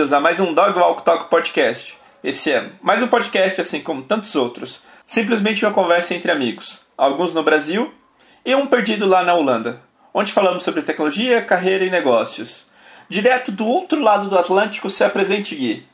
Bem-vindos a mais um Dog Walk Talk Podcast. Esse é mais um podcast, assim como tantos outros, simplesmente uma conversa entre amigos, alguns no Brasil e um perdido lá na Holanda, onde falamos sobre tecnologia, carreira e negócios. Direto do outro lado do Atlântico, se apresente, Gui.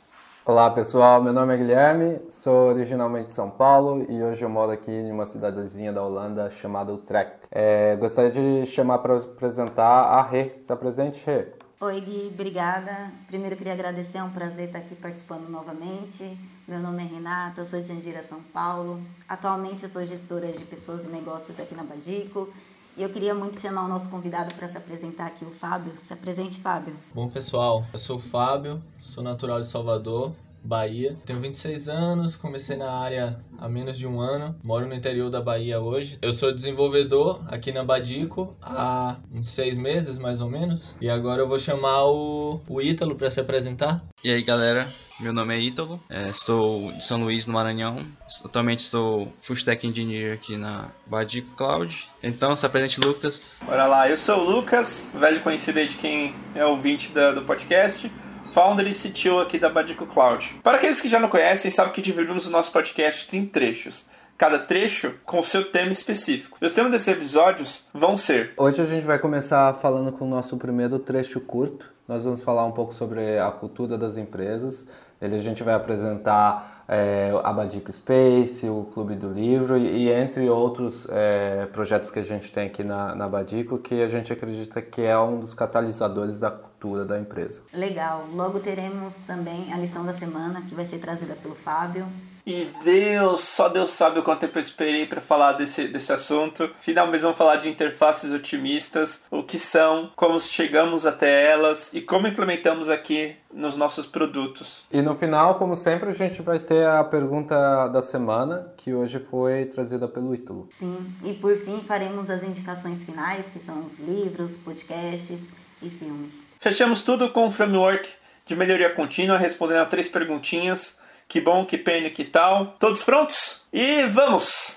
Olá pessoal, meu nome é Guilherme, sou originalmente de São Paulo e hoje eu moro aqui em uma cidadezinha da Holanda chamada Utrecht. É, gostaria de chamar para apresentar a Rê. Se apresente, Rê. Oi, Gui, obrigada. Primeiro eu queria agradecer, é um prazer estar aqui participando novamente. Meu nome é Renata, sou de Jandira, São Paulo. Atualmente eu sou gestora de pessoas e negócios aqui na Badico. E eu queria muito chamar o nosso convidado para se apresentar aqui, o Fábio. Se apresente, Fábio. Bom, pessoal, eu sou o Fábio, sou natural de Salvador, Bahia. Tenho 26 anos, comecei na área há menos de um ano, moro no interior da Bahia hoje. Eu sou desenvolvedor aqui na Badico há uns seis meses, mais ou menos. E agora eu vou chamar o, o Ítalo para se apresentar. E aí, galera, meu nome é Ítalo, é, sou de São Luís, no Maranhão. Atualmente sou Full Stack Engineer aqui na Badico Cloud. Então, se apresente, Lucas. Bora lá, eu sou o Lucas, velho conhecido aí de quem é ouvinte da, do podcast founder e CTO aqui da Badico Cloud. Para aqueles que já não conhecem, sabem que dividimos o nosso podcast em trechos. Cada trecho com o seu tema específico. Os temas desses episódios vão ser. Hoje a gente vai começar falando com o nosso primeiro trecho curto. Nós vamos falar um pouco sobre a cultura das empresas. Ele a gente vai apresentar é, a Badico Space, o Clube do Livro e, e entre outros é, projetos que a gente tem aqui na, na Badico que a gente acredita que é um dos catalisadores da cultura da empresa. Legal. Logo teremos também a lição da semana que vai ser trazida pelo Fábio. E Deus, só Deus sabe o quanto tempo eu esperei para falar desse, desse assunto. Finalmente vamos falar de interfaces otimistas, o que são, como chegamos até elas e como implementamos aqui nos nossos produtos. E no final, como sempre, a gente vai ter a pergunta da semana, que hoje foi trazida pelo Ítalo. Sim, e por fim faremos as indicações finais, que são os livros, podcasts e filmes. Fechamos tudo com um framework de melhoria contínua, respondendo a três perguntinhas que bom, que pena, que tal. Todos prontos? E vamos!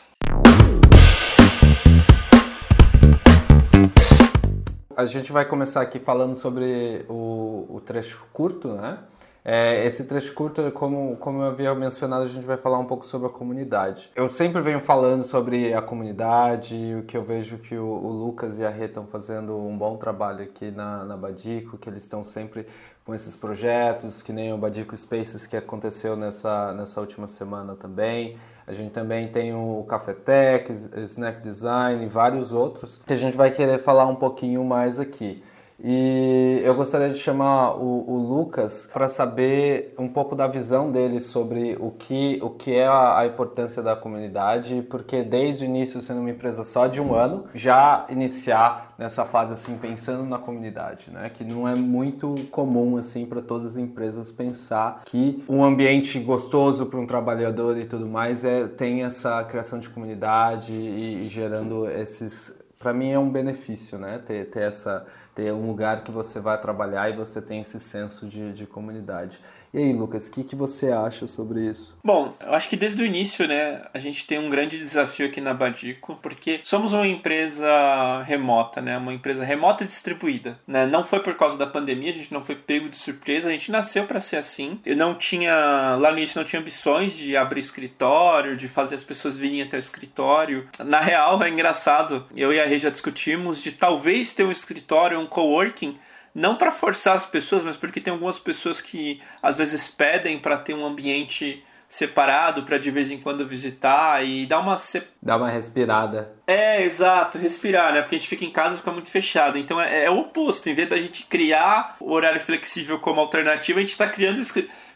A gente vai começar aqui falando sobre o, o trecho curto, né? É, esse trecho curto, como, como eu havia mencionado, a gente vai falar um pouco sobre a comunidade. Eu sempre venho falando sobre a comunidade, o que eu vejo que o, o Lucas e a Rê estão fazendo um bom trabalho aqui na, na Badico, que eles estão sempre com esses projetos, que nem o Badico Spaces que aconteceu nessa, nessa última semana também. A gente também tem o Cafetec, o Snack Design e vários outros que a gente vai querer falar um pouquinho mais aqui. E eu gostaria de chamar o, o Lucas para saber um pouco da visão dele sobre o que, o que é a, a, importância da comunidade, porque desde o início, sendo uma empresa só de um ano, já iniciar nessa fase assim pensando na comunidade, né? Que não é muito comum assim para todas as empresas pensar que um ambiente gostoso para um trabalhador e tudo mais é tem essa criação de comunidade e, e gerando esses para mim é um benefício, né? Ter, ter, essa, ter um lugar que você vai trabalhar e você tem esse senso de, de comunidade. E aí, Lucas, o que, que você acha sobre isso? Bom, eu acho que desde o início, né, a gente tem um grande desafio aqui na Badico, porque somos uma empresa remota, né, uma empresa remota e distribuída, né? Não foi por causa da pandemia, a gente não foi pego de surpresa, a gente nasceu para ser assim. Eu não tinha, lá no início, não tinha ambições de abrir escritório, de fazer as pessoas virem até o escritório. Na real, é engraçado, eu e a Rê já discutimos de talvez ter um escritório, um coworking, não para forçar as pessoas, mas porque tem algumas pessoas que às vezes pedem para ter um ambiente separado para de vez em quando visitar e dar uma dar uma respirada. É, exato, respirar, né? Porque a gente fica em casa e fica muito fechado. Então é, é o oposto. Em vez da gente criar o horário flexível como alternativa, a gente está criando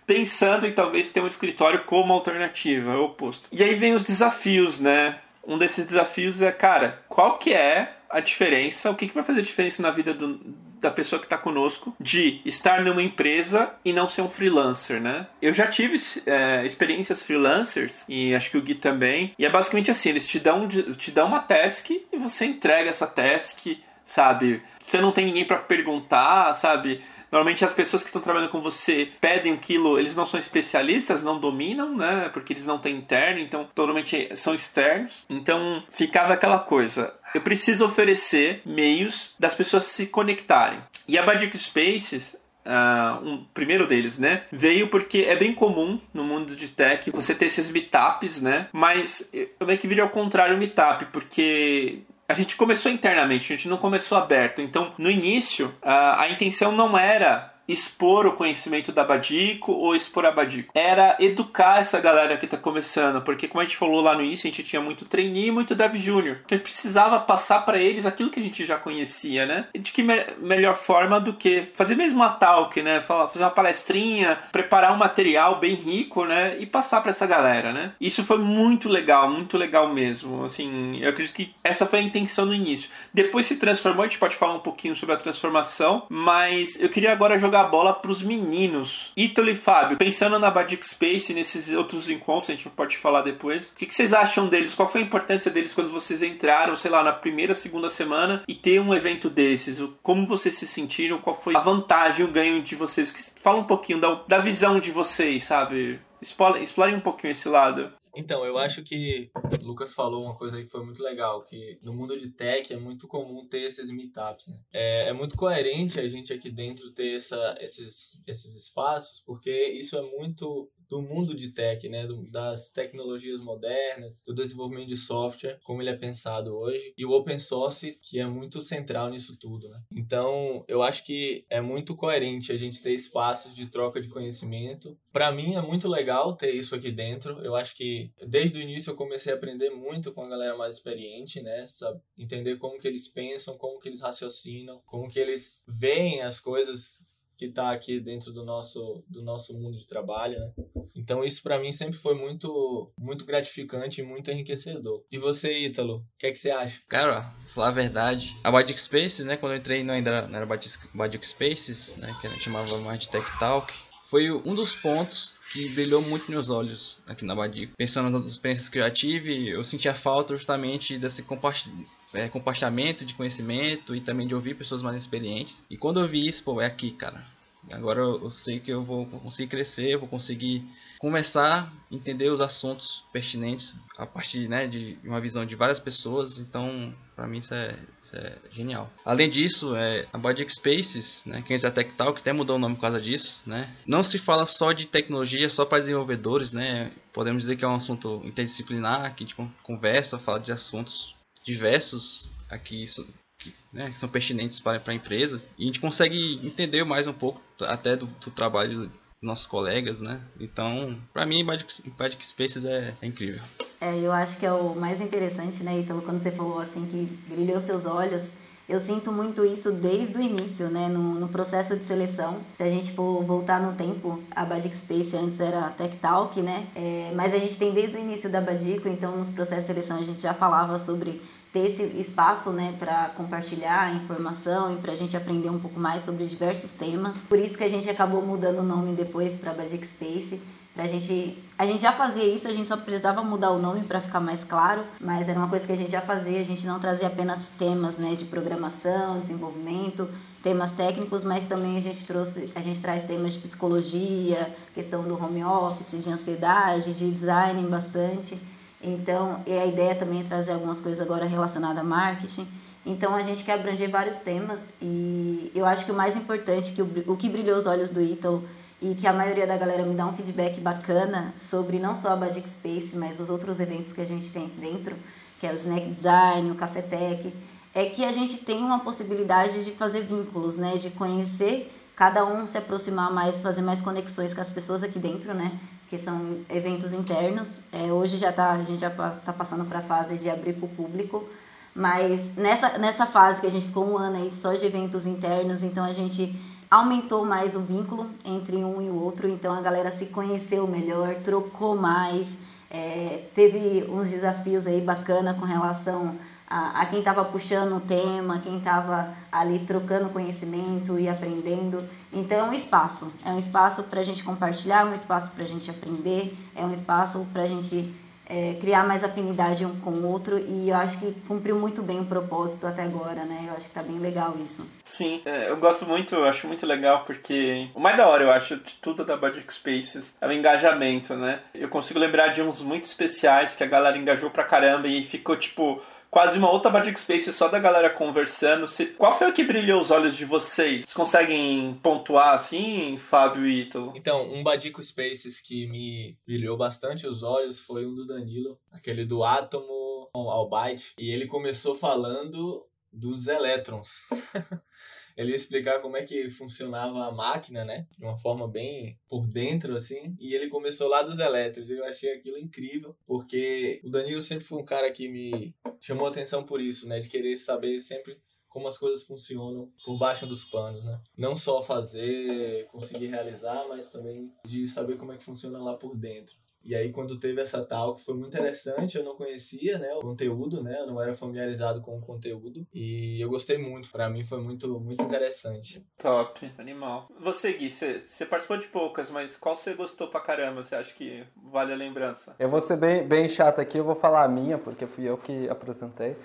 pensando em talvez ter um escritório como alternativa, é o oposto. E aí vem os desafios, né? Um desses desafios é, cara, qual que é a diferença? O que, que vai fazer diferença na vida do, da pessoa que está conosco de estar numa empresa e não ser um freelancer, né? Eu já tive é, experiências freelancers e acho que o Gui também. E é basicamente assim, eles te dão, te dão uma task e você entrega essa task, sabe? Você não tem ninguém para perguntar, sabe? Normalmente as pessoas que estão trabalhando com você pedem aquilo, eles não são especialistas, não dominam, né? Porque eles não têm interno, então totalmente são externos. Então ficava aquela coisa. Eu preciso oferecer meios das pessoas se conectarem. E a Badic Spaces uh, um primeiro deles, né? Veio porque é bem comum no mundo de tech você ter esses meetups, né? Mas eu meio que virei ao contrário o meetup, porque a gente começou internamente, a gente não começou aberto. Então, no início, a, a intenção não era expor o conhecimento da Badico ou expor a Badico. Era educar essa galera que está começando, porque como a gente falou lá no início, a gente tinha muito trainee e muito dev júnior. Então a gente precisava passar para eles aquilo que a gente já conhecia, né? E de que me melhor forma do que fazer mesmo uma talk, né? Fazer uma palestrinha, preparar um material bem rico, né? E passar para essa galera, né? Isso foi muito legal, muito legal mesmo. Assim, eu acredito que essa foi a intenção no início. Depois se transformou, a gente pode falar um pouquinho sobre a transformação, mas eu queria agora jogar jogar bola para os meninos. Ítalo e Fábio, pensando na Badic Space nesses outros encontros, a gente pode falar depois. O que, que, vocês acham deles? Qual foi a importância deles quando vocês entraram, sei lá, na primeira, segunda semana e ter um evento desses? Como vocês se sentiram? Qual foi a vantagem, o ganho de vocês? Fala um pouquinho da, da visão de vocês, sabe? Explorem um pouquinho esse lado. Então, eu acho que o Lucas falou uma coisa aí que foi muito legal, que no mundo de tech é muito comum ter esses meetups, né? É, é muito coerente a gente aqui dentro ter essa, esses, esses espaços, porque isso é muito do mundo de tech, né, das tecnologias modernas, do desenvolvimento de software, como ele é pensado hoje, e o open source, que é muito central nisso tudo. Né? Então, eu acho que é muito coerente a gente ter espaços de troca de conhecimento. Para mim, é muito legal ter isso aqui dentro. Eu acho que desde o início eu comecei a aprender muito com a galera mais experiente, né? Sabe? Entender como que eles pensam, como que eles raciocinam, como que eles veem as coisas que está aqui dentro do nosso, do nosso mundo de trabalho, né? Então isso para mim sempre foi muito muito gratificante e muito enriquecedor. E você, Ítalo, o que é que você acha? Cara, falar a verdade, a Badic Spaces, né, quando eu entrei não ainda não era Badic Spaces, né, que a gente chamava mais de Tech Talk, foi um dos pontos que brilhou muito meus olhos aqui na Badico. Pensando nas experiências que eu já tive, eu sentia falta justamente desse é, compartilhamento de conhecimento e também de ouvir pessoas mais experientes. E quando eu vi isso, pô, é aqui, cara. Agora eu sei que eu vou conseguir crescer, vou conseguir conversar, entender os assuntos pertinentes a partir né, de uma visão de várias pessoas. Então, para mim isso é, isso é, genial. Além disso, é, a Body Spaces, né, que é a Tech Talk, até mudou o nome por causa disso. Né? Não se fala só de tecnologia, só para desenvolvedores. Né? Podemos dizer que é um assunto interdisciplinar, que a gente conversa, fala de assuntos diversos aqui que, né, que são pertinentes para, a empresa. E a gente consegue entender mais um pouco até do, do trabalho dos nossos colegas, né? Então, para mim, Badic Spaces é, é incrível. É, eu acho que é o mais interessante, né, Ítalo, quando você falou assim que brilhou seus olhos. Eu sinto muito isso desde o início, né, no, no processo de seleção. Se a gente for voltar no tempo, a Badic Space antes era Tech Talk, né, é, mas a gente tem desde o início da Badico, então nos processos de seleção a gente já falava sobre ter esse espaço né, para compartilhar informação e para a gente aprender um pouco mais sobre diversos temas. Por isso que a gente acabou mudando o nome depois para Badic Space. Pra gente, a gente já fazia isso, a gente só precisava mudar o nome para ficar mais claro, mas era uma coisa que a gente já fazia, a gente não trazia apenas temas né, de programação, desenvolvimento, temas técnicos, mas também a gente trouxe, a gente traz temas de psicologia, questão do home office, de ansiedade, de design bastante. Então, e a ideia também é trazer algumas coisas agora relacionadas a marketing. Então, a gente quer abranger vários temas e eu acho que o mais importante, que o, o que brilhou os olhos do Ítalo e que a maioria da galera me dá um feedback bacana sobre não só a Badic Space, mas os outros eventos que a gente tem aqui dentro, que é o Snack Design, o Café Tech, é que a gente tem uma possibilidade de fazer vínculos, né? De conhecer cada um se aproximar mais, fazer mais conexões com as pessoas aqui dentro, né? Que são eventos internos. É, hoje já tá, a gente já está passando para a fase de abrir para o público, mas nessa, nessa fase que a gente ficou um ano aí só de eventos internos, então a gente aumentou mais o vínculo entre um e o outro, então a galera se conheceu melhor, trocou mais, é, teve uns desafios aí bacana com relação a, quem estava puxando o tema, quem estava ali trocando conhecimento e aprendendo. Então é um espaço, é um espaço para a gente compartilhar, é um espaço para a gente aprender, é um espaço para a gente é, criar mais afinidade um com o outro e eu acho que cumpriu muito bem o propósito até agora, né? Eu acho que tá bem legal isso. Sim, é, eu gosto muito, eu acho muito legal porque o mais da hora, eu acho, de tudo da Badic Spaces é o engajamento, né? Eu consigo lembrar de uns muito especiais que a galera engajou pra caramba e ficou tipo quase uma outra Magic Space só da galera conversando. Qual foi o que brilhou os olhos de vocês? Vocês conseguem pontuar assim, Fábio e Ítalo? Então, um Badico Spaces que me brilhou bastante os olhos foi um do Danilo, aquele do átomo ao byte. E ele começou falando dos elétrons. ele ia explicar como é que funcionava a máquina, né? De uma forma bem por dentro, assim. E ele começou lá dos elétrons. Eu achei aquilo incrível, porque o Danilo sempre foi um cara que me chamou atenção por isso, né? De querer saber sempre como as coisas funcionam por baixo dos panos, né? Não só fazer, conseguir realizar, mas também de saber como é que funciona lá por dentro. E aí quando teve essa tal que foi muito interessante, eu não conhecia, né, o conteúdo, né, eu não era familiarizado com o conteúdo e eu gostei muito, para mim foi muito muito interessante. Top, animal. Você Gui, você, você participou de poucas, mas qual você gostou pra caramba? Você acha que vale a lembrança? Eu vou ser bem, bem chato aqui, eu vou falar a minha, porque fui eu que apresentei.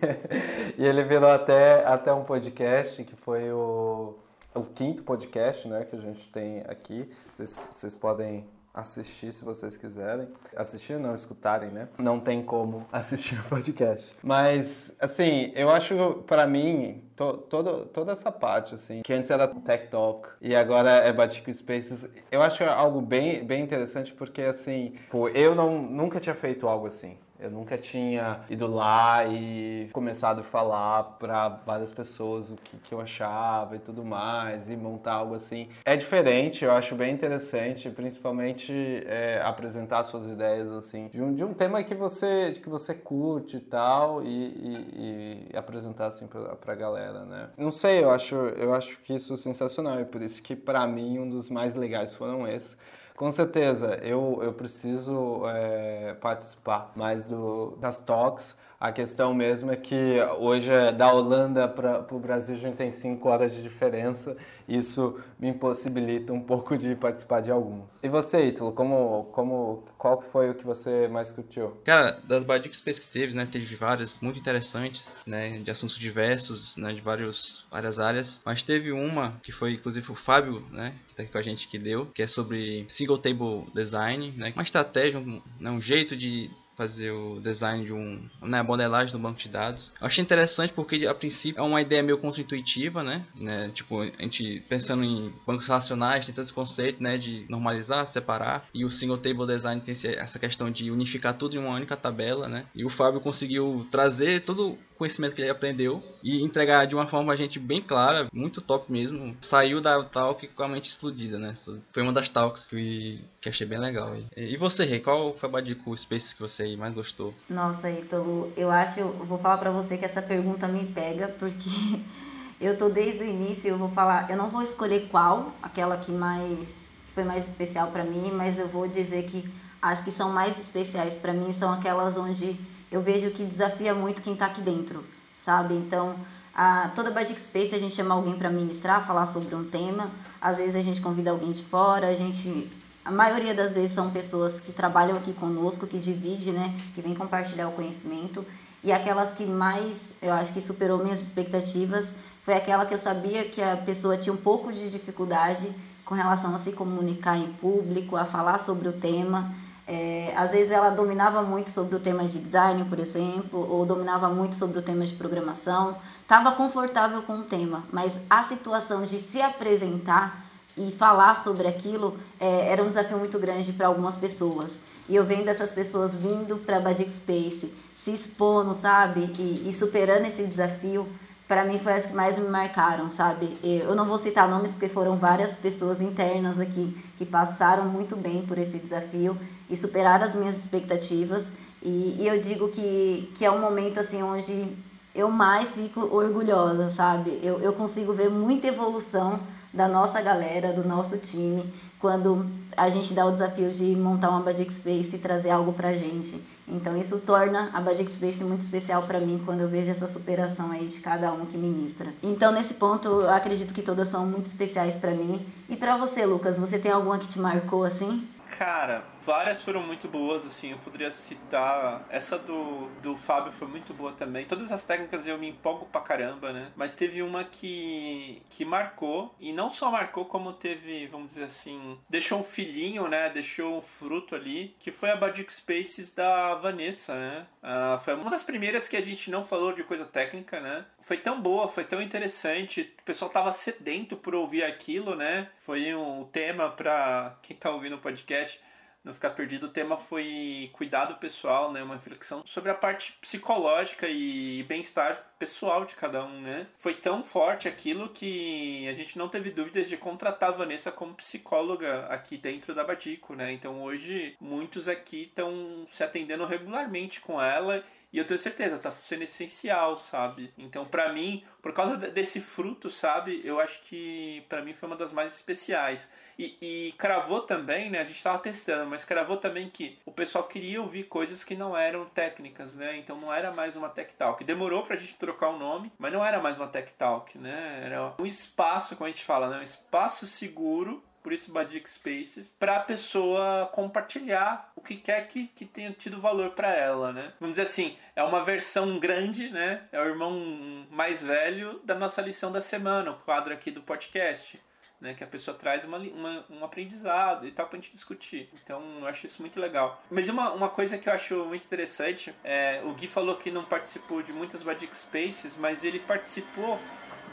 e ele virou até, até um podcast que foi o o quinto podcast né, que a gente tem aqui. Vocês, vocês podem assistir se vocês quiserem. Assistir não, escutarem, né? Não tem como assistir o podcast. Mas, assim, eu acho, para mim, to, todo, toda essa parte, assim, que antes era Tech Talk e agora é Batico Spaces, eu acho algo bem, bem interessante porque, assim, pô, eu não, nunca tinha feito algo assim. Eu nunca tinha ido lá e começado a falar para várias pessoas o que, que eu achava e tudo mais, e montar algo assim. É diferente, eu acho bem interessante, principalmente é, apresentar suas ideias assim, de um, de um tema que você, que você curte e tal, e, e, e apresentar assim pra, pra galera, né? Não sei, eu acho, eu acho que isso é sensacional, e por isso que para mim um dos mais legais foram esses. Com certeza, eu, eu preciso é, participar mais do, das talks a questão mesmo é que hoje é da Holanda para o Brasil a gente tem cinco horas de diferença. Isso me impossibilita um pouco de participar de alguns. E você, Ítalo, como, como, qual foi o que você mais curtiu? Cara, das Badic Space que teve, né, teve várias muito interessantes, né, de assuntos diversos, né, de vários, várias áreas. Mas teve uma que foi, inclusive, o Fábio, né, que tá aqui com a gente, que deu, que é sobre Single Table Design, né, uma estratégia, um, né, um jeito de fazer o design de um, né, a modelagem do banco de dados. Eu achei interessante porque a princípio é uma ideia meio contra-intuitiva, né? né? Tipo, a gente pensando em bancos relacionais, tem todo esse conceito, né, de normalizar, separar, e o single table design tem essa questão de unificar tudo em uma única tabela, né? E o Fábio conseguiu trazer todo conhecimento que ele aprendeu e entregar de uma forma a gente bem clara, muito top mesmo. Saiu da talk com a mente explodida, né? Foi uma das talks que, que achei bem legal. E você, Rei, qual foi a Badico Space que você mais gostou? Nossa, Ítalo, eu acho, eu vou falar para você que essa pergunta me pega porque eu tô desde o início, eu vou falar, eu não vou escolher qual, aquela que mais que foi mais especial para mim, mas eu vou dizer que as que são mais especiais para mim são aquelas onde eu vejo que desafia muito quem está aqui dentro, sabe? Então, a, toda Basic Space a gente chama alguém para ministrar, falar sobre um tema. Às vezes a gente convida alguém de fora, a gente a maioria das vezes são pessoas que trabalham aqui conosco, que divide, né, que vem compartilhar o conhecimento. E aquelas que mais, eu acho que superou minhas expectativas, foi aquela que eu sabia que a pessoa tinha um pouco de dificuldade com relação a se comunicar em público, a falar sobre o tema. É, às vezes ela dominava muito sobre o tema de design, por exemplo, ou dominava muito sobre o tema de programação, estava confortável com o tema, mas a situação de se apresentar e falar sobre aquilo é, era um desafio muito grande para algumas pessoas. E eu vendo essas pessoas vindo para Badic Space, se expondo, sabe, e, e superando esse desafio, para mim foi as que mais me marcaram, sabe? Eu não vou citar nomes porque foram várias pessoas internas aqui que passaram muito bem por esse desafio e superaram as minhas expectativas. E, e eu digo que, que é um momento assim onde eu mais fico orgulhosa, sabe? Eu, eu consigo ver muita evolução da nossa galera, do nosso time, quando a gente dá o desafio de montar uma Badic Space e trazer algo pra gente. Então isso torna a Badic Space muito especial para mim quando eu vejo essa superação aí de cada um que ministra. Então nesse ponto eu acredito que todas são muito especiais para mim. E para você, Lucas, você tem alguma que te marcou assim? Cara, Várias foram muito boas, assim, eu poderia citar. Essa do, do Fábio foi muito boa também. Todas as técnicas eu me empolgo pra caramba, né? Mas teve uma que, que marcou, e não só marcou, como teve, vamos dizer assim, deixou um filhinho, né? Deixou um fruto ali, que foi a Badic Spaces da Vanessa, né? Uh, foi uma das primeiras que a gente não falou de coisa técnica, né? Foi tão boa, foi tão interessante, o pessoal tava sedento por ouvir aquilo, né? Foi um tema para quem tá ouvindo o podcast não ficar perdido. O tema foi cuidado pessoal, né? Uma reflexão sobre a parte psicológica e bem-estar pessoal de cada um, né? Foi tão forte aquilo que a gente não teve dúvidas de contratar a Vanessa como psicóloga aqui dentro da Badico, né? Então hoje muitos aqui estão se atendendo regularmente com ela e eu tenho certeza, tá sendo essencial, sabe? Então, para mim, por causa desse fruto, sabe? Eu acho que para mim foi uma das mais especiais. E, e cravou também, né? A gente estava testando, mas cravou também que o pessoal queria ouvir coisas que não eram técnicas, né? Então não era mais uma Tech Talk. Demorou pra gente trocar o nome, mas não era mais uma Tech Talk, né? Era um espaço, como a gente fala, né? Um espaço seguro por isso Badic Spaces, para a pessoa compartilhar o que quer que, que tenha tido valor para ela, né? Vamos dizer assim, é uma versão grande, né? É o irmão mais velho da nossa lição da semana, o quadro aqui do podcast né? Que a pessoa traz uma, uma, um aprendizado e tal pra gente discutir. Então eu acho isso muito legal. Mas uma, uma coisa que eu acho muito interessante, é, o Gui falou que não participou de muitas Badic Spaces, mas ele participou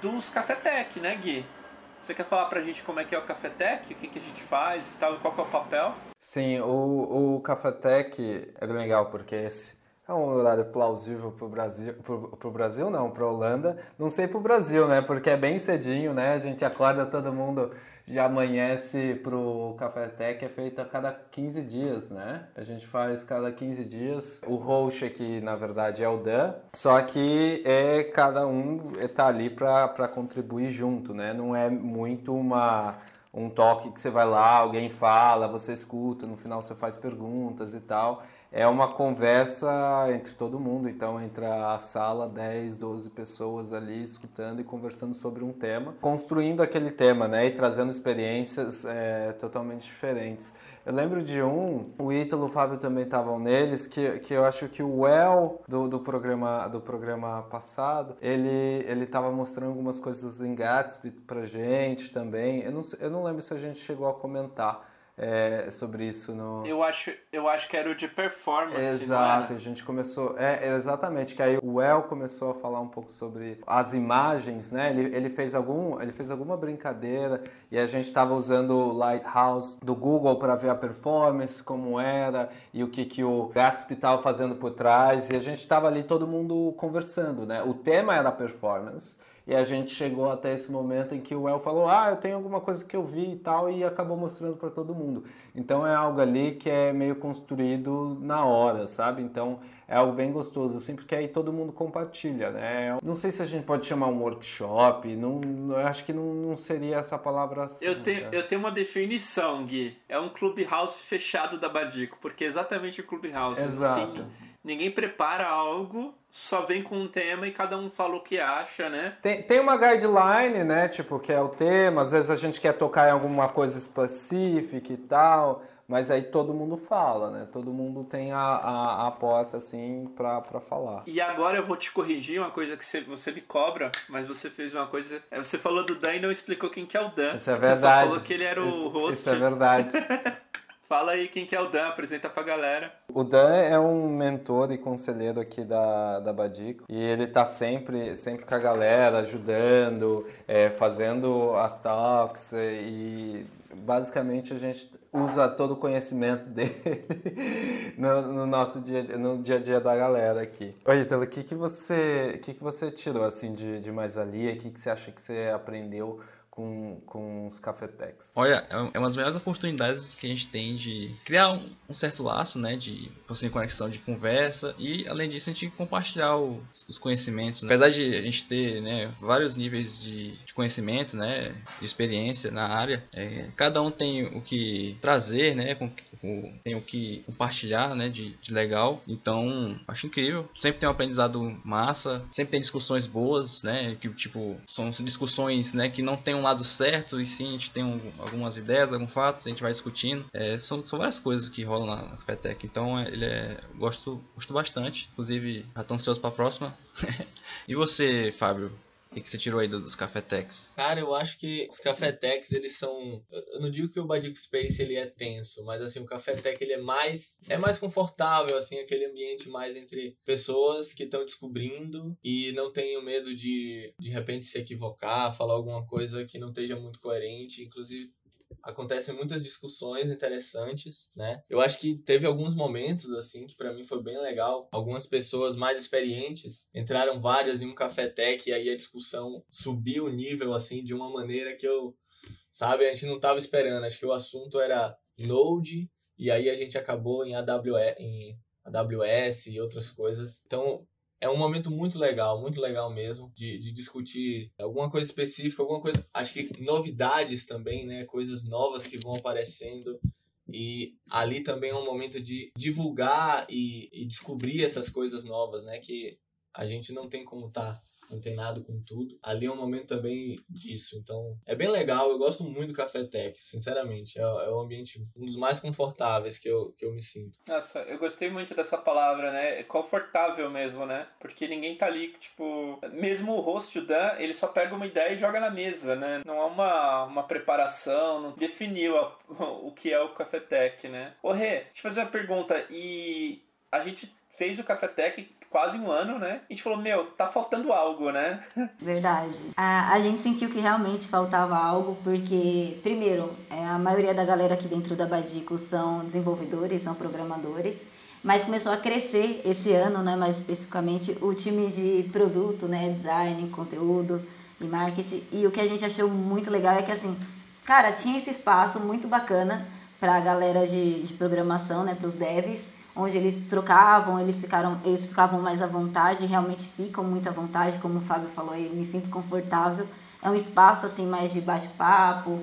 dos Cafetec, né, Gui? Você quer falar pra gente como é que é o Cafetec, o que, que a gente faz e tal, qual que é o papel? Sim, o, o Cafetec é legal porque esse é um horário plausível para o Brasil, pro, pro Brasil não, para Holanda. Não sei para o Brasil, né? Porque é bem cedinho, né? A gente acorda todo mundo, já amanhece pro Café Tech, é feito a cada 15 dias, né? A gente faz cada 15 dias. O host aqui, na verdade, é o Dan, só que é cada um está ali para contribuir junto, né? Não é muito uma um toque que você vai lá, alguém fala, você escuta, no final você faz perguntas e tal é uma conversa entre todo mundo, então entre a sala 10, 12 pessoas ali escutando e conversando sobre um tema, construindo aquele tema, né, e trazendo experiências é, totalmente diferentes. Eu lembro de um, o Ítalo o Fábio também estavam neles, que, que eu acho que o El do, do, programa, do programa passado, ele ele estava mostrando algumas coisas em Gatsby pra gente também. Eu não, eu não lembro se a gente chegou a comentar, é, sobre isso no. Eu acho, eu acho que era o de performance. Exato, a gente começou. É, exatamente, que aí o El começou a falar um pouco sobre as imagens, né? Ele, ele, fez, algum, ele fez alguma brincadeira e a gente estava usando o Lighthouse do Google para ver a performance, como era e o que, que o Gatsby estava fazendo por trás. E a gente estava ali todo mundo conversando, né? O tema era performance. E a gente chegou até esse momento em que o El falou: Ah, eu tenho alguma coisa que eu vi e tal, e acabou mostrando para todo mundo. Então é algo ali que é meio construído na hora, sabe? Então é algo bem gostoso, assim, porque aí todo mundo compartilha, né? Não sei se a gente pode chamar um workshop, não, eu acho que não, não seria essa palavra assim. Eu tenho, eu tenho uma definição, Gui. É um clubhouse fechado da Badico, porque é exatamente o clubhouse. Exato. Ninguém prepara algo só vem com um tema e cada um fala o que acha, né? Tem, tem uma guideline, né? Tipo, que é o tema, às vezes a gente quer tocar em alguma coisa específica e tal, mas aí todo mundo fala, né? Todo mundo tem a, a, a porta, assim, pra, pra falar. E agora eu vou te corrigir uma coisa que você, você me cobra, mas você fez uma coisa. É, você falou do Dan e não explicou quem que é o Dan. Isso é verdade. Você falou que ele era o isso, host. Isso é verdade. Fala aí quem que é o Dan, apresenta pra galera. O Dan é um mentor e conselheiro aqui da, da Badico e ele tá sempre, sempre com a galera, ajudando, é, fazendo as talks e basicamente a gente usa todo o conhecimento dele no, no, nosso dia, no dia a dia da galera aqui. Oi, Ítalo, o que, que, você, que, que você tirou assim de, de mais ali? O que, que você acha que você aprendeu com, com os cafetex? Olha, é, é uma das melhores oportunidades que a gente tem de criar um, um certo laço, né, de possuir conexão de conversa e, além disso, a gente compartilhar os, os conhecimentos. Né? Apesar de a gente ter né, vários níveis de, de, conhecimento, né, de experiência na área, é, cada um tem o que trazer, né, com, com, tem o que compartilhar, né, de, de legal. Então, acho incrível. Sempre tem um aprendizado massa, sempre tem discussões boas, né, que tipo são discussões, né, que não tem um lado certo, e sim a gente tem um, algumas ideias, alguns fatos, a gente vai discutindo. É, são, são várias coisas que rolam na, na Cafetec. Então é, ele é. Gosto, gosto bastante. Inclusive, já tô ansioso pra próxima. e você, Fábio? O que, que você tirou aí dos Cafetex? Cara, eu acho que os Cafetex, eles são... Eu não digo que o Badico Space, ele é tenso, mas assim, o Cafetec, ele é mais... É mais confortável, assim, aquele ambiente mais entre pessoas que estão descobrindo e não tenham medo de, de repente, se equivocar, falar alguma coisa que não esteja muito coerente. Inclusive, acontecem muitas discussões interessantes, né? Eu acho que teve alguns momentos assim que para mim foi bem legal. Algumas pessoas mais experientes entraram várias em um café tech e aí a discussão subiu o nível assim de uma maneira que eu, sabe, a gente não tava esperando. Acho que o assunto era Node e aí a gente acabou em AWS, em AWS e outras coisas. Então, é um momento muito legal, muito legal mesmo, de, de discutir alguma coisa específica, alguma coisa. Acho que novidades também, né? Coisas novas que vão aparecendo. E ali também é um momento de divulgar e, e descobrir essas coisas novas, né? Que a gente não tem como estar tá antenado com tudo. Ali é um momento também disso. Então, é bem legal. Eu gosto muito do Café Tech, sinceramente. É, é um ambiente um dos mais confortáveis que eu, que eu me sinto. Nossa, eu gostei muito dessa palavra, né? É confortável mesmo, né? Porque ninguém tá ali, tipo. Mesmo o host, o Dan, ele só pega uma ideia e joga na mesa, né? Não há uma, uma preparação, não definiu a, o que é o Café Tech, né? Ô, Rê, deixa eu fazer uma pergunta. E a gente fez o Café Tech quase um ano, né? A gente falou, meu, tá faltando algo, né? Verdade. A, a gente sentiu que realmente faltava algo, porque, primeiro, é, a maioria da galera aqui dentro da Badico são desenvolvedores, são programadores. Mas começou a crescer esse ano, né? Mais especificamente, o time de produto, né? Design, conteúdo e marketing. E o que a gente achou muito legal é que, assim, cara, tinha esse espaço muito bacana para a galera de, de programação, né? Para os devs onde eles trocavam, eles ficaram, eles ficavam mais à vontade, realmente ficam muito à vontade, como o Fábio falou, eu me sinto confortável. É um espaço assim mais de bate-papo.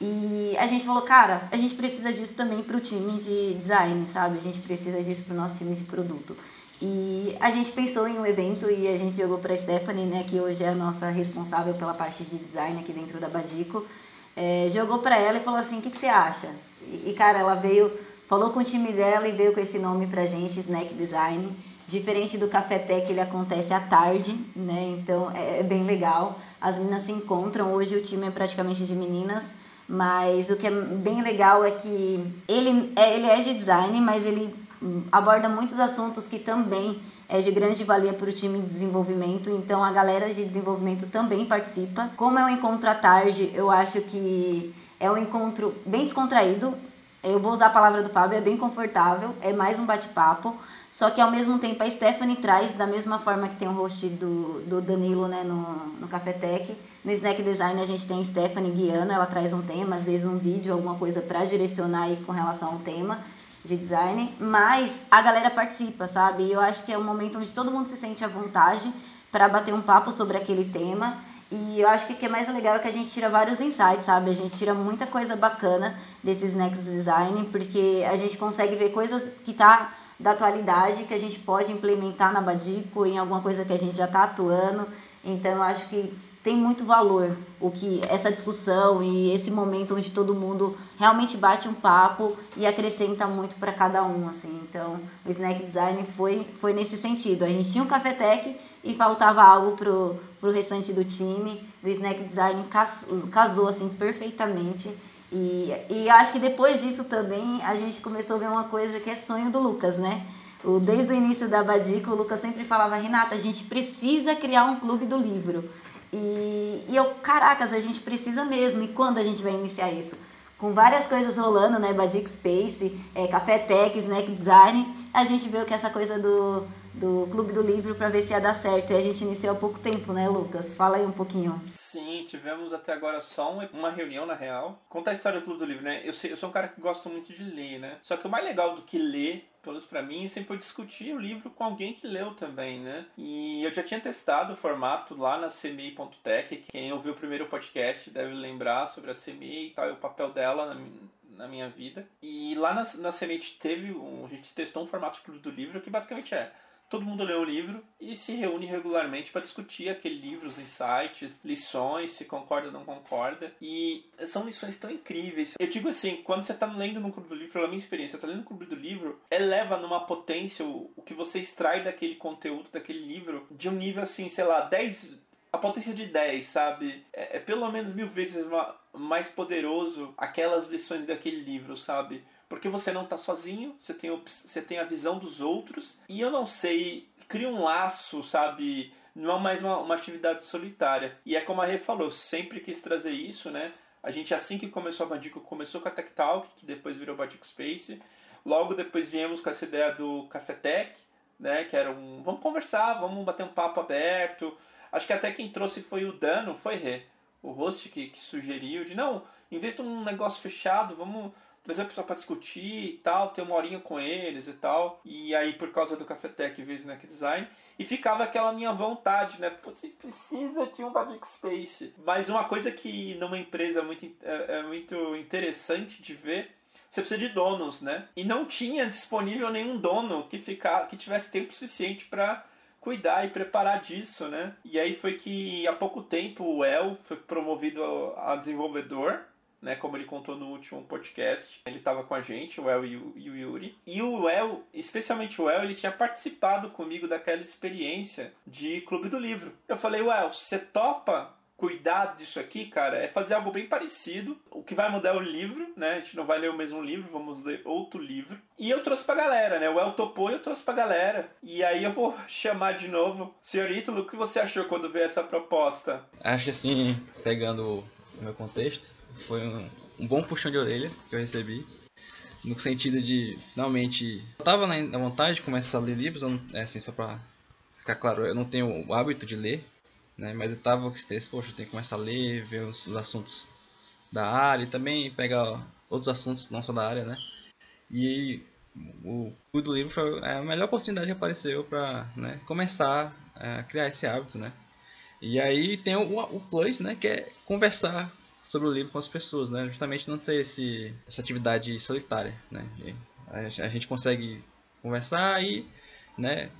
E a gente falou, cara, a gente precisa disso também para o time de design, sabe? A gente precisa disso para o nosso time de produto. E a gente pensou em um evento e a gente jogou para a Stephanie, né, que hoje é a nossa responsável pela parte de design aqui dentro da Badico. É, jogou para ela e falou assim: o que, que você acha? E, cara, ela veio Falou com o time dela e veio com esse nome pra gente, Snack Design. Diferente do Café Tech, ele acontece à tarde, né? Então é, é bem legal. As meninas se encontram. Hoje o time é praticamente de meninas, mas o que é bem legal é que ele é, ele é de design, mas ele aborda muitos assuntos que também é de grande valia para o time de desenvolvimento, então a galera de desenvolvimento também participa. Como é um encontro à tarde, eu acho que é um encontro bem descontraído, eu vou usar a palavra do Fábio, é bem confortável, é mais um bate-papo. Só que ao mesmo tempo a Stephanie traz, da mesma forma que tem o host do, do Danilo né, no, no Cafetec. No Snack Design a gente tem Stephanie guiando, ela traz um tema, às vezes um vídeo, alguma coisa para direcionar aí com relação ao tema de design. Mas a galera participa, sabe? E eu acho que é um momento onde todo mundo se sente à vontade para bater um papo sobre aquele tema. E eu acho que o que é mais legal é que a gente tira vários insights, sabe? A gente tira muita coisa bacana desses Next Design, porque a gente consegue ver coisas que tá da atualidade, que a gente pode implementar na Badico, em alguma coisa que a gente já está atuando. Então eu acho que tem muito valor o que essa discussão e esse momento onde todo mundo realmente bate um papo e acrescenta muito para cada um assim então o snack design foi foi nesse sentido a gente tinha um cafetec e faltava algo pro, pro restante do time. O snack design casou, casou assim perfeitamente. E, e acho que depois disso também a gente começou a ver uma coisa que é sonho do Lucas, né? O, desde o início da Badico, o Lucas sempre falava, Renata, a gente precisa criar um clube do livro. E, e eu, caracas, a gente precisa mesmo. E quando a gente vai iniciar isso? Com várias coisas rolando, né? Badic Space, é, Café Tech, Snack Design, a gente viu que essa coisa do, do Clube do Livro para ver se ia dar certo. E a gente iniciou há pouco tempo, né, Lucas? Fala aí um pouquinho. Sim, tivemos até agora só uma reunião, na real. Conta a história do Clube do Livro, né? Eu, sou um cara que gosta muito de ler, né? Só que o mais legal do que ler pelo menos para mim, sempre foi discutir o livro com alguém que leu também, né? E eu já tinha testado o formato lá na CMI.tech. Quem ouviu o primeiro podcast deve lembrar sobre a CMI e tal, e o papel dela na, na minha vida. E lá na, na CMI teve um, a gente testou um formato do livro que basicamente é todo mundo lê o livro e se reúne regularmente para discutir aquele livro, os insights, lições, se concorda ou não concorda. E são lições tão incríveis. Eu digo assim, quando você está lendo no Clube do Livro, pela minha experiência, está lendo no Clube do Livro, eleva numa potência o, o que você extrai daquele conteúdo, daquele livro, de um nível assim, sei lá, 10 a potência de 10, sabe? É, é pelo menos mil vezes mais poderoso aquelas lições daquele livro, sabe? Porque você não está sozinho, você tem, você tem a visão dos outros. E eu não sei, cria um laço, sabe? Não é mais uma, uma atividade solitária. E é como a Rê falou, sempre quis trazer isso, né? A gente, assim que começou a Badico, começou com a Tech Talk, que depois virou Badico Space. Logo depois viemos com essa ideia do Café Tech, né? Que era um. Vamos conversar, vamos bater um papo aberto. Acho que até quem trouxe foi o Dano, foi Rê. O host que, que sugeriu de não, de um negócio fechado, vamos trazer a pessoa para discutir e tal, ter uma horinha com eles e tal. E aí, por causa do Cafetec, veio o Snack Design. E ficava aquela minha vontade, né? Putz, precisa de um Badic Space. Mas uma coisa que numa empresa muito, é, é muito interessante de ver você precisa de donos, né? E não tinha disponível nenhum dono que ficar, que tivesse tempo suficiente para cuidar e preparar disso, né? E aí foi que há pouco tempo o El foi promovido a desenvolvedor né, como ele contou no último podcast. Ele estava com a gente, o El e o, Yuri. E o El, especialmente o El, ele tinha participado comigo daquela experiência de Clube do Livro. Eu falei, El, você topa cuidar disso aqui, cara, é fazer algo bem parecido. O que vai mudar é o livro, né? A gente não vai ler o mesmo livro, vamos ler outro livro. E eu trouxe pra galera, né? O El topou e eu trouxe pra galera. E aí eu vou chamar de novo. Senhor Ítalo, o que você achou quando veio essa proposta? Acho que assim, pegando o meu contexto, foi um, um bom puxão de orelha que eu recebi. No sentido de, finalmente, eu tava na vontade de começar a ler livros, é assim, só pra ficar claro, eu não tenho o hábito de ler, né? Mas eu tava com esse poxa, eu tenho que começar a ler, ver os, os assuntos da área e também pegar outros assuntos não só da área, né? E o Clube do Livro foi a melhor oportunidade que apareceu para né, começar a criar esse hábito, né? E aí tem o, o plus, né, que é conversar sobre o livro com as pessoas, né? Justamente não ser esse, essa atividade solitária, né? A, gente consegue conversar e, né?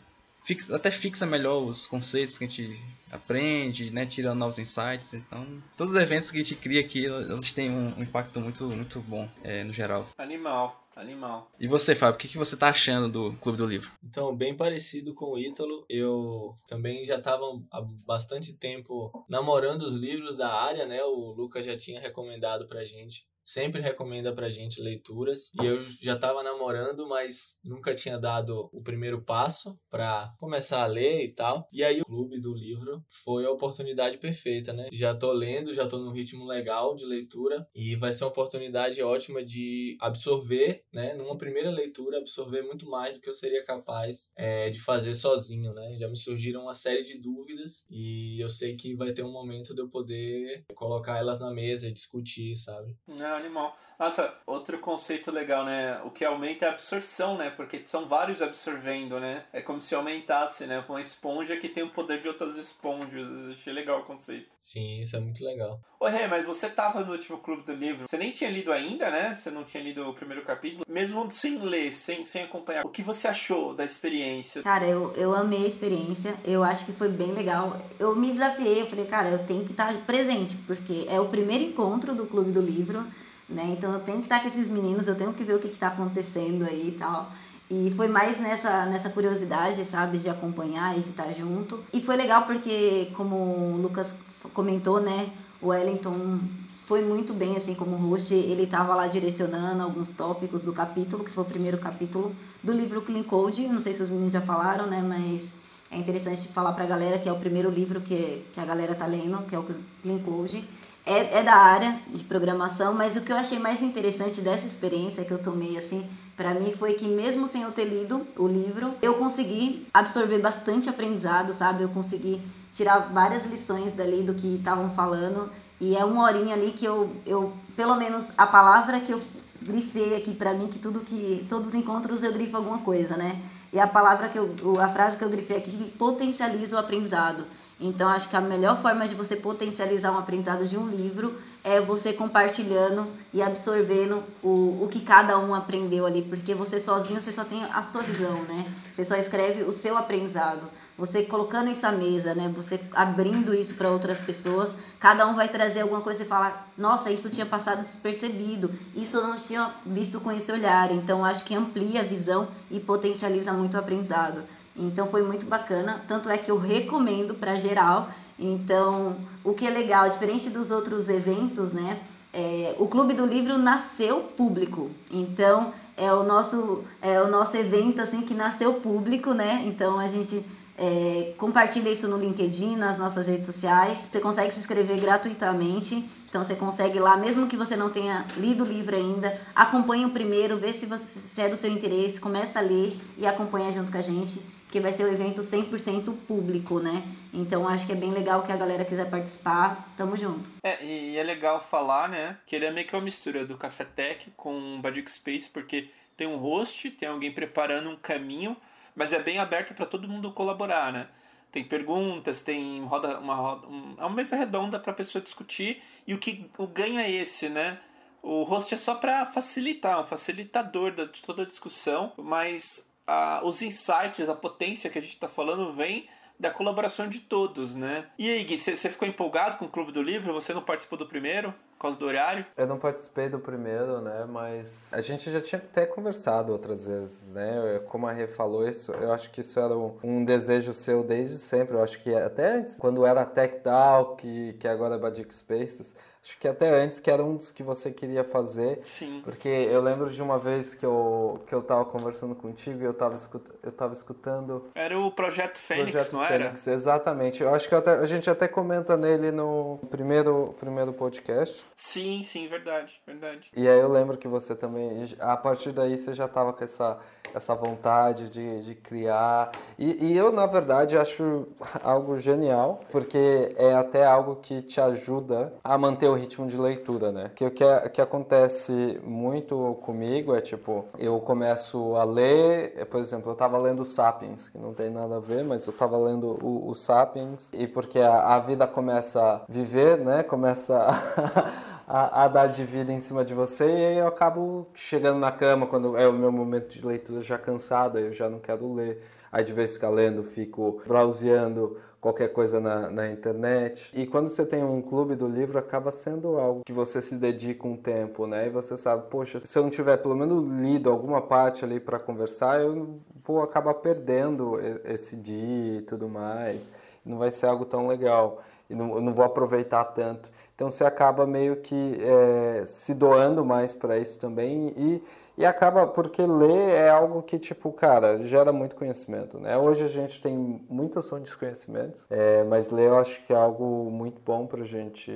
Fixa, até fixa melhor os conceitos que a gente aprende, né? Tira novos insights. Então, todos os eventos que a gente cria aqui, eles têm um impacto muito, muito bom é, no geral. Animal. Animal. E você, Fábio, o que, que você tá achando do Clube do Livro? Então, bem parecido com o Ítalo, eu também já estava há bastante tempo namorando os livros da área, né? O Lucas já tinha recomendado pra gente sempre recomenda pra gente leituras. E eu já tava namorando, mas nunca tinha dado o primeiro passo para começar a ler e tal. E aí o clube do livro foi a oportunidade perfeita, né? Já tô lendo, já tô num ritmo legal de leitura e vai ser uma oportunidade ótima de absorver, né? Numa primeira leitura, absorver muito mais do que eu seria capaz é, de fazer sozinho, né? Já me surgiram uma série de dúvidas e eu sei que vai ter um momento de eu poder colocar elas na mesa e discutir, sabe? Não, animal. Nossa, outro conceito legal, né? O que aumenta é a absorção, né? Porque são vários absorvendo, né? É como se aumentasse, né? Uma esponja que tem o poder de outras esponjas. achei legal o conceito. Sim, isso é muito legal. Ô, Rê, mas você tava no último clube do livro. Você nem tinha lido ainda, né? Você não tinha lido o primeiro capítulo. Mesmo sem ler, sem, sem acompanhar. O que você achou da experiência? Cara, eu, eu amei a experiência. Eu acho que foi bem legal. Eu me desafiei. Eu falei, cara, eu tenho que estar presente. Porque é o primeiro encontro do clube do livro né? Então eu tenho que estar com esses meninos, eu tenho que ver o que está acontecendo aí e tal. E foi mais nessa, nessa curiosidade, sabe, de acompanhar e de estar junto. E foi legal porque, como o Lucas comentou, né, o Wellington foi muito bem, assim, como host. Ele estava lá direcionando alguns tópicos do capítulo, que foi o primeiro capítulo do livro Clean Code. Não sei se os meninos já falaram, né, mas é interessante falar para a galera que é o primeiro livro que, que a galera tá lendo, que é o Clean Code é, é da área de programação, mas o que eu achei mais interessante dessa experiência que eu tomei assim para mim foi que mesmo sem eu ter lido o livro, eu consegui absorver bastante aprendizado, sabe? Eu consegui tirar várias lições dali do que estavam falando e é uma horinha ali que eu, eu pelo menos a palavra que eu grifei aqui para mim que tudo que todos os encontros eu grifo alguma coisa, né? E a palavra que eu, a frase que eu grifei aqui potencializa o aprendizado. Então, acho que a melhor forma de você potencializar um aprendizado de um livro é você compartilhando e absorvendo o, o que cada um aprendeu ali, porque você sozinho você só tem a sua visão, né? Você só escreve o seu aprendizado. Você colocando isso à mesa, né? Você abrindo isso para outras pessoas, cada um vai trazer alguma coisa e falar: "Nossa, isso tinha passado despercebido. Isso eu não tinha visto com esse olhar". Então, acho que amplia a visão e potencializa muito o aprendizado. Então foi muito bacana, tanto é que eu recomendo para geral. Então, o que é legal, diferente dos outros eventos, né? É, o Clube do Livro nasceu público. Então, é o nosso é o nosso evento assim que nasceu público, né? Então a gente é, compartilha isso no LinkedIn, nas nossas redes sociais. Você consegue se inscrever gratuitamente. Então você consegue lá, mesmo que você não tenha lido o livro ainda, acompanhe o primeiro, vê se, você, se é do seu interesse, começa a ler e acompanha junto com a gente que vai ser um evento 100% público, né? Então acho que é bem legal que a galera quiser participar, tamo junto. É, e é legal falar, né, que ele é meio que uma mistura do Café Tech com o Badic Space, porque tem um host, tem alguém preparando um caminho, mas é bem aberto para todo mundo colaborar, né? Tem perguntas, tem roda, uma roda, um, é uma mesa redonda para a pessoa discutir e o que o ganho é esse, né? O host é só para facilitar, um facilitador de toda a discussão, mas a, os insights, a potência que a gente está falando vem da colaboração de todos, né? E aí, Gui, você ficou empolgado com o Clube do Livro? Você não participou do primeiro? Por causa do horário? Eu não participei do primeiro, né? Mas a gente já tinha até conversado outras vezes, né? Como a Rê falou isso, eu acho que isso era um, um desejo seu desde sempre. Eu acho que até antes, quando era Tech Talk, que, agora é Badic Spaces, Acho que até antes que era um dos que você queria fazer. Sim. Porque eu lembro de uma vez que eu, que eu tava conversando contigo e eu tava, escut, eu tava escutando. Era o Projeto Fênix, Projeto não Fênix, era? Exatamente. Eu acho que até, a gente até comenta nele no primeiro, primeiro podcast. Sim, sim, verdade, verdade. E aí eu lembro que você também. A partir daí você já tava com essa, essa vontade de, de criar. E, e eu, na verdade, acho algo genial, porque é até algo que te ajuda a manter o ritmo de leitura, né? Que o que, é, que acontece muito comigo é tipo, eu começo a ler, por exemplo, eu tava lendo Sapiens, que não tem nada a ver, mas eu tava lendo o, o Sapiens, e porque a, a vida começa a viver, né? Começa a a, a, dar de vida em cima de você e aí eu acabo chegando na cama quando é o meu momento de leitura já cansado, eu já não quero ler. Aí de vez ficar lendo, fico browseando qualquer coisa na, na internet. E quando você tem um clube do livro, acaba sendo algo que você se dedica um tempo, né? E você sabe, poxa, se eu não tiver pelo menos lido alguma parte ali para conversar, eu vou acabar perdendo esse dia e tudo mais. Não vai ser algo tão legal. E não, não vou aproveitar tanto. Então você acaba meio que é, se doando mais para isso também e e acaba porque ler é algo que, tipo, cara, gera muito conhecimento, né? Hoje a gente tem muitas fontes de conhecimentos, é, mas ler eu acho que é algo muito bom pra gente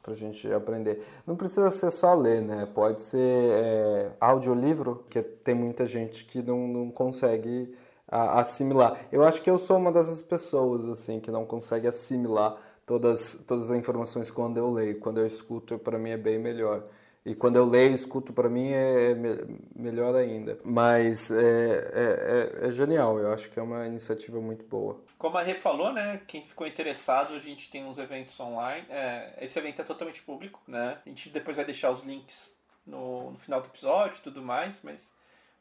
pra gente aprender. Não precisa ser só ler, né? Pode ser é, audiolivro, que tem muita gente que não, não consegue a, assimilar. Eu acho que eu sou uma dessas pessoas, assim, que não consegue assimilar todas, todas as informações quando eu leio. Quando eu escuto, para mim é bem melhor. E quando eu leio, escuto, para mim é, é melhor ainda. Mas é, é, é, é, genial, eu acho que é uma iniciativa muito boa. Como a Rê falou, né? Quem ficou interessado, a gente tem uns eventos online. É, esse evento é totalmente público, né? A gente depois vai deixar os links no, no final do episódio e tudo mais, mas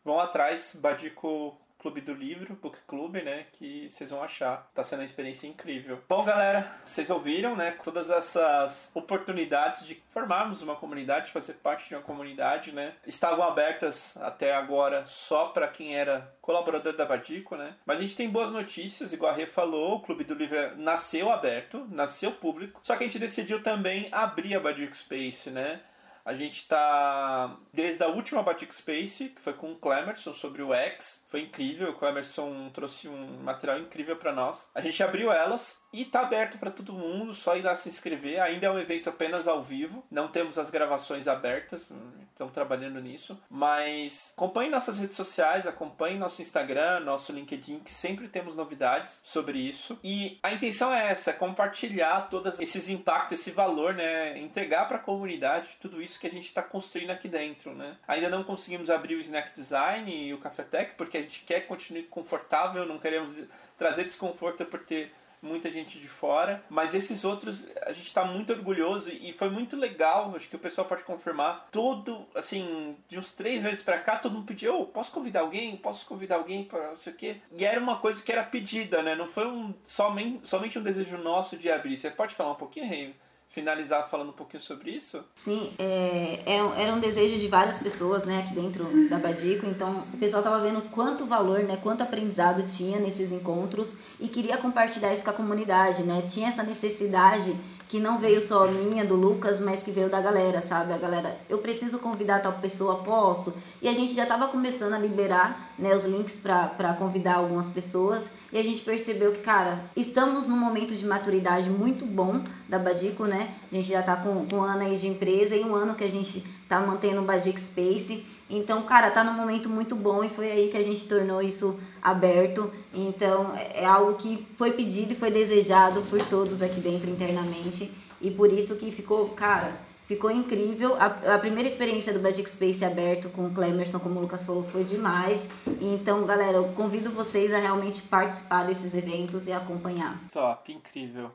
vão atrás, Badico Clube do Livro, Book Club, né? Que vocês vão achar. Tá sendo uma experiência incrível. Bom, galera, vocês ouviram, né? Todas essas oportunidades de formarmos uma comunidade, de fazer parte de uma comunidade, né? Estavam abertas até agora só para quem era colaborador da Vadico, né? Mas a gente tem boas notícias, igual a Rê falou, o Clube do Livro nasceu aberto, nasceu público, só que a gente decidiu também abrir a Vadico Space, né? A gente está desde a última Batic Space, que foi com o Clemerson sobre o X. Foi incrível, o Clemerson trouxe um material incrível para nós. A gente abriu elas e tá aberto para todo mundo, só ir lá se inscrever. Ainda é um evento apenas ao vivo, não temos as gravações abertas, estamos trabalhando nisso. Mas acompanhe nossas redes sociais, acompanhe nosso Instagram, nosso LinkedIn, que sempre temos novidades sobre isso. E a intenção é essa, é compartilhar todos esses impactos, esse valor, né? Entregar para a comunidade tudo isso que a gente está construindo aqui dentro, né? Ainda não conseguimos abrir o Snack Design e o Café Tech, porque a gente quer continuar confortável, não queremos trazer desconforto por ter muita gente de fora, mas esses outros a gente está muito orgulhoso e foi muito legal, acho que o pessoal pode confirmar. Todo, assim, de uns três meses para cá, todo mundo pediu, oh, posso convidar alguém? Posso convidar alguém para não sei o quê? E era uma coisa que era pedida, né? Não foi um, somente, somente um desejo nosso de abrir. Você pode falar um pouquinho, Rei? Finalizar falando um pouquinho sobre isso? Sim, é, é, era um desejo de várias pessoas, né, aqui dentro da Badico. Então, o pessoal estava vendo quanto valor, né, quanto aprendizado tinha nesses encontros e queria compartilhar isso com a comunidade, né? Tinha essa necessidade que não veio só minha, do Lucas, mas que veio da galera, sabe? A galera, eu preciso convidar tal pessoa, posso? E a gente já estava começando a liberar né, os links para convidar algumas pessoas e a gente percebeu que, cara, estamos num momento de maturidade muito bom da Badico, né? A gente já está com, com um ano aí de empresa e um ano que a gente está mantendo o Badico Space então, cara, tá num momento muito bom e foi aí que a gente tornou isso aberto. Então, é algo que foi pedido e foi desejado por todos aqui dentro internamente. E por isso que ficou, cara, ficou incrível. A, a primeira experiência do Magic Space aberto com o Clemerson, como o Lucas falou, foi demais. Então, galera, eu convido vocês a realmente participar desses eventos e acompanhar. Top, incrível.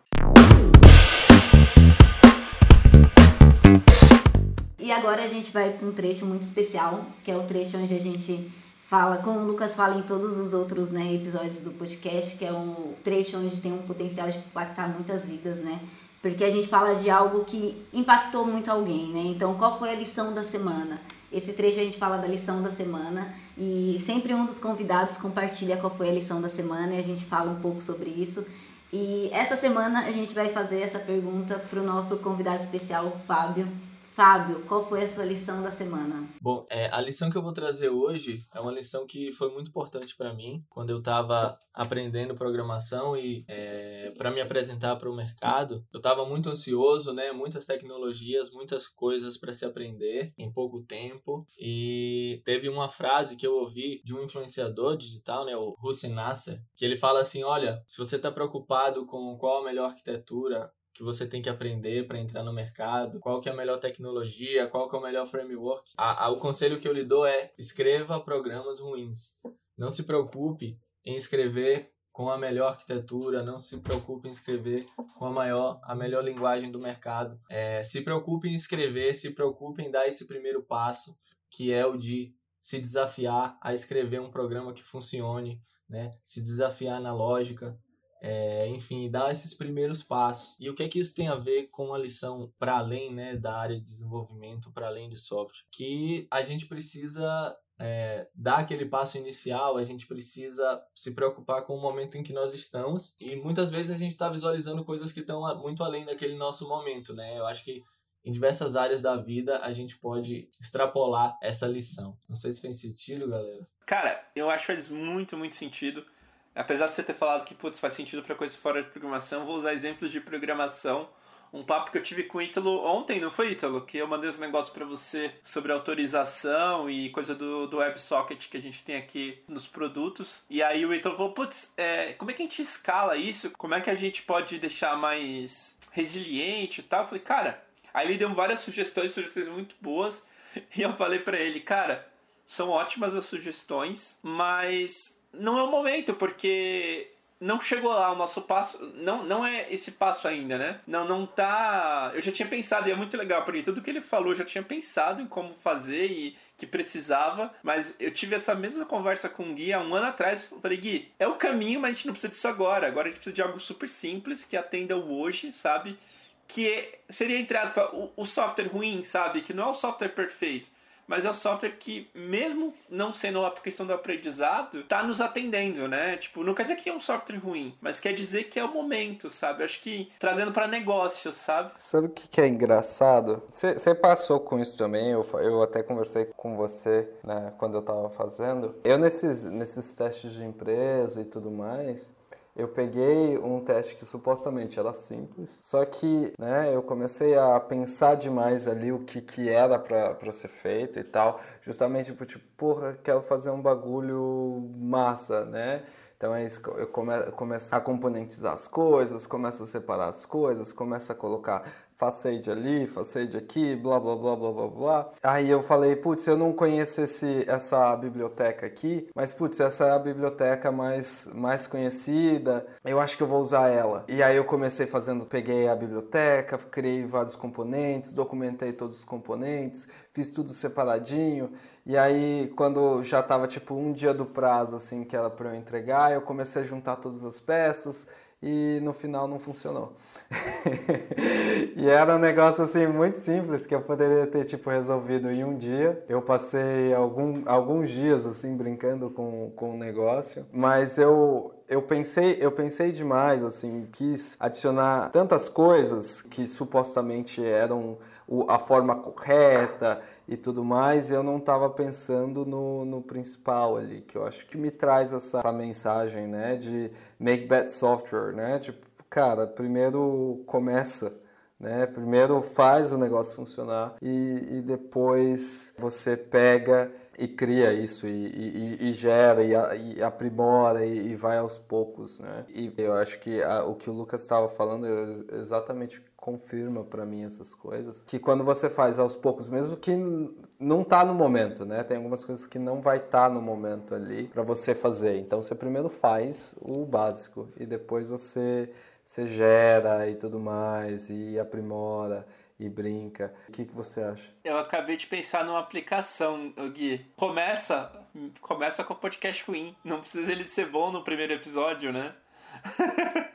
E agora a gente vai para um trecho muito especial, que é o trecho onde a gente fala, como o Lucas fala em todos os outros né, episódios do podcast, que é um trecho onde tem um potencial de impactar muitas vidas, né? Porque a gente fala de algo que impactou muito alguém, né? Então, qual foi a lição da semana? Esse trecho a gente fala da lição da semana e sempre um dos convidados compartilha qual foi a lição da semana e a gente fala um pouco sobre isso. E essa semana a gente vai fazer essa pergunta para o nosso convidado especial, o Fábio. Fábio, qual foi a sua lição da semana? Bom, é, a lição que eu vou trazer hoje é uma lição que foi muito importante para mim quando eu estava aprendendo programação e é, para me apresentar para o mercado. Eu estava muito ansioso, né? Muitas tecnologias, muitas coisas para se aprender em pouco tempo. E teve uma frase que eu ouvi de um influenciador digital, né? O Hussein Nasser, que ele fala assim: olha, se você está preocupado com qual a melhor arquitetura, que você tem que aprender para entrar no mercado, qual que é a melhor tecnologia, qual que é o melhor framework. A, a, o conselho que eu lhe dou é escreva programas ruins. Não se preocupe em escrever com a melhor arquitetura, não se preocupe em escrever com a maior, a melhor linguagem do mercado. É, se preocupe em escrever, se preocupe em dar esse primeiro passo, que é o de se desafiar a escrever um programa que funcione, né? se desafiar na lógica, é, enfim, dar esses primeiros passos. E o que é que isso tem a ver com a lição para além né, da área de desenvolvimento, para além de software? Que a gente precisa é, dar aquele passo inicial, a gente precisa se preocupar com o momento em que nós estamos e muitas vezes a gente está visualizando coisas que estão muito além daquele nosso momento, né? Eu acho que em diversas áreas da vida a gente pode extrapolar essa lição. Não sei se fez sentido, galera. Cara, eu acho que faz muito, muito sentido apesar de você ter falado que putz, faz sentido para coisas fora de programação, vou usar exemplos de programação. Um papo que eu tive com o Ítalo ontem, não foi, Ítalo? Que eu mandei os negócios para você sobre autorização e coisa do, do WebSocket que a gente tem aqui nos produtos. E aí o Ítalo falou, putz, é, como é que a gente escala isso? Como é que a gente pode deixar mais resiliente e tal? Eu falei, cara... Aí ele deu várias sugestões, sugestões muito boas. E eu falei para ele, cara, são ótimas as sugestões, mas não é o momento, porque não chegou lá o nosso passo, não, não é esse passo ainda, né? Não, não tá. Eu já tinha pensado, e é muito legal, porque tudo que ele falou eu já tinha pensado em como fazer e que precisava, mas eu tive essa mesma conversa com o Gui há um ano atrás. Falei, Gui, é o caminho, mas a gente não precisa disso agora. Agora a gente precisa de algo super simples que atenda o hoje, sabe? Que seria, entre aspas, o, o software ruim, sabe? Que não é o software perfeito mas é um software que, mesmo não sendo a questão do aprendizado, tá nos atendendo, né? Tipo, não quer dizer que é um software ruim, mas quer dizer que é o momento, sabe? Acho que trazendo para negócios, sabe? Sabe o que, que é engraçado? Você passou com isso também, eu, eu até conversei com você, né, quando eu tava fazendo. Eu, nesses, nesses testes de empresa e tudo mais, eu peguei um teste que supostamente era simples, só que né, eu comecei a pensar demais ali o que, que era para ser feito e tal, justamente por tipo, porra, quero fazer um bagulho massa, né? Então é isso, eu come, começo a componentizar as coisas, começo a separar as coisas, começo a colocar Facade ali, Facade aqui, blá blá blá blá blá blá. Aí eu falei, putz, eu não conheço esse, essa biblioteca aqui, mas putz, essa é a biblioteca mais, mais conhecida, eu acho que eu vou usar ela. E aí eu comecei fazendo, peguei a biblioteca, criei vários componentes, documentei todos os componentes, fiz tudo separadinho. E aí quando já tava tipo um dia do prazo assim que era para eu entregar, eu comecei a juntar todas as peças e no final não funcionou. e era um negócio assim muito simples que eu poderia ter tipo resolvido em um dia. Eu passei algum, alguns dias assim brincando com, com o negócio, mas eu eu pensei, eu pensei demais, assim, quis adicionar tantas coisas que supostamente eram a forma correta e tudo mais, eu não estava pensando no, no principal ali, que eu acho que me traz essa, essa mensagem, né, de make bad software, né, tipo, cara, primeiro começa, né? Primeiro faz o negócio funcionar e, e depois você pega e cria isso e, e, e gera e, e aprimora e, vai aos poucos, né? E eu acho que a, o que o Lucas estava falando exatamente confirma para mim essas coisas, que quando você faz aos poucos, mesmo que não tá no momento, né? Tem algumas coisas que não vai estar tá no momento ali para você fazer. Então você primeiro faz o básico e depois você você gera e tudo mais e aprimora e brinca. O que, que você acha? Eu acabei de pensar numa aplicação, Gui. Começa, começa com o podcast ruim. Não precisa ele ser bom no primeiro episódio, né?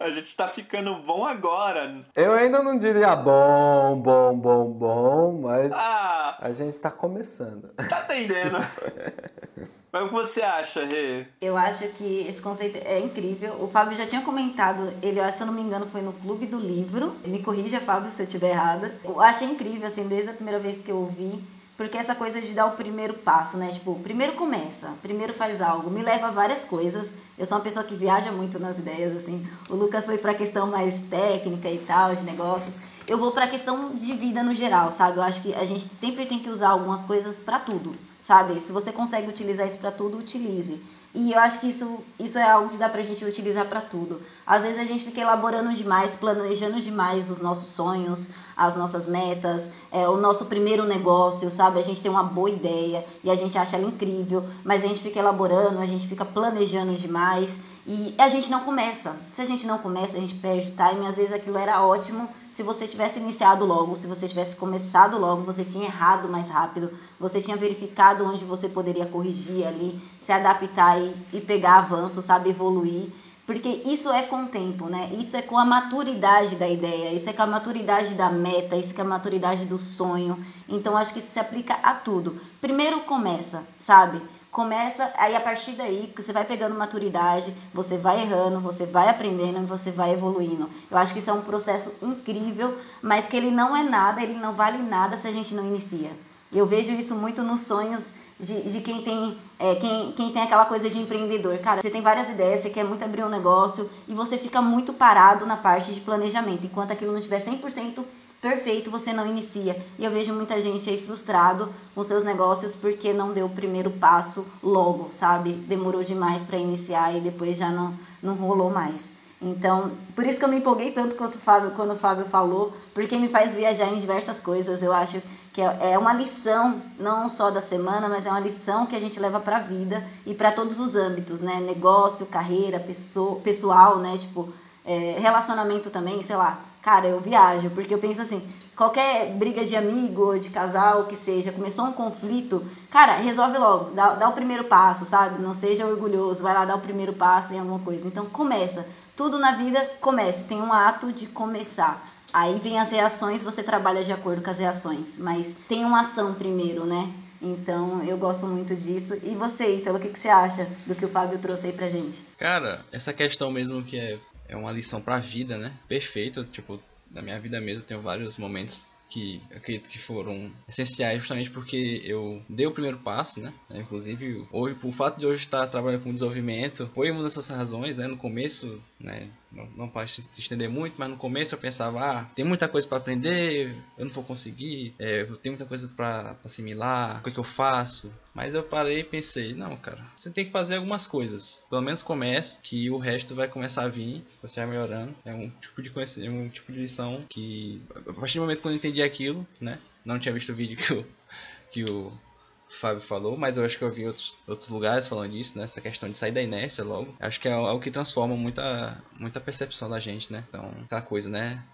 A gente tá ficando bom agora. Eu ainda não diria bom, bom, bom, bom, mas ah, a gente tá começando. Tá atendendo. Mas o que você acha, Rê? Eu acho que esse conceito é incrível. O Fábio já tinha comentado, ele, se eu não me engano, foi no Clube do Livro. Me corrija, Fábio, se eu estiver errada. Eu achei incrível, assim, desde a primeira vez que eu ouvi. Porque essa coisa de dar o primeiro passo, né? Tipo, primeiro começa, primeiro faz algo, me leva a várias coisas. Eu sou uma pessoa que viaja muito nas ideias, assim. O Lucas foi para a questão mais técnica e tal, de negócios. Eu vou para a questão de vida no geral, sabe? Eu acho que a gente sempre tem que usar algumas coisas para tudo sabe? Se você consegue utilizar isso para tudo, utilize. E eu acho que isso, isso é algo que dá pra gente utilizar para tudo. Às vezes a gente fica elaborando demais, planejando demais os nossos sonhos, as nossas metas, é, o nosso primeiro negócio, sabe? A gente tem uma boa ideia e a gente acha ela incrível, mas a gente fica elaborando, a gente fica planejando demais e a gente não começa. Se a gente não começa, a gente perde time. Às vezes aquilo era ótimo se você tivesse iniciado logo, se você tivesse começado logo, você tinha errado mais rápido, você tinha verificado onde você poderia corrigir ali, se adaptar e, e pegar avanço, sabe, evoluir. Porque isso é com o tempo, né? Isso é com a maturidade da ideia, isso é com a maturidade da meta, isso é com a maturidade do sonho. Então acho que isso se aplica a tudo. Primeiro começa, sabe? Começa, aí a partir daí você vai pegando maturidade, você vai errando, você vai aprendendo, você vai evoluindo. Eu acho que isso é um processo incrível, mas que ele não é nada, ele não vale nada se a gente não inicia. Eu vejo isso muito nos sonhos de, de quem, tem, é, quem, quem tem aquela coisa de empreendedor. Cara, você tem várias ideias, você quer muito abrir um negócio e você fica muito parado na parte de planejamento. Enquanto aquilo não estiver 100% perfeito, você não inicia. E eu vejo muita gente aí frustrado com seus negócios porque não deu o primeiro passo logo, sabe? Demorou demais para iniciar e depois já não, não rolou mais. Então, por isso que eu me empolguei tanto quanto o Fábio, quando o Fábio falou, porque me faz viajar em diversas coisas. Eu acho que é, é uma lição, não só da semana, mas é uma lição que a gente leva para a vida e para todos os âmbitos, né? Negócio, carreira, pessoa, pessoal, né? Tipo, é, relacionamento também, sei lá. Cara, eu viajo, porque eu penso assim, qualquer briga de amigo, de casal, que seja, começou um conflito, cara, resolve logo, dá, dá o primeiro passo, sabe? Não seja orgulhoso, vai lá dar o primeiro passo em alguma coisa. Então, começa tudo na vida começa, tem um ato de começar. Aí vem as reações, você trabalha de acordo com as reações, mas tem uma ação primeiro, né? Então eu gosto muito disso. E você, Ítalo, o que, que você acha do que o Fábio trouxe aí pra gente? Cara, essa questão mesmo que é, é uma lição pra vida, né? Perfeito, tipo, na minha vida mesmo tenho vários momentos que acredito que foram essenciais justamente porque eu dei o primeiro passo, né? Inclusive, hoje, o fato de hoje estar trabalhando com desenvolvimento foi uma dessas razões, né? No começo, né? Não, não pode se estender muito, mas no começo eu pensava, ah, tem muita coisa para aprender, eu não vou conseguir, é, muita coisa para assimilar, o que, é que eu faço? Mas eu parei e pensei, não, cara, você tem que fazer algumas coisas. Pelo menos comece, que o resto vai começar a vir, você vai melhorando. É um tipo de é um tipo de lição que, a partir do momento que eu entendi aquilo, né? Não tinha visto o vídeo que o, que o Fábio falou, mas eu acho que eu vi outros, outros lugares falando disso, né? Essa questão de sair da inércia logo. Acho que é algo que transforma muita, muita percepção da gente, né? Então, aquela coisa, né?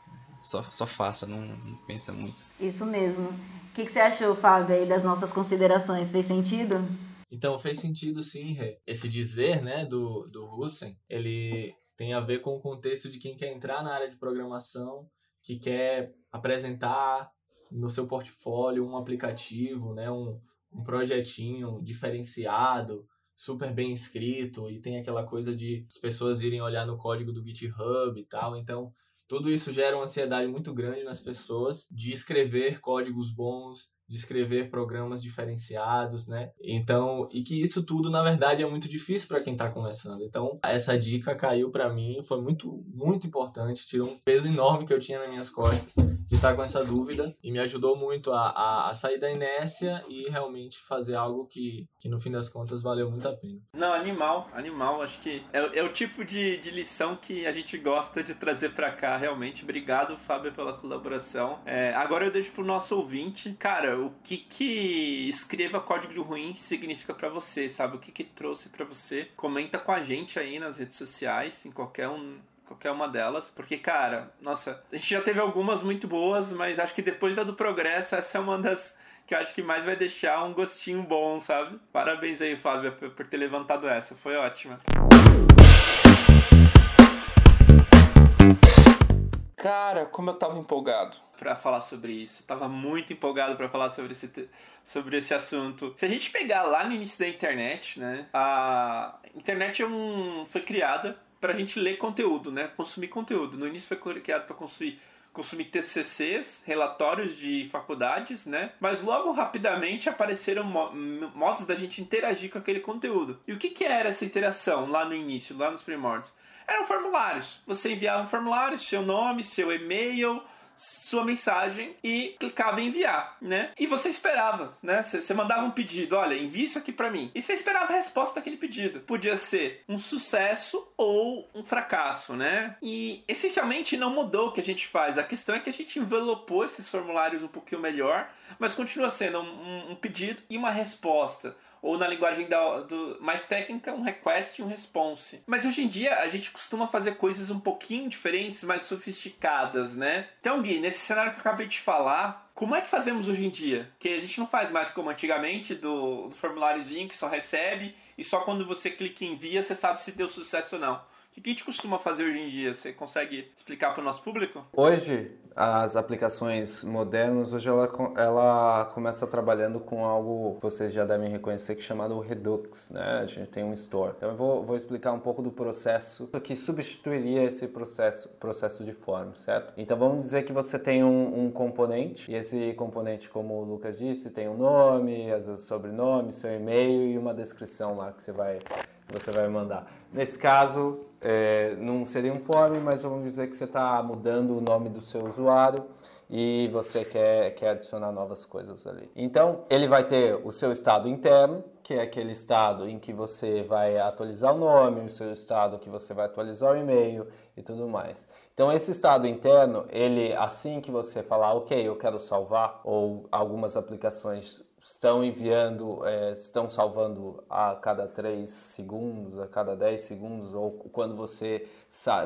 Só, só faça, não, não pensa muito. Isso mesmo. O que, que você achou, Fábio, aí das nossas considerações? Fez sentido? Então, fez sentido sim, Rê. Esse dizer, né, do, do Hussein, ele tem a ver com o contexto de quem quer entrar na área de programação, que quer apresentar no seu portfólio um aplicativo, né, um, um projetinho diferenciado, super bem escrito e tem aquela coisa de as pessoas irem olhar no código do GitHub e tal. Então, tudo isso gera uma ansiedade muito grande nas pessoas de escrever códigos bons, de escrever programas diferenciados, né? Então, e que isso tudo na verdade é muito difícil para quem está começando. Então, essa dica caiu para mim, foi muito muito importante, tirou um peso enorme que eu tinha nas minhas costas de estar tá com essa dúvida e me ajudou muito a, a, sair da inércia e realmente fazer algo que, que no fim das contas valeu muito a pena. Não, animal, animal, acho que é, é o tipo de, de lição que a gente gosta de trazer para cá, realmente. Obrigado, Fábio, pela colaboração. É, agora eu deixo pro nosso ouvinte, cara, o que que escreva código ruim significa para você, sabe? O que que trouxe para você? Comenta com a gente aí nas redes sociais, em qualquer um qualquer uma delas, porque cara, nossa, a gente já teve algumas muito boas, mas acho que depois da do progresso essa é uma das que eu acho que mais vai deixar um gostinho bom, sabe? Parabéns aí, Fábio, por ter levantado essa, foi ótima. Cara, como eu tava empolgado para falar sobre isso. tava muito empolgado para falar sobre esse, sobre esse assunto. Se a gente pegar lá no início da internet, né? A internet é um, foi criada para a gente ler conteúdo, né? Consumir conteúdo. No início foi criado para consumir consumir TCCs, relatórios de faculdades, né? Mas logo rapidamente apareceram modos da gente interagir com aquele conteúdo. E o que, que era essa interação lá no início, lá nos primórdios? Eram formulários. Você enviava um formulário, seu nome, seu e-mail, sua mensagem e clicava em enviar, né? E você esperava, né? Você mandava um pedido, olha, envie isso aqui para mim. E você esperava a resposta daquele pedido. Podia ser um sucesso ou um fracasso, né? E essencialmente não mudou o que a gente faz. A questão é que a gente envelopou esses formulários um pouquinho melhor, mas continua sendo um, um pedido e uma resposta ou na linguagem da, do, mais técnica, um request e um response. Mas hoje em dia a gente costuma fazer coisas um pouquinho diferentes, mais sofisticadas, né? Então, Gui, nesse cenário que eu acabei de falar, como é que fazemos hoje em dia? Que a gente não faz mais como antigamente, do, do formuláriozinho que só recebe e só quando você clica em envia você sabe se deu sucesso ou não. O que a gente costuma fazer hoje em dia? Você consegue explicar para o nosso público? Hoje, as aplicações modernas, hoje ela, ela começa trabalhando com algo que vocês já devem reconhecer que é chamado Redux, né? A gente tem um store. Então eu vou, vou explicar um pouco do processo que substituiria esse processo, processo de form, certo? Então vamos dizer que você tem um, um componente e esse componente, como o Lucas disse, tem um nome, às vezes sobrenome, seu e-mail e uma descrição lá que você vai você vai mandar. Nesse caso, é, não seria um form, mas vamos dizer que você está mudando o nome do seu usuário e você quer, quer adicionar novas coisas ali. Então, ele vai ter o seu estado interno, que é aquele estado em que você vai atualizar o nome, o seu estado que você vai atualizar o e-mail e tudo mais. Então, esse estado interno, ele assim que você falar, ok, eu quero salvar, ou algumas aplicações estão enviando, é, estão salvando a cada 3 segundos, a cada 10 segundos, ou quando você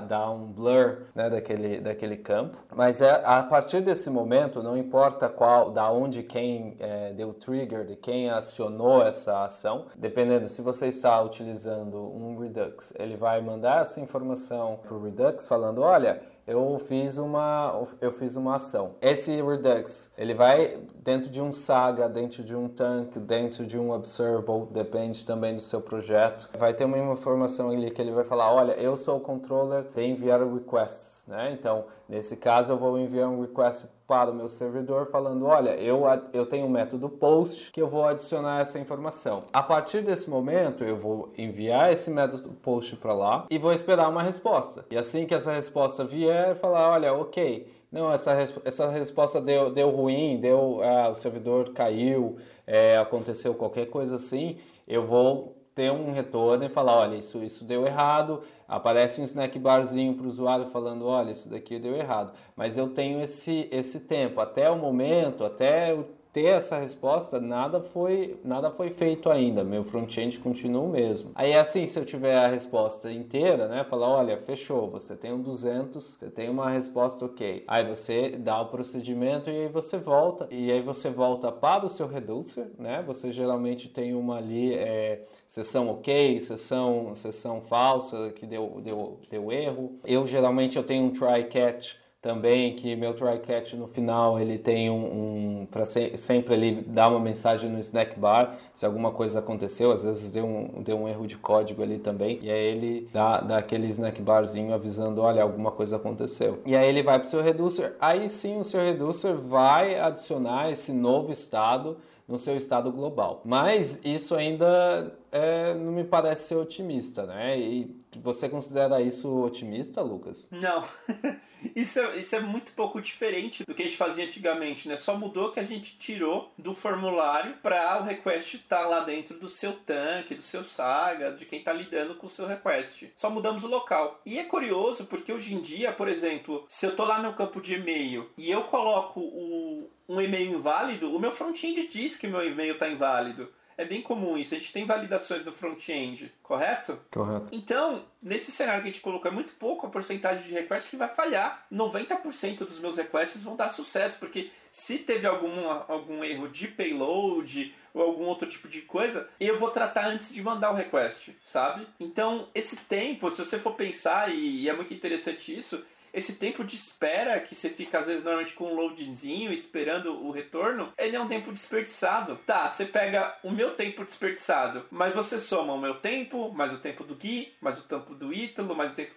dá um blur né, daquele, daquele campo. Mas é, a partir desse momento, não importa qual, da onde quem é, deu o trigger, de quem acionou essa ação, dependendo se você está utilizando um Redux, ele vai mandar essa informação para o Redux falando, olha, eu fiz uma eu fiz uma ação. Esse Redux, ele vai dentro de um Saga, dentro de um Tank, dentro de um Observable, depende também do seu projeto. Vai ter uma informação ali que ele vai falar, olha, eu sou o controller de enviar requests, né? Então, nesse caso eu vou enviar um request para o meu servidor falando, olha, eu, eu tenho um método post que eu vou adicionar essa informação. A partir desse momento, eu vou enviar esse método post para lá e vou esperar uma resposta. E assim que essa resposta vier, falar, olha, ok, não, essa, essa resposta deu, deu ruim, deu, ah, o servidor caiu, é, aconteceu qualquer coisa assim, eu vou ter um retorno e falar, olha, isso, isso deu errado, aparece um snack barzinho para o usuário falando, olha, isso daqui deu errado. Mas eu tenho esse, esse tempo, até o momento, até o ter essa resposta, nada foi, nada foi feito ainda. Meu front-end continua o mesmo. Aí assim, se eu tiver a resposta inteira, né, falar, olha, fechou, você tem um 200, você tem uma resposta ok. Aí você dá o procedimento e aí você volta. E aí você volta para o seu reducer, né? Você geralmente tem uma ali é, sessão ok, sessão, sessão falsa que deu, deu, deu erro. Eu geralmente eu tenho um try catch também que meu try catch no final ele tem um, um para se, sempre ele dá uma mensagem no snack bar se alguma coisa aconteceu às vezes deu um, deu um erro de código ali também e aí ele dá, dá aquele snack barzinho avisando olha alguma coisa aconteceu e aí ele vai para o seu reducer aí sim o seu reducer vai adicionar esse novo estado no seu estado global. Mas isso ainda é, não me parece ser otimista, né? E você considera isso otimista, Lucas? Não. isso, é, isso é muito pouco diferente do que a gente fazia antigamente, né? Só mudou que a gente tirou do formulário para o request estar tá lá dentro do seu tanque, do seu saga, de quem está lidando com o seu request. Só mudamos o local. E é curioso porque hoje em dia, por exemplo, se eu estou lá no campo de e-mail e eu coloco o, um e-mail inválido, o meu front-end diz que meu e-mail está inválido. É bem comum isso. A gente tem validações no front-end, correto? Correto. Então, nesse cenário que a gente colocou, é muito pouco a porcentagem de requests que vai falhar. 90% dos meus requests vão dar sucesso, porque se teve algum, algum erro de payload ou algum outro tipo de coisa, eu vou tratar antes de mandar o request, sabe? Então, esse tempo, se você for pensar, e é muito interessante isso, esse tempo de espera que você fica às vezes normalmente com um loadzinho esperando o retorno, ele é um tempo desperdiçado. Tá, você pega o meu tempo desperdiçado, mas você soma o meu tempo, mais o tempo do Gui, mais o tempo do Ítalo, mais o tempo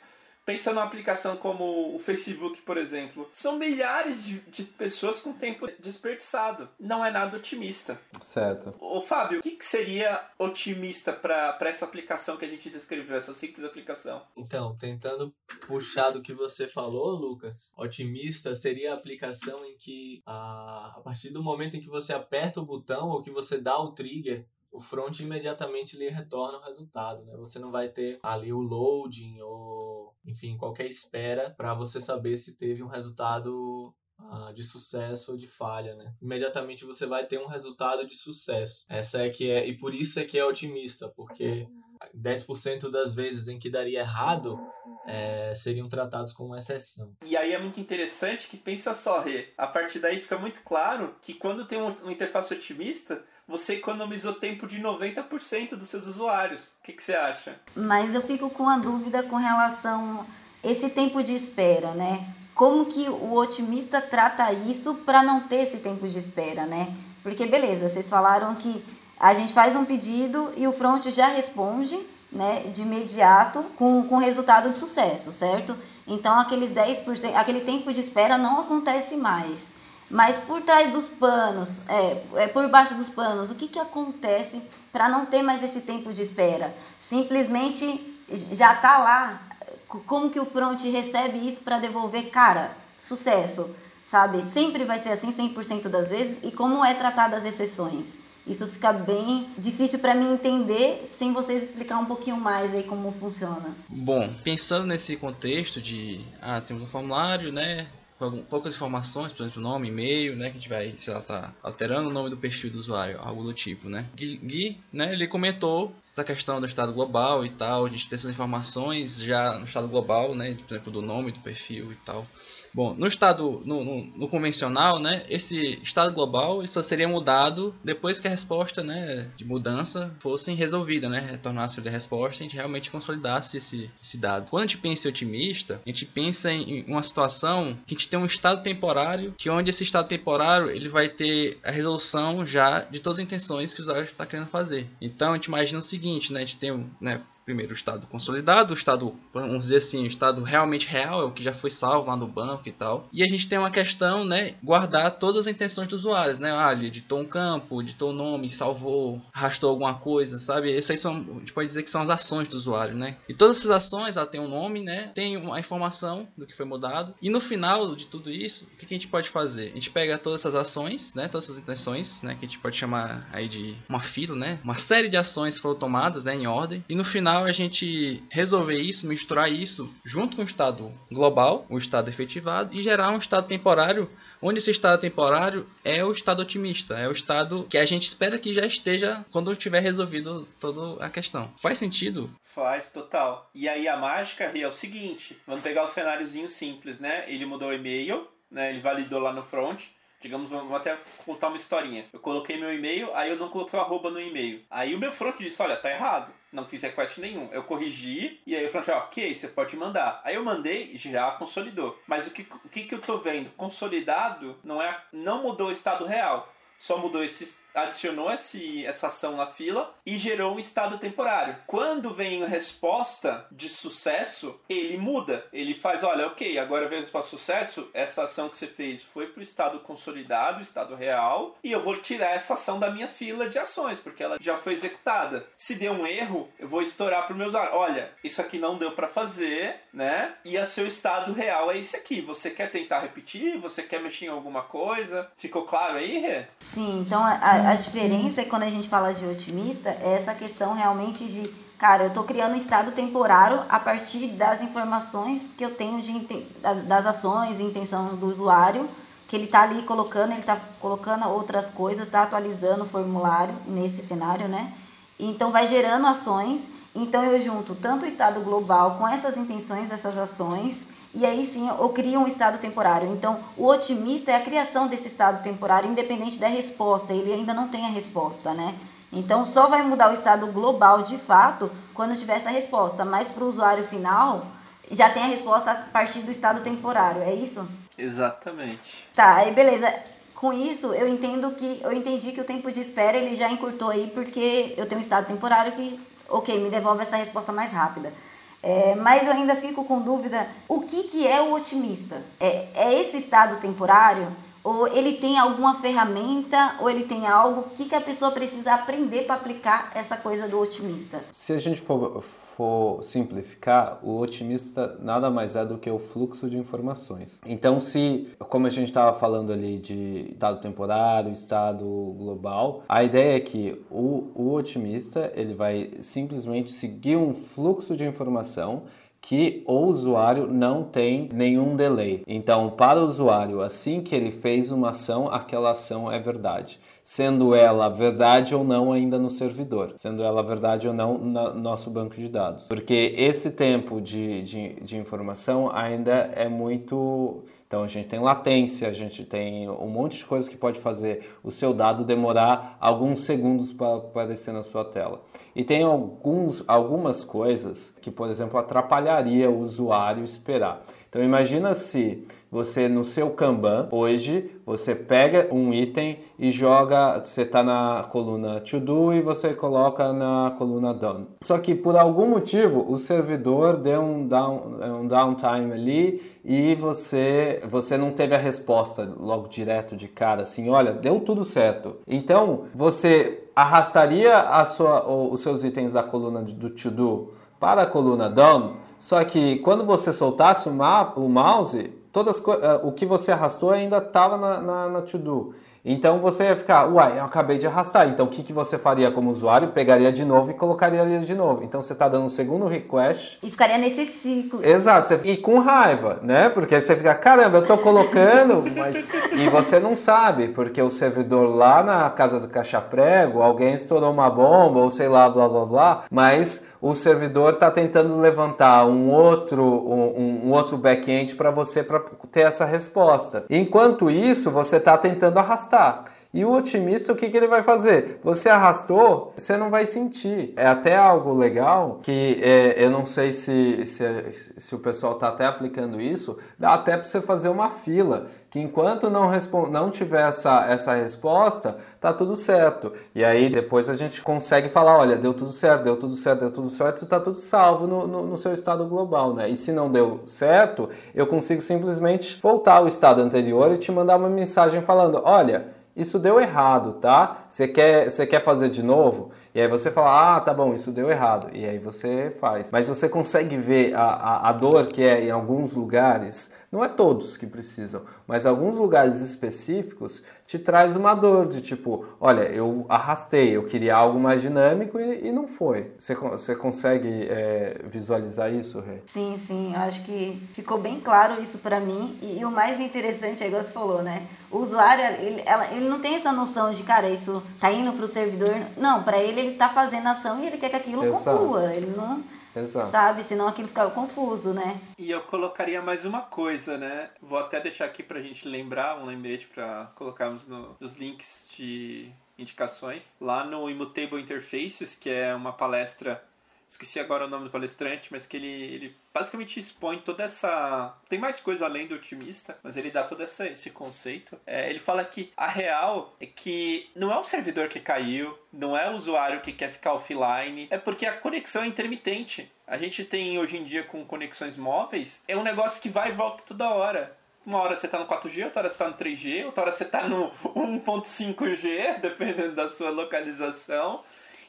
Pensa numa aplicação como o Facebook, por exemplo. São milhares de, de, pessoas com tempo desperdiçado. Não é nada otimista. Certo. Ô, Fábio, o que, que seria otimista para essa aplicação que a gente descreveu, essa simples aplicação? Então, tentando puxar do que você falou, Lucas, otimista seria a aplicação em que a, a partir do momento em que você aperta o botão ou que você dá o trigger, o front imediatamente lhe retorna o resultado, né? Você não vai ter ali o loading ou enfim, qualquer espera para você saber se teve um resultado uh, de sucesso ou de falha, né? Imediatamente você vai ter um resultado de sucesso. Essa é que é e por isso é que é otimista, porque 10% das vezes em que daria errado é, seriam tratados como exceção. E aí é muito interessante que pensa só, Rê, a partir daí fica muito claro que quando tem uma interface otimista, você economizou tempo de 90% dos seus usuários. O que, que, você acha? Mas eu fico com a dúvida com relação a esse tempo de espera, né? Como que o otimista trata isso para não ter esse tempo de espera, né? Porque beleza, vocês falaram que a gente faz um pedido e o front já responde, né, de imediato com, com resultado de sucesso, certo? Então aqueles 10%, aquele tempo de espera não acontece mais. Mas por trás dos panos, é, é por baixo dos panos, o que, que acontece para não ter mais esse tempo de espera? Simplesmente já está lá. Como que o front recebe isso para devolver? Cara, sucesso, sabe? Sempre vai ser assim 100% das vezes. E como é tratado as exceções? Isso fica bem difícil para mim entender sem vocês explicar um pouquinho mais aí como funciona. Bom, pensando nesse contexto de ah, temos um formulário, né? poucas informações, por exemplo, nome, e-mail, né, que a gente vai, tá alterando o nome do perfil do usuário, algo do tipo, né. Gui, né, ele comentou essa questão do estado global e tal, de ter essas informações já no estado global, né, por exemplo, do nome do perfil e tal. Bom, no estado no, no, no, convencional, né, esse estado global só seria mudado depois que a resposta, né, de mudança fosse resolvida, né, retornasse a resposta e a gente realmente consolidasse esse, esse dado. Quando a gente pensa em otimista, a gente pensa em uma situação que a gente tem um estado temporário, que onde esse estado temporário ele vai ter a resolução já de todas as intenções que o usuário está querendo fazer. Então a gente imagina o seguinte, né, a gente tem né, primeiro o estado consolidado, o estado, vamos dizer assim, o estado realmente real, é o que já foi salvo lá no banco e tal. E a gente tem uma questão, né, guardar todas as intenções dos usuários, né? Ah, ele editou um campo, editou o um nome, salvou, arrastou alguma coisa, sabe? Essas aí são, a gente pode dizer que são as ações do usuário, né? E todas essas ações, ela tem um nome, né? Tem uma informação do que foi mudado. E no final de tudo isso, o que a gente pode fazer? A gente pega todas essas ações, né? Todas essas intenções, né? Que a gente pode chamar aí de uma fila, né? Uma série de ações foram tomadas, né? Em ordem. E no final a gente resolver isso, misturar isso junto com o estado global, o estado efetivado, e gerar um estado temporário onde esse estado temporário é o estado otimista, é o estado que a gente espera que já esteja quando tiver resolvido toda a questão. Faz sentido? Faz, total. E aí a mágica é o seguinte, vamos pegar o cenáriozinho simples, né? Ele mudou o e-mail, né? Ele validou lá no front, Digamos, vamos até contar uma historinha. Eu coloquei meu e-mail, aí eu não coloquei o arroba no e-mail. Aí o meu front disse, olha, tá errado. Não fiz request nenhum. Eu corrigi e aí front falou, ok, você pode mandar. Aí eu mandei já consolidou. Mas o que, o que, que eu tô vendo? Consolidado não é não mudou o estado real. Só mudou esse adicionou esse, essa ação na fila e gerou um estado temporário. Quando vem a resposta de sucesso, ele muda. Ele faz, olha, ok, agora vem a resposta de sucesso, essa ação que você fez foi para o estado consolidado, estado real, e eu vou tirar essa ação da minha fila de ações, porque ela já foi executada. Se der um erro, eu vou estourar para o meu usuário. Olha, isso aqui não deu para fazer, né? E o seu estado real é esse aqui. Você quer tentar repetir? Você quer mexer em alguma coisa? Ficou claro aí, Rê? Sim, então a diferença, quando a gente fala de otimista, é essa questão realmente de, cara, eu estou criando um estado temporário a partir das informações que eu tenho de, das ações e intenção do usuário, que ele está ali colocando, ele está colocando outras coisas, está atualizando o formulário nesse cenário, né? Então vai gerando ações. Então eu junto tanto o estado global com essas intenções, essas ações, e aí sim eu crio um estado temporário. Então, o otimista é a criação desse estado temporário, independente da resposta, ele ainda não tem a resposta, né? Então, só vai mudar o estado global de fato quando tiver essa resposta, mas para o usuário final já tem a resposta a partir do estado temporário, é isso? Exatamente. Tá, aí beleza. Com isso, eu entendo que eu entendi que o tempo de espera ele já encurtou aí porque eu tenho um estado temporário que, ok, me devolve essa resposta mais rápida. É, mas eu ainda fico com dúvida: o que, que é o otimista? É, é esse estado temporário? Ou ele tem alguma ferramenta, ou ele tem algo? Que, que a pessoa precisa aprender para aplicar essa coisa do otimista? Se a gente for, for simplificar, o otimista nada mais é do que o fluxo de informações. Então, se, como a gente estava falando ali de estado temporário, estado global, a ideia é que o, o otimista ele vai simplesmente seguir um fluxo de informação que o usuário não tem nenhum delay. Então, para o usuário, assim que ele fez uma ação, aquela ação é verdade sendo ela verdade ou não ainda no servidor, sendo ela verdade ou não no nosso banco de dados. Porque esse tempo de, de, de informação ainda é muito. Então a gente tem latência, a gente tem um monte de coisas que pode fazer o seu dado demorar alguns segundos para aparecer na sua tela. E tem alguns, algumas coisas que, por exemplo, atrapalharia o usuário esperar. Então imagina se você no seu Kanban hoje você pega um item e joga, você está na coluna to do e você coloca na coluna done. Só que por algum motivo o servidor deu um, down, um downtime ali e você você não teve a resposta logo direto de cara assim, olha, deu tudo certo. Então você arrastaria a sua, os seus itens da coluna do to do para a coluna done só que quando você soltasse o, o mouse, todas uh, o que você arrastou ainda estava na, na, na to-do. Então você ia ficar, uai, eu acabei de arrastar. Então o que, que você faria como usuário? Pegaria de novo e colocaria ali de novo. Então você está dando um segundo request. E ficaria nesse ciclo. Exato, e com raiva, né? Porque você fica, caramba, eu estou colocando, mas. E você não sabe, porque o servidor lá na casa do caixa prego, alguém estourou uma bomba, ou sei lá, blá blá blá, mas o servidor está tentando levantar um outro, um, um outro back-end para você para ter essa resposta. Enquanto isso, você está tentando arrastar. E o otimista, o que, que ele vai fazer? Você arrastou, você não vai sentir. É até algo legal que é, eu não sei se, se, se o pessoal está até aplicando isso, dá até para você fazer uma fila que enquanto não, não tiver essa, essa resposta, tá tudo certo. E aí depois a gente consegue falar, olha, deu tudo certo, deu tudo certo, deu tudo certo, tá tudo salvo no, no, no seu estado global, né? E se não deu certo, eu consigo simplesmente voltar ao estado anterior e te mandar uma mensagem falando, olha, isso deu errado, tá? Você quer, você quer fazer de novo? E aí você fala, ah, tá bom, isso deu errado. E aí você faz. Mas você consegue ver a, a, a dor que é em alguns lugares não é todos que precisam, mas alguns lugares específicos te traz uma dor de tipo, olha, eu arrastei, eu queria algo mais dinâmico e, e não foi. Você, você consegue é, visualizar isso, Rê? Sim, sim, acho que ficou bem claro isso para mim. E, e, o mais interessante é igual você falou, né? O usuário, ele, ela, ele não tem essa noção de, cara, isso tá indo pro servidor. Não, para ele, ele tá fazendo ação e ele quer que aquilo Exato. conclua. Ele não Exato. Sabe? Senão aquilo ficava confuso, né? E eu colocaria mais uma coisa, né? Vou até deixar aqui pra gente lembrar, um lembrete pra colocarmos no, nos links de indicações. Lá no Immutable Interfaces, que é uma palestra esqueci agora o nome do palestrante, mas que ele, ele basicamente expõe toda essa. Tem mais coisa além do otimista, mas ele dá todo essa, esse conceito. É, ele fala que a real é que não é o servidor que caiu, não é o usuário que quer ficar offline, é porque a conexão é intermitente. A gente tem hoje em dia com conexões móveis, é um negócio que vai e volta toda hora. Uma hora você está no 4G, outra hora você está no 3G, outra hora você está no 1.5G, dependendo da sua localização.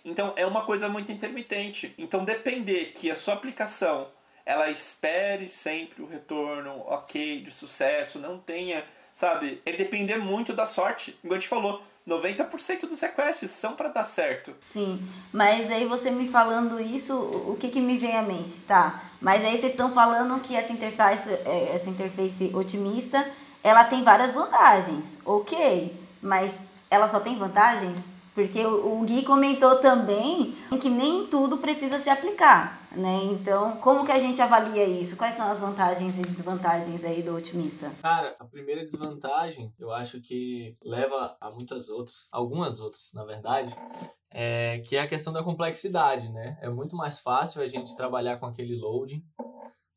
Então é uma coisa muito intermitente. Então depender que a sua aplicação ela espere sempre o retorno ok de sucesso, não tenha, sabe? É depender muito da sorte. Igual a gente falou, 90% dos requests são para dar certo. Sim, mas aí você me falando isso, o que, que me vem à mente? Tá, mas aí vocês estão falando que essa interface, é, essa interface otimista, ela tem várias vantagens, ok, mas ela só tem vantagens? Porque o, Gui comentou também que nem tudo precisa se aplicar, né? Então, como que a gente avalia isso? Quais são as vantagens e desvantagens aí do otimista? Cara, a primeira desvantagem, eu acho que leva a muitas outras, algumas outras, na verdade, é, que é a questão da complexidade, né? É muito mais fácil a gente trabalhar com aquele loading,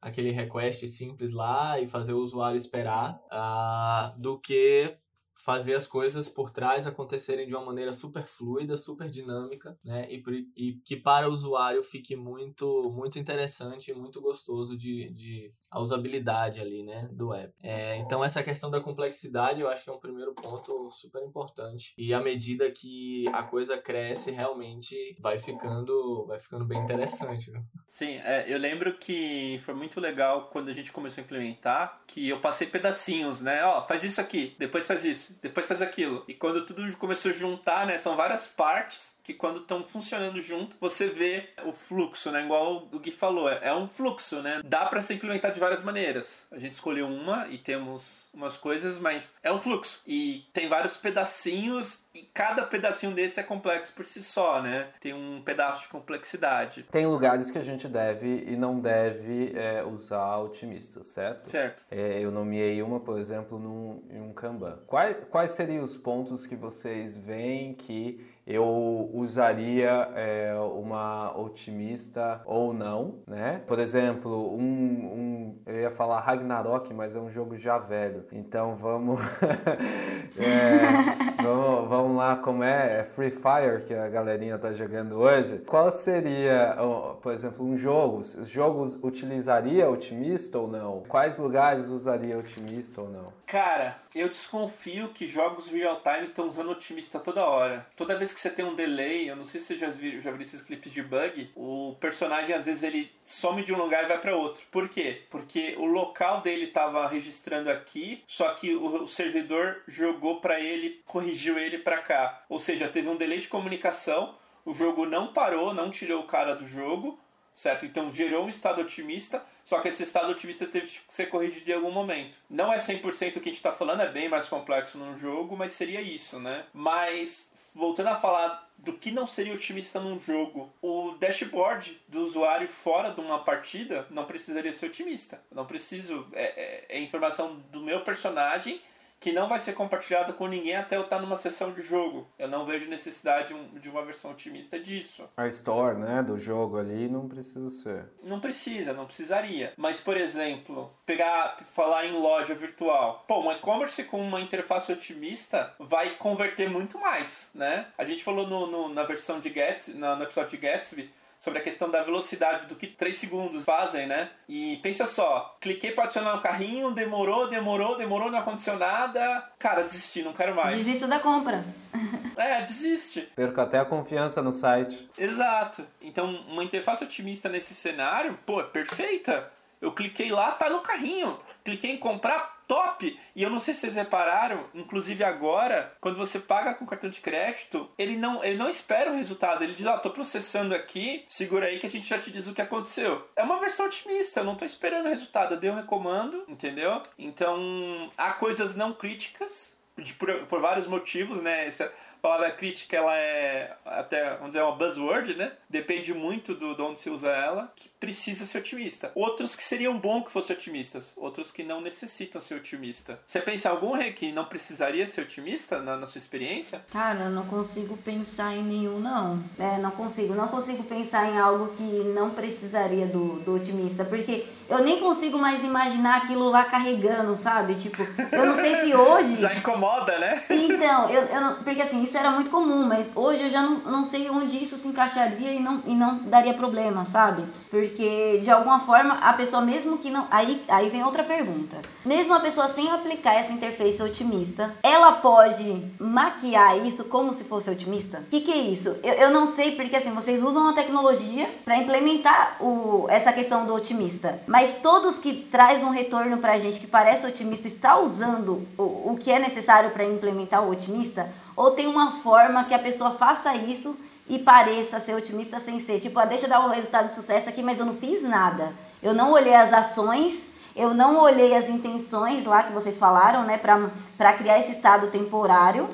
aquele request simples lá e fazer o usuário esperar, uh, do que fazer as coisas por trás acontecerem de uma maneira super fluida, super dinâmica, né? E, e que para o usuário fique muito, muito interessante e muito gostoso de, de a usabilidade ali, né? Do app. É, então essa questão da complexidade eu acho que é um primeiro ponto super importante. E à medida que a coisa cresce, realmente vai ficando, vai ficando bem interessante. Viu? Sim, é, eu lembro que foi muito legal quando a gente começou a implementar, que eu passei pedacinhos, né? Ó, faz isso aqui, depois faz isso, depois faz aquilo. E quando tudo começou a juntar, né, são várias partes que quando estão funcionando junto, você vê o fluxo, né? Igual o Gui falou, é, é um fluxo, né? Dá para se implementar de várias maneiras. A gente escolheu uma e temos umas coisas, mas é um fluxo. E tem vários pedacinhos e cada pedacinho desse é complexo por si só, né? Tem um pedaço de complexidade. Tem lugares que a gente deve e não deve é, usar otimistas, certo? Certo. É, eu nomeei uma, por exemplo, num, em um Kanban. Quais, quais seriam os pontos que vocês veem que eu usaria é, uma otimista ou não, né? Por exemplo, um, um, eu ia falar Ragnarok, mas é um jogo já velho. Então vamos, é, vamos, vamos lá, como é? é Free Fire que a galerinha tá jogando hoje. Qual seria, por exemplo, um jogo? Os jogos utilizaria otimista ou não? Quais lugares usaria otimista ou não? Cara, eu desconfio que jogos real time estão usando otimista toda hora. Toda vez que você tem um delay, eu não sei se você já viu, já viu esses clipes de bug, o personagem às vezes ele some de um lugar e vai para outro. Por quê? Porque o local dele estava registrando aqui, só que o, o servidor jogou para ele, corrigiu ele para cá. Ou seja, teve um delay de comunicação, o jogo não parou, não tirou o cara do jogo, certo? Então gerou um estado otimista, só que esse estado otimista teve que ser corrigido em algum momento. Não é 100% o que a gente está falando, é bem mais complexo num jogo, mas seria isso, né? Mas voltando a falar do que não seria otimista num jogo, o dashboard do usuário fora de uma partida não precisaria ser otimista. Não preciso. É, é, é informação do meu personagem que não vai ser compartilhada com ninguém até eu estar numa sessão de jogo. Eu não vejo necessidade de uma versão otimista disso. A store, né, do jogo ali não precisa ser. Não precisa, não precisaria. Mas, por exemplo, pegar, falar em loja virtual. Pô, um e-commerce com uma interface otimista vai converter muito mais, né? A gente falou no, no na versão de Gatsby, no episódio de Gatsby, sobre a questão da velocidade do que 3 segundos fazem, né? E pensa só, cliquei para adicionar no carrinho, demorou, demorou, demorou, não aconteceu nada. Cara, desisti, não quero mais. Desisto da compra. É, desiste. Perco até a confiança no site. Exato. Então, uma interface otimista nesse cenário, pô, é perfeita. Eu cliquei lá, tá no carrinho. Cliquei em comprar, top! E eu não sei se vocês repararam, inclusive agora, quando você paga com cartão de crédito, ele não, ele não espera o resultado. Ele diz, ó, oh, tô processando aqui, segura aí que a gente já te diz o que aconteceu. É uma versão otimista, eu não tô esperando o resultado. Eu dei um recomando, entendeu? Então, há coisas não críticas, por, por vários motivos, né? Essa, palavra crítica ela é até, vamos dizer, uma buzzword, né? Depende muito do, de onde se usa ela, que precisa ser otimista. Outros que seriam bom que fossem otimistas, outros que não necessitam ser otimista. Você pensa em algum rei que não precisaria ser otimista na, na, sua experiência? Cara, eu não consigo pensar em nenhum, não. É, não consigo. Não consigo pensar em algo que não precisaria do, do otimista, porque eu nem consigo mais imaginar aquilo lá carregando, sabe? Tipo, eu não sei se hoje... Já incomoda, né? Então, eu, eu não, porque assim, isso era muito comum, mas hoje eu já não, não sei onde isso se encaixaria e não, e não daria problema, sabe? Porque de alguma forma a pessoa mesmo que não. Aí, aí vem outra pergunta. Mesmo a pessoa sem aplicar essa interface otimista, ela pode maquiar isso como se fosse otimista? O que, que é isso? Eu, eu não sei, porque assim, vocês usam a tecnologia para implementar o, essa questão do otimista. Mas todos que traz um retorno pra gente que parece otimista está usando o, o que é necessário para implementar o otimista? Ou tem uma forma que a pessoa faça isso e pareça ser otimista sem ser? Tipo, ah, deixa eu dar um resultado de sucesso aqui, mas eu não fiz nada. Eu não olhei as ações, eu não olhei as intenções lá que vocês falaram, né, para criar esse estado temporário,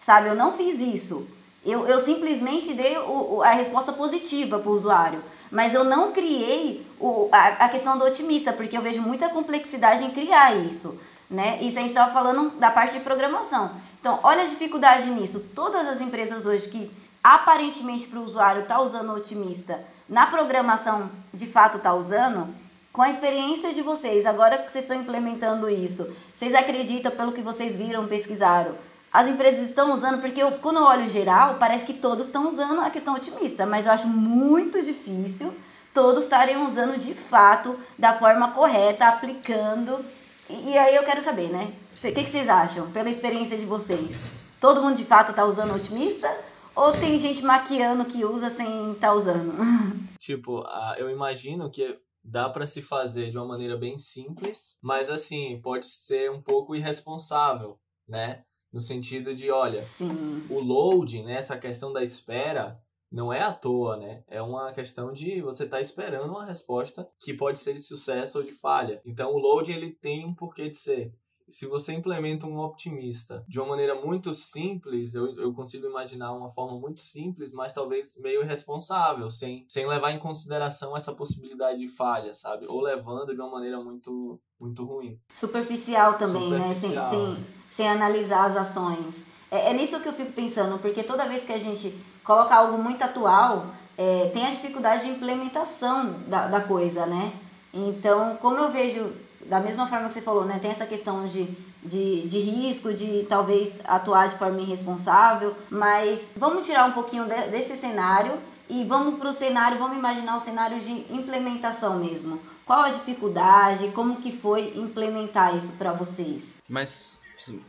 sabe? Eu não fiz isso. Eu, eu simplesmente dei o, a resposta positiva para o usuário. Mas eu não criei o, a, a questão do otimista, porque eu vejo muita complexidade em criar isso. Né? Isso a gente estava falando da parte de programação. Então, olha a dificuldade nisso. Todas as empresas hoje que aparentemente para o usuário está usando otimista, na programação de fato está usando, com a experiência de vocês, agora que vocês estão implementando isso, vocês acreditam pelo que vocês viram, pesquisaram? As empresas estão usando, porque eu, quando eu olho geral, parece que todos estão usando a questão otimista, mas eu acho muito difícil todos estarem usando de fato, da forma correta, aplicando e, aí eu quero saber, né? O que, que vocês acham, pela experiência de vocês? Todo mundo de fato tá usando otimista? Ou tem gente maquiando que usa sem estar tá usando? Tipo, eu imagino que dá para se fazer de uma maneira bem simples, mas assim, pode ser um pouco irresponsável, né? No sentido de, olha, Sim. o load, né, essa questão da espera, não é à toa, né? É uma questão de você estar tá esperando uma resposta que pode ser de sucesso ou de falha. Então o loading ele tem um porquê de ser. Se você implementa um optimista de uma maneira muito simples, eu, eu consigo imaginar uma forma muito simples, mas talvez meio irresponsável, sem, sem levar em consideração essa possibilidade de falha, sabe? Ou levando de uma maneira muito, muito ruim. Superficial também, Superficial. né? Sem, sem, sem analisar as ações. É, é nisso que eu fico pensando, porque toda vez que a gente coloca algo muito atual, é, tem a dificuldade de implementação da, da coisa, né? Então, como eu vejo, da mesma forma que você falou, né? Tem essa questão de, de, de risco, de talvez atuar de forma irresponsável, mas vamos tirar um pouquinho de, desse cenário e vamos para o cenário, vamos imaginar o cenário de implementação mesmo. Qual a dificuldade, como que foi implementar isso para vocês? Mas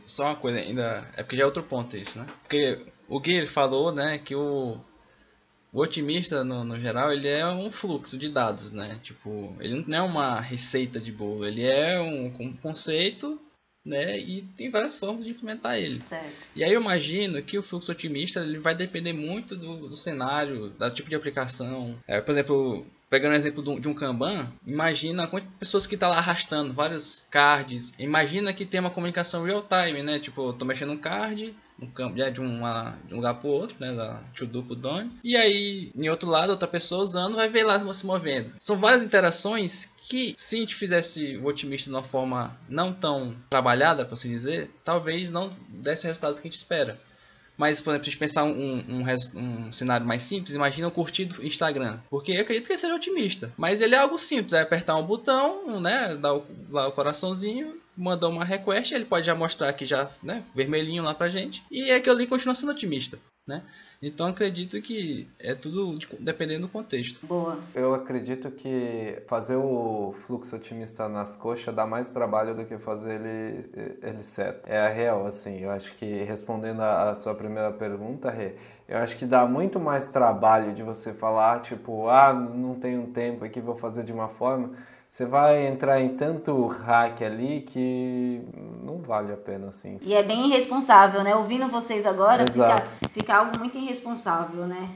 só uma coisa ainda, é porque já é outro ponto isso, né? Porque o Gui ele falou, né, que o, o otimista no, no geral ele é um fluxo de dados, né? Tipo, ele não é uma receita de bolo, ele é um, um conceito, né? E tem várias formas de implementar ele. Certo. E aí eu imagino que o fluxo otimista ele vai depender muito do, do cenário, do tipo de aplicação. É, por exemplo, pegando o exemplo de um Kanban, imagina quantas pessoas que tá lá arrastando vários cards. Imagina que tem uma comunicação real time, né? Tipo, eu tô mexendo um card, um campo de, uma, de um lugar pro outro, né? Da do pro done. E aí, em outro lado, outra pessoa usando, vai ver lá se movendo. São várias interações que se a gente fizesse o otimista de uma forma não tão trabalhada, para assim dizer, talvez não desse o resultado que a gente espera. Mas, por exemplo, se a gente pensar um, um, um, cenário mais simples, imagina o curtido Instagram. Porque eu acredito que ele seja otimista. Mas ele é algo simples, é apertar um botão, né? Dar o, lá o coraçãozinho, mandar uma request, ele pode já mostrar aqui já, né? Vermelhinho lá pra gente. E aquilo ali continua sendo otimista, né? Então acredito que é tudo dependendo do contexto. Boa. Eu acredito que fazer o fluxo otimista nas coxas dá mais trabalho do que fazer ele, ele certo. É a real, assim. Eu acho que respondendo a, a sua primeira pergunta, Rê, eu acho que dá muito mais trabalho de você falar, tipo, ah, não tenho tempo aqui, vou fazer de uma forma você vai entrar em tanto hack ali que não vale a pena, assim. E é bem irresponsável, né? Ouvindo vocês agora, fica, fica algo muito irresponsável, né?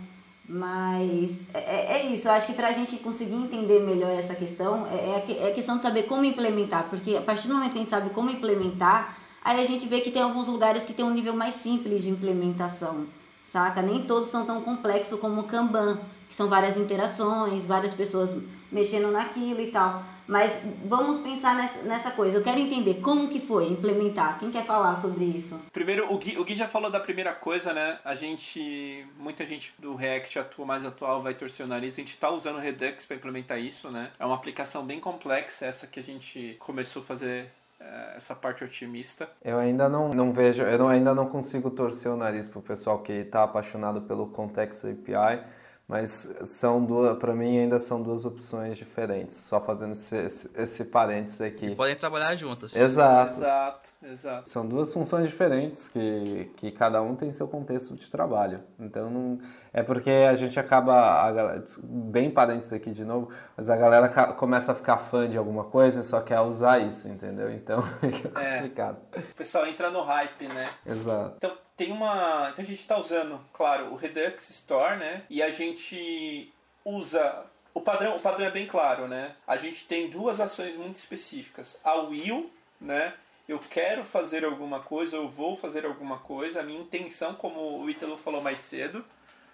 Mas é, é, é isso, eu acho que para a gente conseguir entender melhor essa questão, é, é, é questão de saber como implementar, porque a partir do momento que a gente sabe como implementar, aí a gente vê que tem alguns lugares que tem um nível mais simples de implementação, saca? Nem todos são tão complexos como o Kanban, que são várias interações, várias pessoas mexendo naquilo e tal. Mas vamos pensar nessa, coisa. Eu quero entender como que foi implementar. Quem quer falar sobre isso? Primeiro, o Gui, o Gui já falou da primeira coisa, né? A gente, muita gente do React atua mais atual vai torcer o nariz. A gente está usando o Redux para implementar isso, né? É uma aplicação bem complexa essa que a gente começou a fazer eh, essa parte otimista. Eu ainda não, não vejo, eu não, ainda não consigo torcer o nariz pro pessoal que está apaixonado pelo Context API mas são duas, para mim ainda são duas opções diferentes, só fazendo esse, esse, esse parênteses aqui. E podem trabalhar juntas. Exato. Exato, exato. São duas funções diferentes que, que cada um tem seu contexto de trabalho. Então não é porque a gente acaba a, bem parênteses aqui de novo, mas a galera começa a ficar fã de alguma coisa e só quer usar isso, entendeu? Então é complicado. É, o pessoal entra no hype, né? Exato. Então tem uma. Então a gente está usando, claro, o Redux Store, né? E a gente usa. O padrão, o padrão é bem claro, né? A gente tem duas ações muito específicas. A will, né? Eu quero fazer alguma coisa, eu vou fazer alguma coisa. A minha intenção, como o Ítalo falou mais cedo,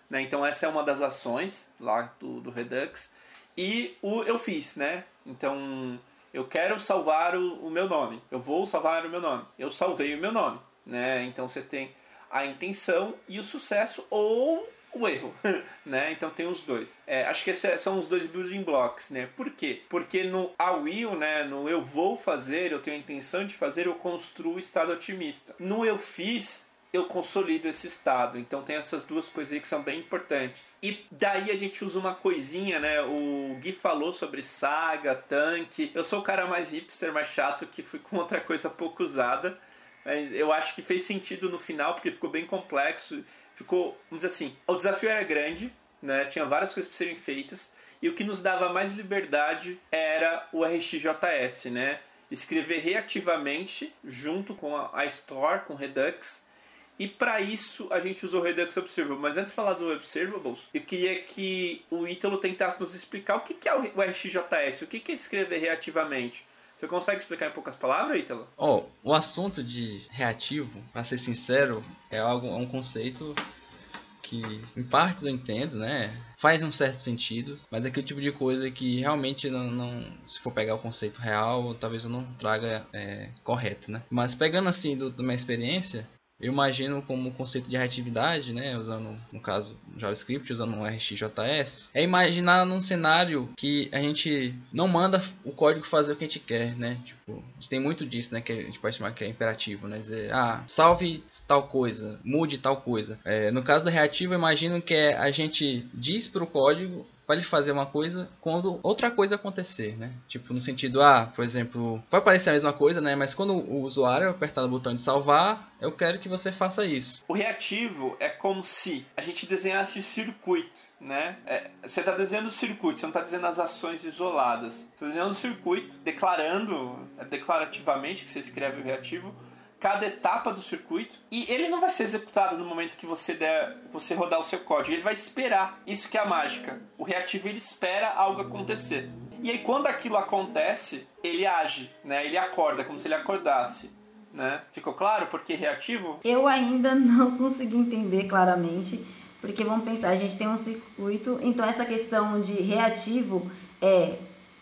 né? Então essa é uma das ações lá do, do Redux. E o eu fiz, né? Então eu quero salvar o, o meu nome. Eu vou salvar o meu nome. Eu salvei o meu nome, né? Então você tem a intenção e o sucesso ou o erro, né? Então tem os dois. É, acho que esses é, são os dois building blocks, né? Por quê? Porque no I will, né? No eu vou fazer, eu tenho a intenção de fazer, eu construo o estado otimista. No eu fiz, eu consolido esse estado. Então tem essas duas coisas aí que são bem importantes. E daí a gente usa uma coisinha, né? O Gui falou sobre saga, tanque. Eu sou o cara mais hipster, mais chato, que fui com outra coisa pouco usada eu acho que fez sentido no final, porque ficou bem complexo. Ficou, vamos dizer assim, o desafio era grande, né? tinha várias coisas para serem feitas, e o que nos dava mais liberdade era o RxJS, né? Escrever reativamente junto com a Store, com Redux, e para isso a gente usou o Redux Observable. Mas antes de falar do Observables, eu queria que o Ítalo tentasse nos explicar o que é o RxJS, o que é escrever reativamente. Você consegue explicar em poucas palavras, Ítalo? Oh, o assunto de reativo, para ser sincero, é algo, é um conceito que em partes eu entendo, né? Faz um certo sentido, mas é aquele tipo de coisa que realmente não, não se for pegar o conceito real, talvez eu não traga é, correto, né? Mas pegando assim do, da minha experiência, eu imagino como conceito de reatividade, né, usando, no caso, JavaScript, usando um RxJS, é imaginar num cenário que a gente não manda o código fazer o que a gente quer, né? Tipo, a gente tem muito disso, né, que a gente pode chamar que é imperativo, né? Dizer, ah, salve tal coisa, mude tal coisa. É, no caso do reativo, eu imagino que é a gente diz para o código para ele fazer uma coisa quando outra coisa acontecer, né? Tipo, no sentido, ah, por exemplo, vai parecer a mesma coisa, né? Mas quando o usuário apertar o botão de salvar, eu quero que você faça isso. O reativo é como se a gente desenhasse o circuito, né? É, você está desenhando o circuito, você não está desenhando as ações isoladas. Você está desenhando o circuito, declarando é, declarativamente que você escreve o reativo cada etapa do circuito e ele não vai ser executado no momento que você der, você rodar o seu código, ele vai esperar. Isso que é a mágica. O reativo ele espera algo acontecer. E aí quando aquilo acontece, ele age, né? Ele acorda como se ele acordasse. né? Ficou claro por que reativo? Eu ainda não consegui entender claramente, porque vamos pensar, a gente tem um circuito, então essa questão de reativo é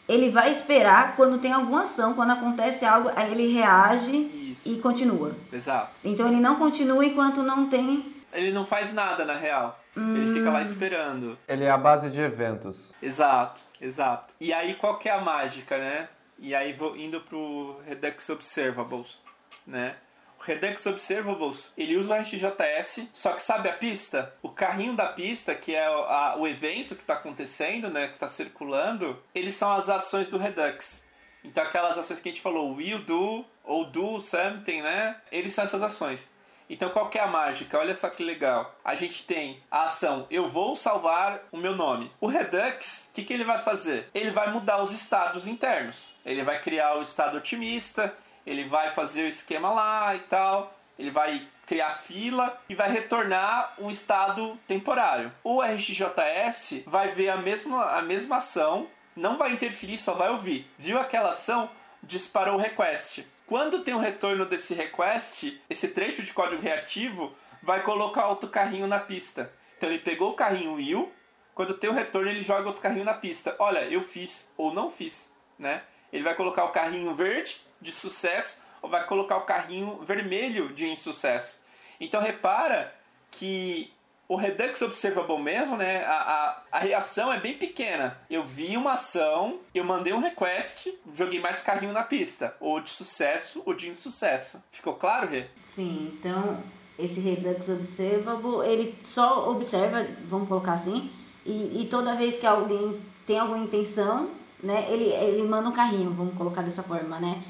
ele vai esperar quando tem alguma ação, quando acontece algo, aí ele reage Isso. e continua. Exato. Então ele não continua enquanto não tem. Ele não faz nada na real. Ele fica lá esperando. Ele é a base de eventos. Exato, exato. E aí qual que é a mágica, né? E aí vou indo pro Redux Observables, né? O Redux Observables, ele usa o RxJS, só que sabe a pista? O carrinho da pista, que é o, a- o evento que está acontecendo, né? Que está circulando, eles são as ações do Redux. Então aquelas ações que a gente falou, will do, ou do something, né? Eles são essas ações. Então qual que é a mágica? Olha só que legal. A gente tem a ação eu vou salvar o meu nome. O Redux, o que, que ele vai fazer? Ele vai mudar os estados internos. Ele vai criar o estado otimista, ele vai fazer o esquema lá e tal, ele vai criar fila e vai retornar um estado temporário. O RxJS vai ver a mesma, a mesma ação, não vai interferir, só vai ouvir. Viu aquela ação? Disparou o request. Quando tem o retorno desse request, esse trecho de código reativo vai colocar outro carrinho na pista. Então ele pegou o carrinho will, quando tem o retorno ele joga outro carrinho na pista. Olha, eu fiz ou não fiz, né? Ele vai colocar o carrinho verde de sucesso ou vai colocar o carrinho vermelho de insucesso. Então repara que o Redux Observable mesmo, né? A, a, a reação é bem pequena. Eu vi uma ação, eu mandei um request, joguei mais carrinho na pista. Ou de sucesso ou de insucesso. Ficou claro, Rê? Sim, então esse Redux Observable, ele só observa, vamos colocar assim, e, e toda vez que alguém tem alguma intenção, né, ele, ele manda um carrinho, vamos colocar dessa forma, né?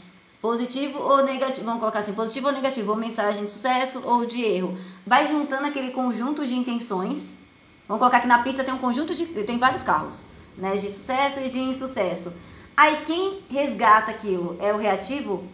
Positivo ou negativo, vamos colocar assim, positivo ou negativo, ou mensagem de sucesso ou de erro. Vai juntando aquele conjunto de intenções. Vamos colocar que na pista tem um conjunto de. tem vários carros, né? De sucesso e de insucesso. Aí quem resgata aquilo é o reativo?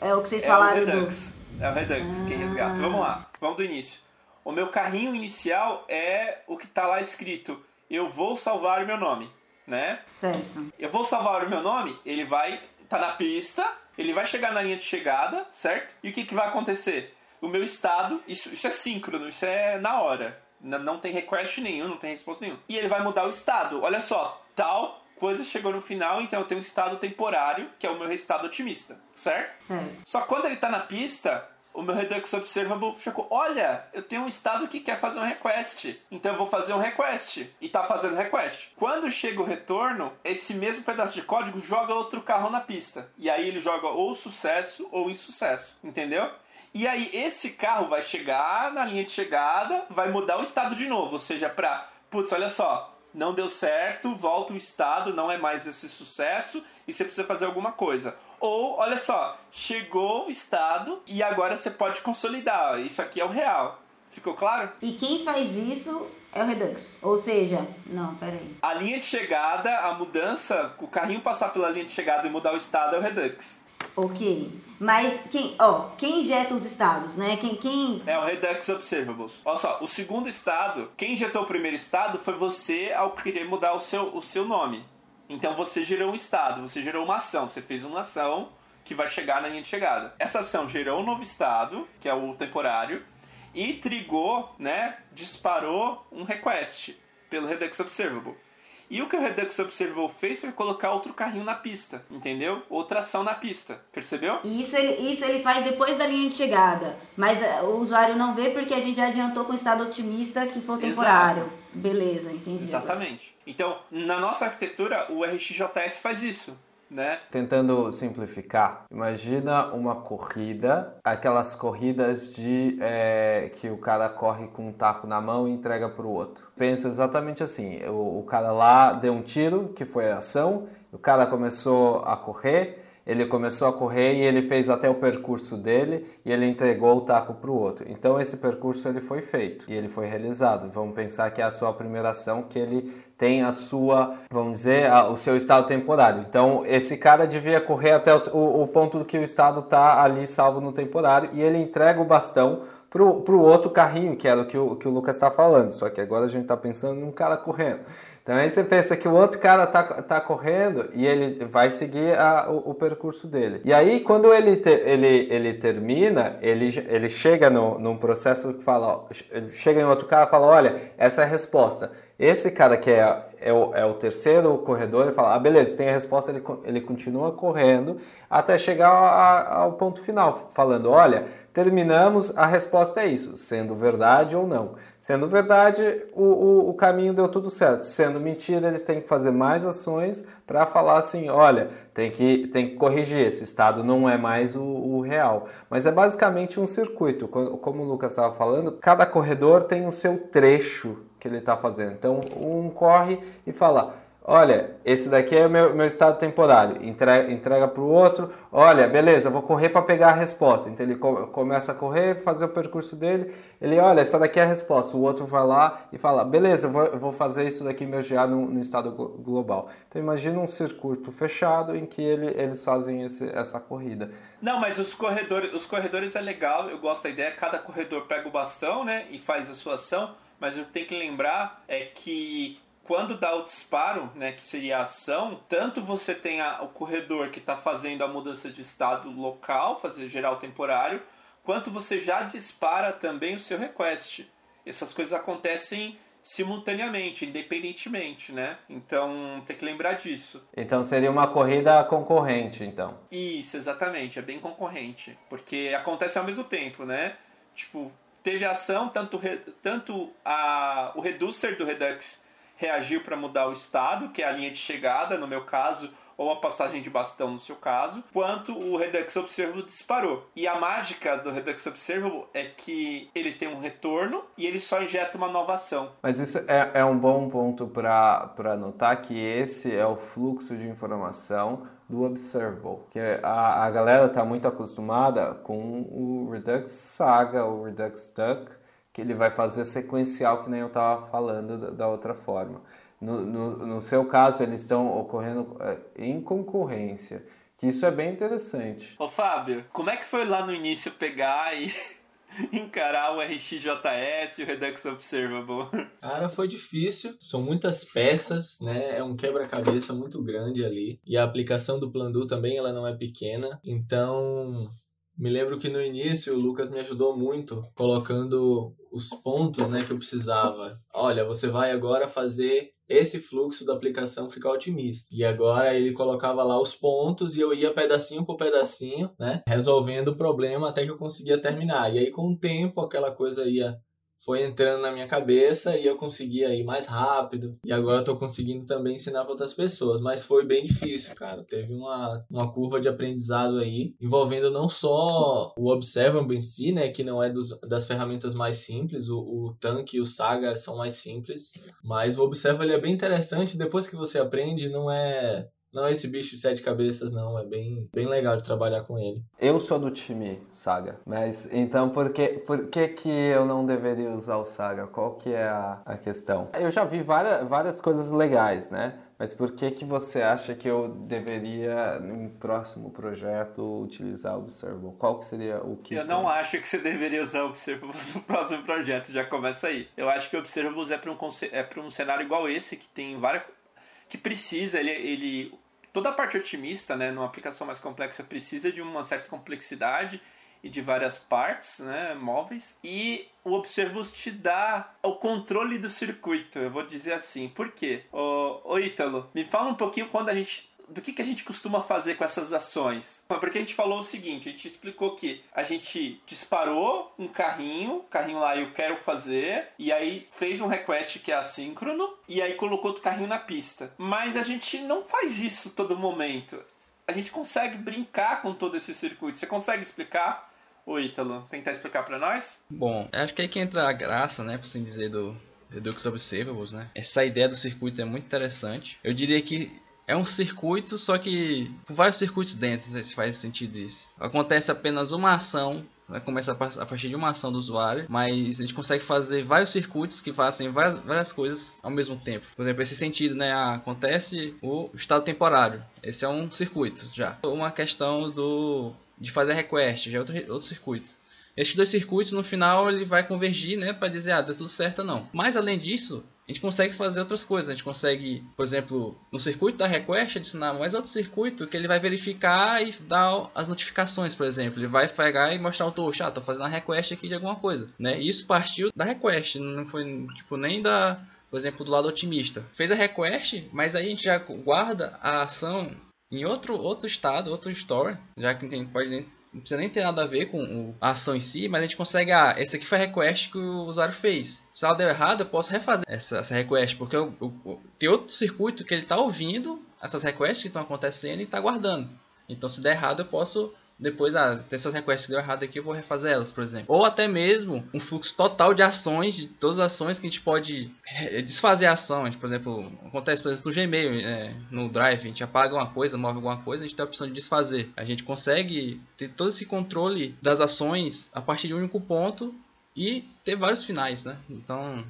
É o que vocês É o falaram do. Redux. É o Redux, quem resgata. Vamos lá, vamos do início. O meu carrinho inicial é o que está lá escrito: Eu vou salvar o meu nome, né? Certo. Eu vou salvar o meu nome, ele vai tá na pista, ele vai chegar na linha de chegada, certo? E o que, que vai acontecer? O meu estado, isso, isso é síncrono, isso é na hora. N- não tem request nenhum, não tem resposta nenhum. E ele vai mudar o estado. Olha só, tal coisa chegou no final, então eu tenho um estado temporário, que é o meu estado otimista, certo? Certo. Só que quando ele tá na pista, o meu Redux Observable ficou: olha, eu tenho um estado que quer fazer um request. Então eu vou fazer um request. E tá fazendo request. Quando chega o retorno, esse mesmo pedaço de código joga outro carro na pista. E aí ele joga ou sucesso ou insucesso. Entendeu? E aí esse carro vai chegar na linha de chegada, vai mudar o estado de novo. Ou seja, pra. Putz, olha só. Não deu certo, volta o estado, não é mais esse sucesso e você precisa fazer alguma coisa. Ou, olha só, chegou o estado e agora você pode consolidar. Isso aqui é o real. Ficou claro? E quem faz isso é o Redux. Ou seja, não, peraí. A linha de chegada, a mudança, o carrinho passar pela linha de chegada e mudar o estado é o Redux. Ok. Mas quem, ó, quem injeta os estados, né? Quem, quem É o Redux Observables. Olha só, o segundo estado, quem injetou o primeiro estado foi você ao querer mudar o seu, o seu nome. Então você gerou um estado, você gerou uma ação, você fez uma ação que vai chegar na linha de chegada. Essa ação gerou um novo estado, que é o temporário, e trigou, né, disparou um request pelo Redux Observable. E o que o Redux Observable fez foi colocar outro carrinho na pista, entendeu? Outra ação na pista, percebeu? Isso ele, isso ele faz depois da linha de chegada. Mas eh, o usuário não vê porque a gente já adiantou com o estado otimista que for temporário. Beleza, entendi. agora. Exatamente. Então, na nossa arquitetura, o RxJS faz isso, né? Tentando simplificar, imagina uma corrida, aquelas corridas de é, que o cara corre com um taco na mão e entrega para o outro. Pensa exatamente assim: o, o cara lá deu um tiro, que foi a ação, o cara começou a correr, ele começou a correr e ele fez até o percurso dele e ele entregou o taco para o outro. Então esse percurso ele foi feito e ele foi realizado. Vamos pensar que é a sua primeira ação que ele tem a sua, vamos dizer, a- o seu estado temporário. Então esse cara devia correr até o, o- o ponto que o estado está ali salvo no temporário e ele entrega o bastão pro, pro outro carrinho, que era o que o, que o Lucas está falando. Só que agora a gente está pensando num cara correndo. Então aí você pensa que o outro cara tá, tá correndo e ele vai seguir a, o, o, percurso dele. E aí quando ele, te, ele, ele termina, ele, ele chega no, num processo que fala, chega em outro cara e fala, olha, essa é a resposta. Esse cara que é, é, o, é o terceiro corredor, ele fala, ah, beleza, tem a resposta, ele, ele continua correndo até chegar a, ao ponto final, falando, olha, terminamos, a resposta é isso, sendo verdade ou não. Sendo verdade, o, o, o, caminho deu tudo certo. Sendo mentira, ele tem que fazer mais ações para falar assim: olha, tem que, tem que corrigir, esse estado não é mais o, o real. Mas é basicamente um circuito. Como o Lucas estava falando, cada corredor tem o seu trecho que ele está fazendo. Então, um corre e fala: Olha, esse daqui é meu, meu estado temporário. Entrega, para o outro. Olha, beleza, vou correr para pegar a resposta. Então ele começa a correr, fazer o percurso dele. Ele, olha, essa daqui é a resposta. O outro vai lá e fala, beleza, vou, vou fazer isso daqui mergear no, no, estado global. Então imagina um circuito fechado em que ele, eles fazem esse, essa corrida. Não, mas os corredores, os corredores é legal. Eu gosto da ideia. Cada corredor pega o bastão, né, e faz a sua ação. Mas o que tem que lembrar é que quando dá o disparo, né, que seria a ação, tanto você tem a, o corredor que está fazendo a mudança de estado local, fazer geral temporário, quanto você já dispara também o seu request. Essas coisas acontecem simultaneamente, independentemente, né? Então tem que lembrar disso. Então seria uma corrida concorrente, então. Isso, exatamente, é bem concorrente, porque acontece ao mesmo tempo, né? Tipo, teve ação, tanto, tanto a, o reducer do Redux reagiu para mudar o estado, que é a linha de chegada, no meu caso, ou a passagem de bastão no seu caso, quanto o Redux Observable disparou. E a mágica do Redux Observable é que ele tem um retorno e ele só injeta uma nova ação. Mas isso é, é um bom ponto para notar que esse é o fluxo de informação do Observable, que a, a galera está muito acostumada com o Redux Saga, o Redux Duck, que ele vai fazer sequencial, que nem eu estava falando da, outra forma. No, no, no, seu caso, eles estão ocorrendo é, em concorrência, que isso é bem interessante. Ô Fábio, como é que foi lá no início pegar e encarar o RxJS e o Redux Observable? Cara, foi difícil. São muitas peças, né? É um quebra-cabeça muito grande ali. E a aplicação do Plandu também ela não é pequena. Então, me lembro que no início o Lucas me ajudou muito colocando os pontos né, que eu precisava. Olha, você vai agora fazer esse fluxo da aplicação ficar otimista. E agora ele colocava lá os pontos e eu ia pedacinho por pedacinho, né, resolvendo o problema até que eu conseguia terminar. E aí com o tempo aquela coisa ia foi entrando na minha cabeça e eu conseguia ir mais rápido. E agora eu tô conseguindo também ensinar para outras pessoas. Mas foi bem difícil, cara. Teve uma, uma curva de aprendizado aí, envolvendo não só o Observable em si, né? Que não é dos, das ferramentas mais simples. O, o Tank e o Saga são mais simples. Mas o Observable é bem interessante. Depois que você aprende, não é não é esse bicho de sete cabeças, não. É bem, bem legal de trabalhar com ele. Eu sou do time Saga, mas então por que, por que, que eu não deveria usar o Saga? Qual que é a, a questão? Eu já vi várias, várias coisas legais, né? Mas por que, que você acha que eu deveria, no próximo projeto, utilizar o Observable? Qual que seria o que? Eu não acho que você deveria usar o Observable no próximo projeto, já começa aí. Eu acho que o Observable é para um, é um cenário igual esse, que tem várias que precisa, ele, ele toda a parte otimista, né, numa aplicação mais complexa precisa de uma certa complexidade e de várias partes, né, móveis. E o Observable te dá o controle do circuito, eu vou dizer assim. Por quê? Ô, ô Ítalo, me fala um pouquinho quando a gente do que, que a gente costuma fazer com essas ações? Porque a gente falou o seguinte, a gente explicou que a gente disparou um carrinho, carrinho lá eu quero fazer, e aí fez um request que é assíncrono, e aí colocou outro carrinho na pista. Mas a gente não faz isso todo momento. A gente consegue brincar com todo esse circuito. Você consegue explicar? Ô Ítalo, tentar explicar para nós? Bom, acho que aí que entra a graça, né, por assim dizer, do Redux Observables, né? Essa ideia do circuito é muito interessante. Eu diria que é um circuito, só que com vários circuitos dentro, não sei se faz sentido isso. Acontece apenas uma ação, né, começa a partir de uma ação do usuário, mas a gente consegue fazer vários circuitos que fazem várias, várias coisas ao mesmo tempo. Por exemplo, esse sentido, né, acontece o estado temporário. Esse é um circuito já. Uma questão do de fazer request, já é outro, outro circuito. Esses dois circuitos no final ele vai convergir, né, para dizer ah, deu tudo certo ou não. Mas além disso, a gente consegue fazer outras coisas. A gente consegue, por exemplo, no circuito da request adicionar mais outro circuito que ele vai verificar e dar as notificações, por exemplo. Ele vai pegar e mostrar o touch, ah, tô fazendo uma request aqui de alguma coisa, né? E isso partiu da request, não foi tipo nem da, por exemplo, do lado otimista. Fez a request, mas aí a gente já guarda a ação em outro outro estado, outro store, já que tem, pode não precisa nem ter nada a ver com a ação em si, mas a gente consegue, ah, esse aqui foi a request que o usuário fez. Se ela deu errado, eu posso refazer essa, essa request, porque eu, eu, tem outro circuito que ele está ouvindo essas requests que estão acontecendo e está guardando. Então, se der errado, eu posso depois, ah, tem essas requests que deu errado aqui, eu vou refazer elas, por exemplo. Ou até mesmo um fluxo total de ações, de todas as ações que a gente pode desfazer a ação. A gente, por exemplo, acontece, por exemplo, no Gmail, é, no Drive, a gente apaga uma coisa, move alguma coisa, a gente tem a opção de desfazer. A gente consegue ter todo esse controle das ações a partir de um único ponto e ter vários finais, né? Então,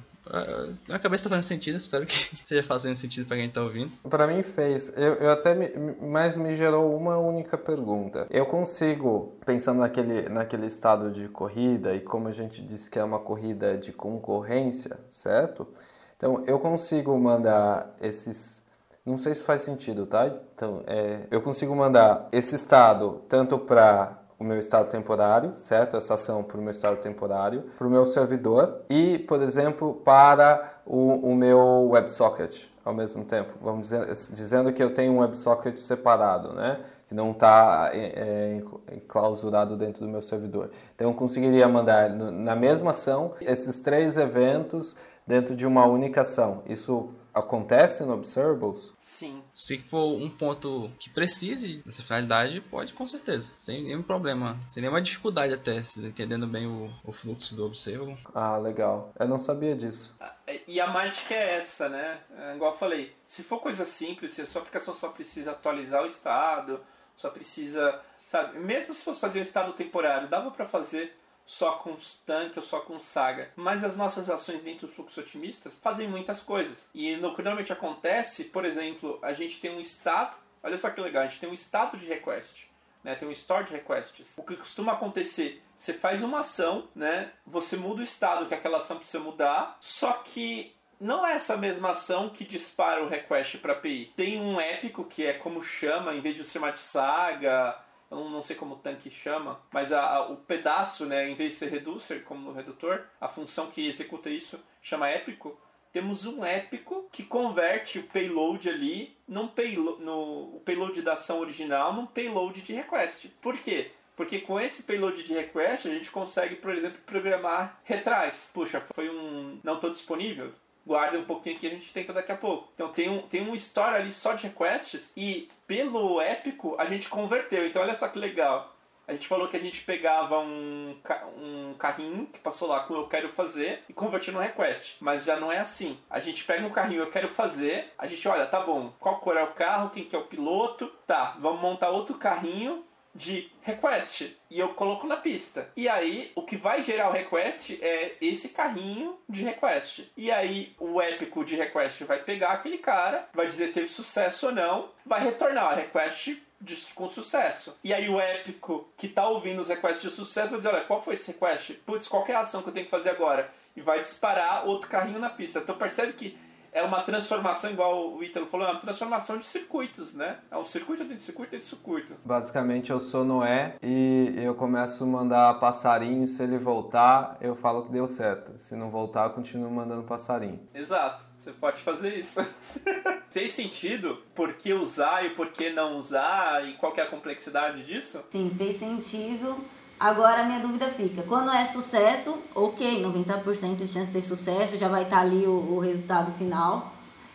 minha cabeça tá fazendo sentido, espero que esteja fazendo sentido para quem tá ouvindo. Para mim fez. Eu, eu até me, mas me gerou uma única pergunta. Eu consigo, pensando naquele, naquele estado de corrida e como a gente disse que é uma corrida de concorrência, certo? Então eu consigo mandar esses não sei se faz sentido, tá? Então, é, eu consigo mandar esse estado tanto para o meu estado temporário, certo? Essa ação para o meu estado temporário, para o meu servidor e, por exemplo, para o, o meu WebSocket ao mesmo tempo. Vamos dizer, dizendo que eu tenho um WebSocket separado, né? Que não está é, é, enclausurado dentro do meu servidor. Então, eu conseguiria mandar na mesma ação esses três eventos dentro de uma única ação. Isso acontece no Observables? Sim. Se for um ponto que precise dessa finalidade, pode com certeza. Sem nenhum problema. Sem nenhuma dificuldade até, entendendo bem o, o fluxo do Observable. Ah, legal. Eu não sabia disso. Ah, e a mágica é essa, né? É, igual eu falei. Se for coisa simples, se a sua aplicação só precisa atualizar o estado, só precisa... Sabe? Mesmo se fosse fazer o estado temporário, dava para fazer só com tanque ou só com saga. Mas as nossas ações dentro do fluxo otimistas fazem muitas coisas. E no que normalmente acontece, por exemplo, a gente tem um estado. Olha só que legal, a gente tem um estado de request. Né, tem um store de requests. O que costuma acontecer, você faz uma ação, né, você muda o estado que aquela ação precisa mudar, só que não é essa mesma ação que dispara o request para API. Tem um épico que é como chama, em vez de chamar de saga, eu não, sei como o tanque chama, mas a, a, o pedaço, né, em vez de ser reducer, como no redutor, a função que executa isso chama épico. Temos um épico que converte o payload ali num payload, no o payload da ação original num payload de request. Por quê? Porque com esse payload de request a gente consegue, por exemplo, programar retrais. Puxa, foi um não estou disponível guarda um pouquinho que a gente tenta daqui a pouco. Então tem um, tem um store ali só de requests e pelo épico a gente converteu. Então olha só que legal. A gente falou que a gente pegava um, um carrinho que passou lá com eu quero fazer e convertia no request. Mas já não é assim. A gente pega um carrinho eu quero fazer, a gente olha, tá bom, qual cor é o carro, quem que é o piloto, tá, vamos montar outro carrinho de request e eu coloco na pista. E aí o que vai gerar o request é esse carrinho de request. E aí o épico de request vai pegar aquele cara, vai dizer teve sucesso ou não, vai retornar a request de, com sucesso. E aí o épico que tá ouvindo os requests de sucesso vai dizer, olha, qual foi esse request? Putz, qual é a ação que eu tenho que fazer agora? E vai disparar outro carrinho na pista. Então percebe que é uma transformação, igual o Ítalo falou, é uma transformação de circuitos, né? É um circuito dentro de circuito dentro de circuito. Basicamente, eu sou Noé e eu começo a mandar passarinho. Se ele voltar, eu falo que deu certo. Se não voltar, eu continuo mandando passarinho. Exato. Você pode fazer isso. Fez sentido por que usar e por que não usar e qual é a complexidade disso? Sim, fez sentido Agora a minha dúvida fica, quando é sucesso, ok, 90% de chance de sucesso, já vai estar ali o, o resultado final.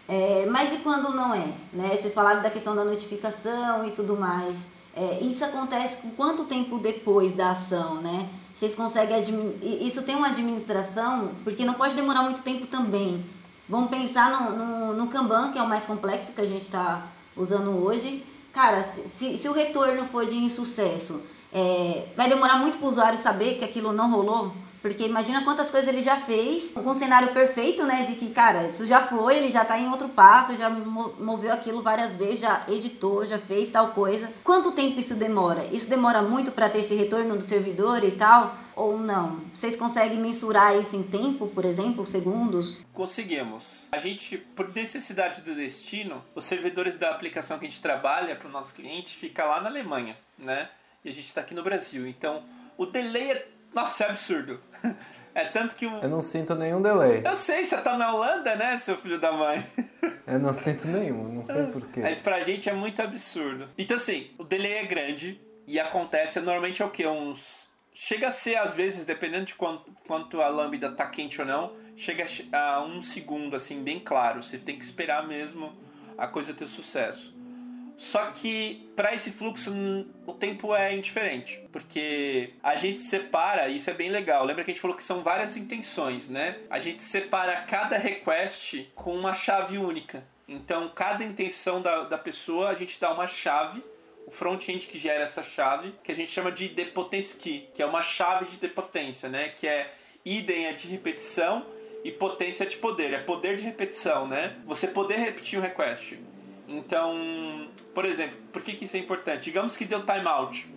É, mas e quando não é? Né? Vocês falaram da questão da notificação e tudo mais. É, isso acontece com quanto tempo depois da ação, né? Vocês conseguem isso tem uma administração, porque não pode demorar muito tempo também. Vamos pensar no, no, no Kanban, que é o mais complexo que a gente está usando hoje. Cara, se, se, se o retorno for de insucesso, é, vai demorar muito para o usuário saber que aquilo não rolou, Porque imagina quantas coisas ele já fez, com um cenário perfeito, né? De que, cara, isso já foi, ele já tá em outro passo, já moveu aquilo várias vezes, já editou, já fez tal coisa. Quanto tempo isso demora? Isso demora muito para ter esse retorno do servidor e tal? ou não? Vocês conseguem mensurar isso em tempo, por exemplo, segundos? Conseguimos. A gente, por necessidade do destino, os servidores da aplicação que a gente trabalha para o nosso cliente fica lá na Alemanha, né? E a gente está aqui no Brasil. Então, o delay é, nossa, é absurdo. É tanto que o... Eu não sinto nenhum delay. Eu sei, você tá na Holanda, né, seu filho da mãe? Eu não sinto nenhum, não sei porquê. Mas pra gente é muito absurdo. Então assim, o delay é grande e acontece normalmente é o que? Uns chega a ser, às vezes, dependendo de quanto, quanto a lambda tá quente ou não, chega a um segundo, assim, bem claro. Você tem que esperar mesmo a coisa ter sucesso. Só que para esse fluxo o tempo é indiferente, porque a gente separa, isso é bem legal. Lembra que a gente falou que são várias intenções, né? A gente separa cada request com uma chave única. Então, cada intenção da, da pessoa, a gente dá uma chave o front-end que gera essa chave, que a gente chama de depotence key, que é uma chave de depotência, né? Que é idem é de repetição e potência de poder, é poder de repetição, né? Você poder repetir um request. Então, por exemplo, por que, que isso é importante? Digamos que deu timeout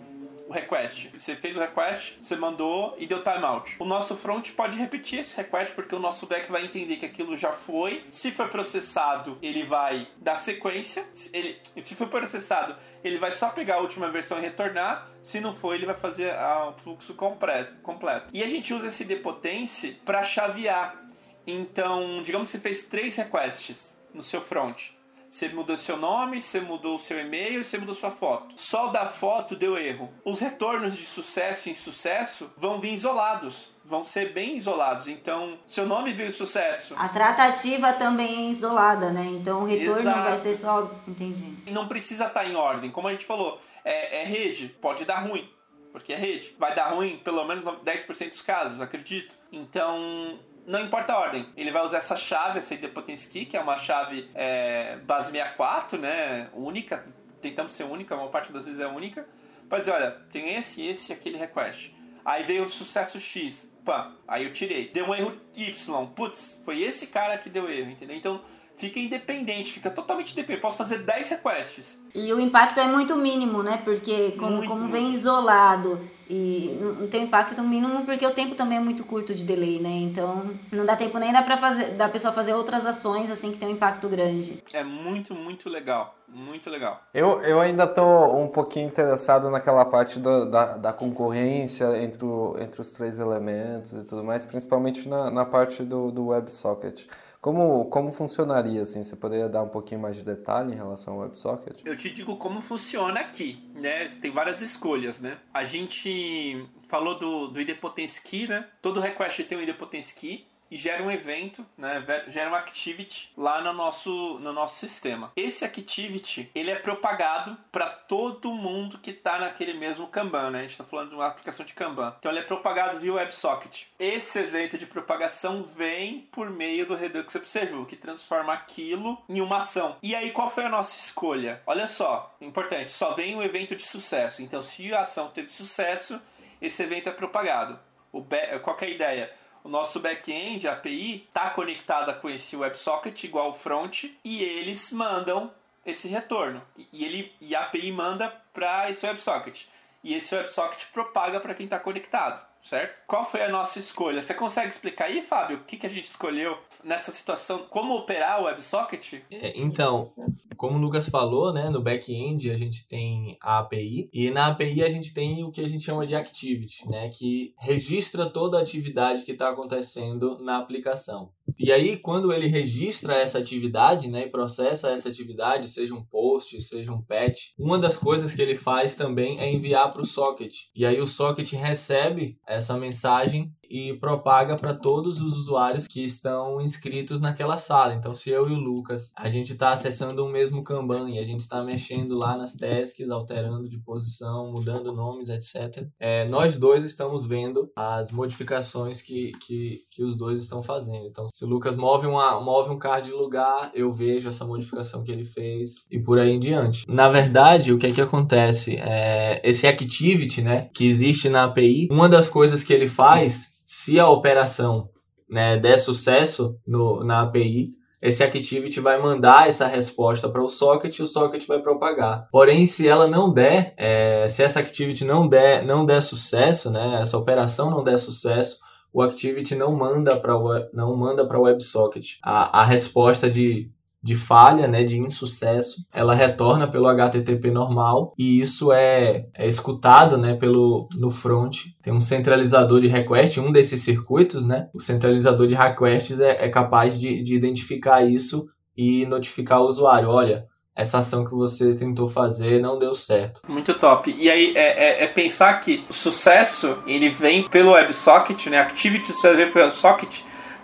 o request. Você fez o request, você mandou e deu timeout. O nosso front pode repetir esse request porque o nosso back vai entender que aquilo já foi. Se for processado, ele vai dar sequência. Ele, se for processado, ele vai só pegar a última versão e retornar. Se não for, ele vai fazer o fluxo completo. completo. E a gente usa esse depotence para chavear. Então, digamos que você fez três requests no seu front. Você mudou seu nome, você mudou seu e-mail, você mudou sua foto. Só da foto deu erro. Os retornos de sucesso em sucesso vão vir isolados vão ser bem isolados. Então, seu nome veio sucesso. A tratativa também é isolada, né? Então o retorno Exato. vai ser só. Entendi. E não precisa estar em ordem. Como a gente falou, é, é rede, pode dar ruim. Porque é rede. Vai dar ruim pelo menos 10% dos casos, acredito. Então, não importa a ordem. Ele vai usar essa chave, essa idempotence key, que é uma chave é, base 64, né? Única. Tentamos ser única, a maior parte das vezes é única. Para dizer, olha, tem esse, esse e aquele request. Aí veio o sucesso X. Pá, aí eu tirei. Deu um erro Y. Putz, foi esse cara que deu erro, entendeu? Então fica independente, fica totalmente independente. Posso fazer 10 requests. E o impacto é muito mínimo, né? Porque como, como vem isolado e não tem impacto mínimo porque o tempo também é muito curto de delay, né? Então não dá tempo nem dá pra fazer, da pessoa fazer outras ações assim que tem um impacto grande. É muito, muito legal. Muito legal. Eu, eu ainda tô um pouquinho interessado naquela parte do, da, da concorrência entre, o, entre os três elementos e tudo mais, principalmente na, na parte do, do WebSocket. Como, como funcionaria assim? Você poderia dar um pouquinho mais de detalhe em relação ao WebSocket? Eu te digo como funciona aqui, né? Tem várias escolhas, né? A gente falou do, do idempotence key, né? Todo request tem um idempotence key e gera um evento, né, gera uma activity lá no nosso, no nosso sistema. Esse activity ele é propagado para todo mundo que está naquele mesmo Kanban, né? A gente está falando de uma aplicação de Kanban. Então ele é propagado via WebSocket. Esse evento de propagação vem por meio do Redux Observable, que transforma aquilo em uma ação. E aí qual foi a nossa escolha? Olha só, importante, só vem um evento de sucesso. Então se a ação teve sucesso, esse evento é propagado. O qual é a ideia? O nosso back-end, a API, está conectada com esse WebSocket igual o front e eles mandam esse retorno. E, ele, e a API manda para esse WebSocket. E esse WebSocket propaga para quem está conectado certo? Qual foi a nossa escolha? Você consegue explicar aí, Fábio, o que, que a gente escolheu nessa situação? Como operar o WebSocket? É, então, como o Lucas falou, né, no back-end a gente tem a API e na API a gente tem o que a gente chama de activity, né, que registra toda a atividade que está acontecendo na aplicação. E aí, quando ele registra essa atividade, né, e processa essa atividade, seja um post, seja um patch, uma das coisas que ele faz também é enviar para o socket. E aí o socket recebe essa mensagem e propaga para todos os usuários que estão inscritos naquela sala. Então, se eu e o Lucas, a gente está acessando o mesmo Kanban e a gente está mexendo lá nas tasks, alterando de posição, mudando nomes, etc., é, nós dois estamos vendo as modificações que, que, que os dois estão fazendo. Então, se o Lucas move, uma, move um card de lugar, eu vejo essa modificação que ele fez e por aí em diante. Na verdade, o que é que acontece? É, esse activity, né, que existe na API, uma das coisas que ele faz Se a operação né, der sucesso no, na API, esse Activity vai mandar essa resposta para o socket e o socket vai propagar. Porém, se ela não der, é, se essa Activity não der, não der sucesso, né, essa operação não der sucesso, o Activity não manda para não manda para o WebSocket a, a resposta de de falha, né, de insucesso, ela retorna pelo HTTP normal e isso é, é escutado, né, pelo no front. Tem um centralizador de request, um desses circuitos, né, o centralizador de requests é, é capaz de, de identificar isso e notificar o usuário, olha, essa ação que você tentou fazer não deu certo. Muito top. E aí é, é, é pensar que o sucesso ele vem pelo WebSocket, né? Activity vem pelo WebSocket,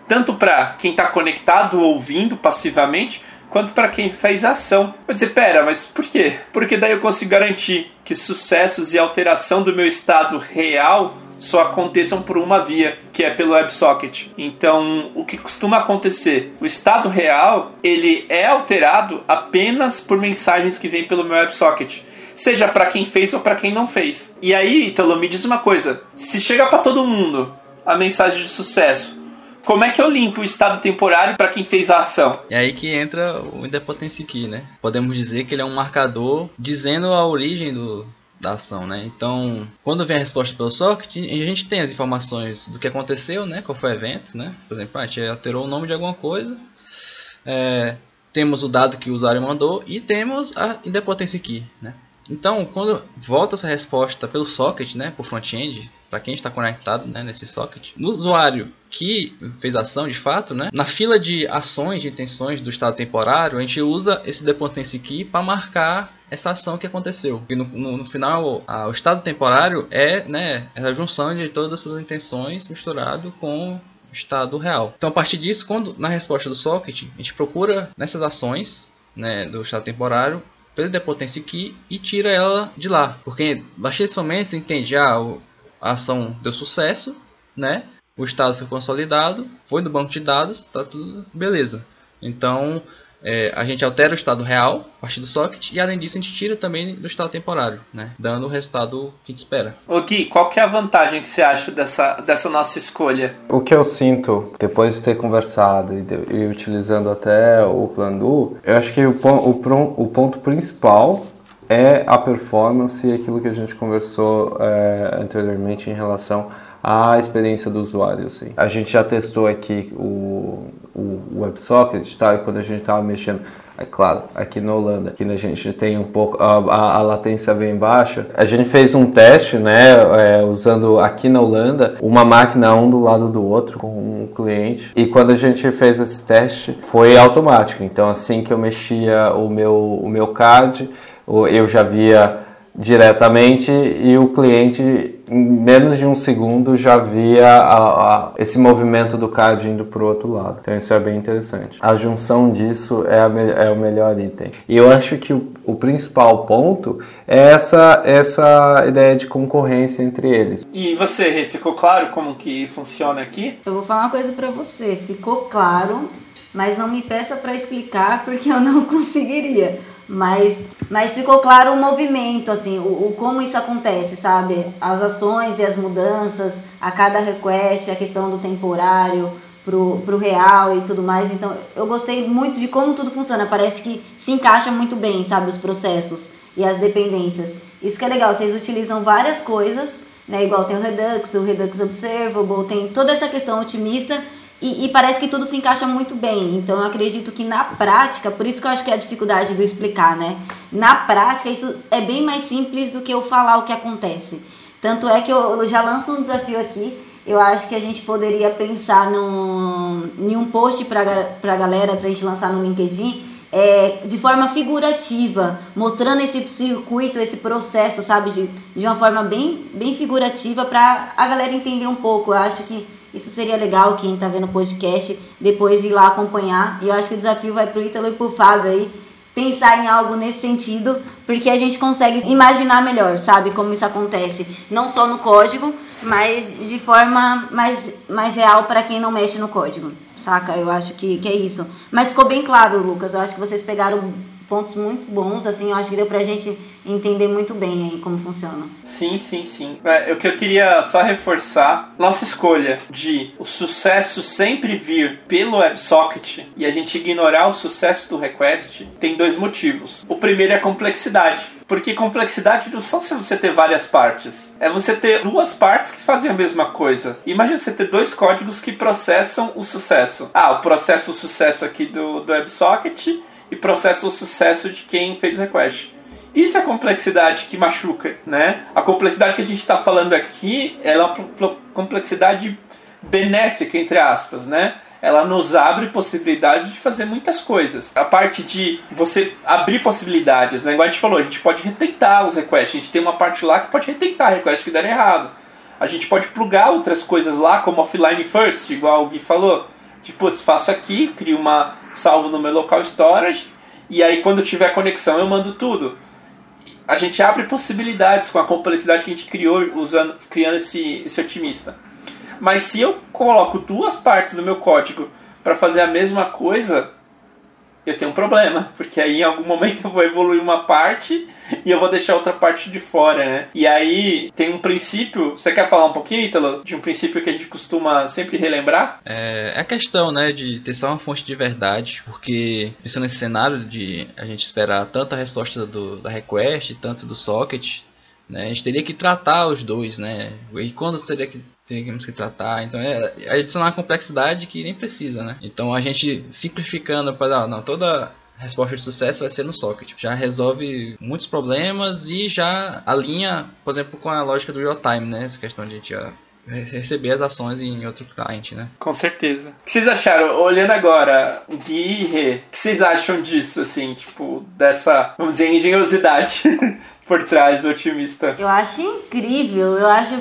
tanto para quem está conectado ouvindo passivamente, quanto para quem fez ação. Vai dizer, pera, mas por quê? Porque daí eu consigo garantir que sucessos e alteração do meu estado real só aconteçam por uma via, que é pelo WebSocket. Então, o que costuma acontecer? O estado real, ele é alterado apenas por mensagens que vêm pelo meu WebSocket. Seja para quem fez ou para quem não fez. E aí, Italo, me diz uma coisa. Se chega para todo mundo a mensagem de sucesso, como é que eu limpo o estado temporário para quem fez a ação? É aí que entra o Indepotence Key, né? Podemos dizer que ele é um marcador dizendo a origem do, da ação, né? Então, quando vem a resposta pelo socket, a gente tem as informações do que aconteceu, né? Qual foi o evento, né? Por exemplo, a gente alterou o nome de alguma coisa, é, temos o dado que o usuário mandou e temos a Indepotence Key, né? Então, quando volta essa resposta pelo socket, né, por front-end, para quem está conectado né, nesse socket, no usuário que fez ação de fato, né, na fila de ações, de intenções do estado temporário, a gente usa esse dependency key para marcar essa ação que aconteceu. E no, no, no final, a, o estado temporário é né, a junção de todas essas intenções misturado com o estado real. Então, a partir disso, quando na resposta do socket, a gente procura nessas ações né, do estado temporário pelo depotência key e tira ela de lá. Porque baixei esse momento você entende, ah, a ação deu sucesso, né? O estado foi consolidado, foi do banco de dados, tá tudo beleza. Então, é, a gente altera o estado real a partir do socket e além disso a gente tira também do estado temporário, né? dando o resultado que a gente espera. Ô Gui, qual que é a vantagem que você acha dessa, dessa nossa escolha? O que eu sinto depois de ter conversado e, de, e utilizando até o Plandu, eu acho que o, o, o ponto principal é a performance e aquilo que a gente conversou é, anteriormente em relação à experiência do usuário. Assim. A gente já testou aqui o, o WebSocket, tá? E quando a gente estava mexendo, é claro, aqui na Holanda, aqui a gente tem um pouco a, a, a, latência bem baixa. A gente fez um teste, né, é, usando aqui na Holanda uma máquina um do lado do outro com um cliente. E quando a gente fez esse teste, foi automático. Então assim que eu mexia o meu o meu card, eu já via diretamente e o cliente em menos de um segundo já via a, a, esse movimento do card indo para o outro lado. Então isso é bem interessante. A junção disso é, a, é o melhor item. E eu acho que o, o, principal ponto é essa, essa ideia de concorrência entre eles. E você, ficou claro como que funciona aqui? Eu vou falar uma coisa para você. Ficou claro, mas não me peça para explicar porque eu não conseguiria. Mas, mas ficou claro o movimento, assim, o, o, como isso acontece, sabe? As ações e as mudanças, a cada request, a questão do temporário pro, pro real e tudo mais. Então, eu gostei muito de como tudo funciona. Parece que se encaixa muito bem, sabe? Os processos e as dependências. Isso que é legal, vocês utilizam várias coisas, né? Igual tem o Redux, o Redux Observable, tem toda essa questão otimista e, e, parece que tudo se encaixa muito bem. Então eu acredito que na prática, por isso que eu acho que é a dificuldade do explicar, né? Na prática, isso é bem mais simples do que eu falar o que acontece. Tanto é que eu, eu já lanço um desafio aqui. Eu acho que a gente poderia pensar num, em um post para a galera, para a gente lançar no LinkedIn, é, de forma figurativa, mostrando esse circuito, esse processo, sabe, de, de uma forma bem, bem figurativa para a galera entender um pouco. Eu acho que isso seria legal quem está vendo o podcast depois ir lá acompanhar. E eu acho que o desafio vai para o Ítalo e para o Fábio aí pensar em algo nesse sentido, porque a gente consegue imaginar melhor, sabe, como isso acontece, não só no código, mas de forma mais, mais real para quem não mexe no código, saca? Eu acho que, que é isso. Mas ficou bem claro, Lucas, eu acho que vocês pegaram pontos muito bons, assim, eu acho que deu pra gente entender muito bem aí como funciona. Sim, sim, sim. É, o que eu queria só reforçar, nossa escolha de o sucesso sempre vir pelo WebSocket e a gente ignorar o sucesso do request tem dois motivos. O primeiro é a complexidade. Porque complexidade não só se você ter várias partes. É você ter duas partes que fazem a mesma coisa. Imagina você ter dois códigos que processam o sucesso. Ah, o processo o sucesso aqui do, do WebSocket e processa o sucesso de quem fez o request. Isso é a complexidade que machuca, né? A complexidade que a gente está falando aqui é uma complexidade benéfica, entre aspas, né? ela nos abre possibilidade de fazer muitas coisas. A parte de você abrir possibilidades, né? Igual a gente falou, a gente pode retentar os requests. A gente tem uma parte lá que pode retentar requests que deram errado. A gente pode plugar outras coisas lá, como offline first, igual o Gui falou. Tipo, putz, faço aqui, crio uma salvo no meu local storage, e aí quando tiver conexão eu mando tudo. A gente abre possibilidades com a complexidade que a gente criou usando, criando esse, esse otimista. Mas se eu coloco duas partes do meu código para fazer a mesma coisa, eu tenho um problema, porque aí em algum momento eu vou evoluir uma parte e eu vou deixar outra parte de fora, né? E aí tem um princípio, você quer falar um pouquinho, Ítalo, de um princípio que a gente costuma sempre relembrar? É, é a questão, né, de ter só uma fonte de verdade, porque pensando nesse cenário de a gente esperar tanto a resposta do, da request, tanto do socket, né? A gente teria que tratar os dois, né? E quando seria que teríamos que tratar? Então é, é adicionar uma complexidade que nem precisa, né? Então a gente simplificando para não toda resposta de sucesso vai ser no socket. Já resolve muitos problemas e já alinha, por exemplo, com a lógica do real time, né? Essa questão de a gente receber as ações em outro cliente, né? Com certeza. O que vocês acharam? Olhando agora, Gui e Rê, o que vocês acham disso, assim, tipo, dessa, vamos dizer, engenhosidade por trás do otimista. Eu acho incrível, eu acho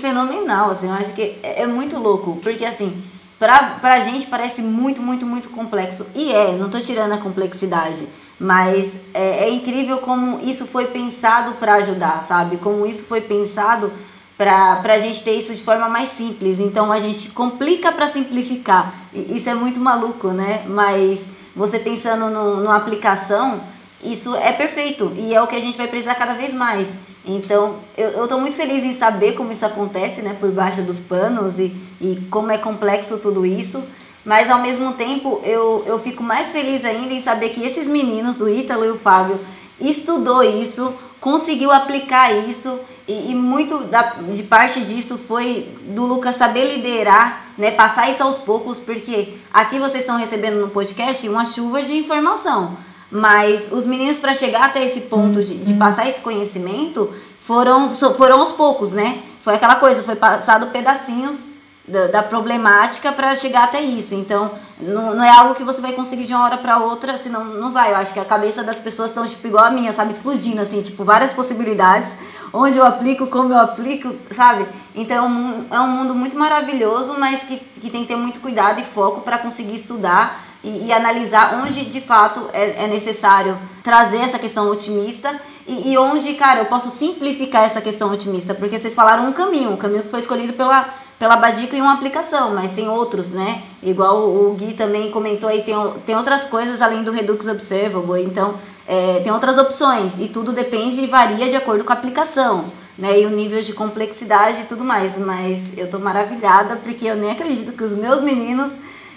fenomenal, assim, eu acho que é, é muito louco, porque assim, pra, pra gente parece muito, muito, muito complexo, e é, não tô tirando a complexidade, mas é, é incrível como isso foi pensado para ajudar, sabe? Como isso foi pensado para a gente ter isso de forma mais simples. Então a gente complica para simplificar. Isso é muito maluco, né? Mas você pensando no, numa aplicação, isso é perfeito e é o que a gente vai precisar cada vez mais. Então, eu estou muito feliz em saber como isso acontece, né, por baixo dos panos e, e como é complexo tudo isso. Mas, ao mesmo tempo, eu, eu fico mais feliz ainda em saber que esses meninos, o Ítalo e o Fábio, estudou isso, conseguiu aplicar isso e, e muito da, de parte disso foi do Lucas saber liderar, né, passar isso aos poucos, porque aqui vocês estão recebendo no podcast uma chuva de informação mas os meninos, para chegar até esse ponto de, de, passar esse conhecimento, foram, foram aos poucos, né? Foi aquela coisa, foi passado pedacinhos da, da problemática para chegar até isso. Então, não, não, é algo que você vai conseguir de uma hora para outra, senão não vai. Eu acho que a cabeça das pessoas estão tipo igual a minha, sabe? Explodindo, assim, tipo, várias possibilidades. Onde eu aplico, como eu aplico, sabe? Então, é um mundo muito maravilhoso, mas que, que tem que ter muito cuidado e foco para conseguir estudar e, e, analisar onde de fato é, é, necessário trazer essa questão otimista e, e, onde, cara, eu posso simplificar essa questão otimista, porque vocês falaram um caminho, um caminho que foi escolhido pela, pela Badico em uma aplicação, mas tem outros, né? Igual o, o Gui também comentou aí, tem, tem outras coisas além do Redux Observable, então é, tem outras opções e tudo depende e varia de acordo com a aplicação. Né, e o nível de complexidade e tudo mais, mas eu tô maravilhada porque eu nem acredito que os meus meninos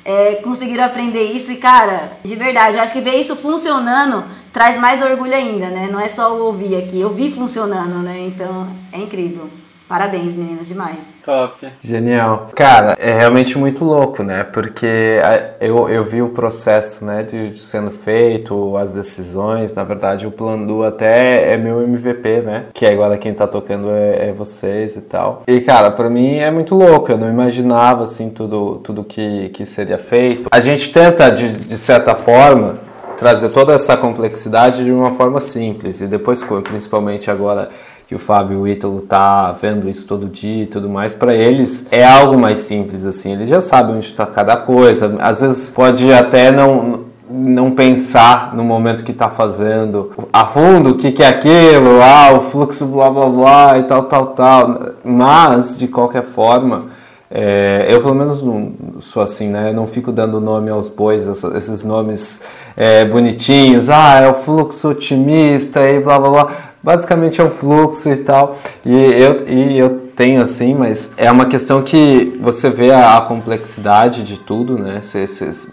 é, conseguiram aprender isso e, cara, de verdade, eu acho que ver isso funcionando traz mais orgulho ainda, né? Não é só ouvir aqui, eu vi funcionando, né? Então, é incrível. Parabéns, meninas, demais. Top. Genial. Cara, é realmente muito louco, né? Porque eu, eu vi o processo, né, de, de sendo feito, as decisões. Na verdade, o Plandu até é meu MVP, né? Que é igual a quem tá tocando é, é vocês e tal. E, cara, para mim é muito louco. Eu não imaginava, assim, tudo, tudo que, que seria feito. A gente tenta, de, de certa forma, trazer toda essa complexidade de uma forma simples. E depois, principalmente agora que o Fábio e o Ítalo tá vendo isso todo dia e tudo mais, para eles é algo mais simples assim. Eles já sabem onde está cada coisa. Às vezes pode até não não pensar no momento que está fazendo a fundo o que, que é aquilo, ah, o fluxo blá blá blá e tal, tal, tal. Mas, de qualquer forma, é, eu pelo menos não sou assim, né? Eu não fico dando nome aos bois, esses nomes é, bonitinhos, ah, é o fluxo otimista e blá blá blá basicamente é um fluxo e tal. E eu, e eu tenho assim, mas é uma questão que você vê a, a complexidade de tudo, né?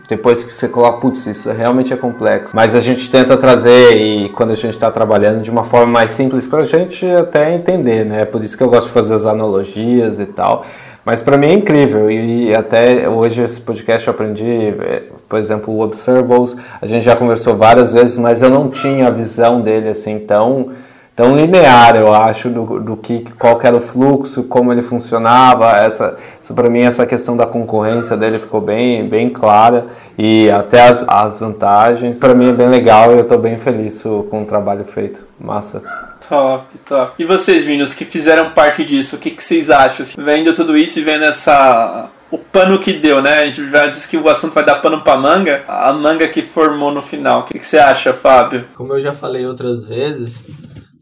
Depois que você coloca, putz, isso realmente é complexo. Mas a gente tenta trazer, e quando a gente está trabalhando, de uma forma mais simples para a gente até entender, né? Por isso que eu gosto de fazer as analogias e tal. Mas para mim é incrível e até hoje esse podcast eu aprendi, é, por exemplo, o Observables, a gente já conversou várias vezes, mas eu não tinha a visão dele assim tão tão linear, eu acho, do, do que qual era o fluxo, como ele funcionava. Essa, para mim essa questão da concorrência dele ficou bem, bem clara e até as, as vantagens. Para mim é bem legal e eu estou bem feliz com o trabalho feito. Massa. Top, top. E vocês, meninos, que fizeram parte disso, o que, que vocês acham? Assim, vendo tudo isso e vendo essa o pano que deu, né? A gente já disse que o assunto vai dar pano pra manga, a manga que formou no final. O que, que você acha, Fábio? Como eu já falei outras vezes,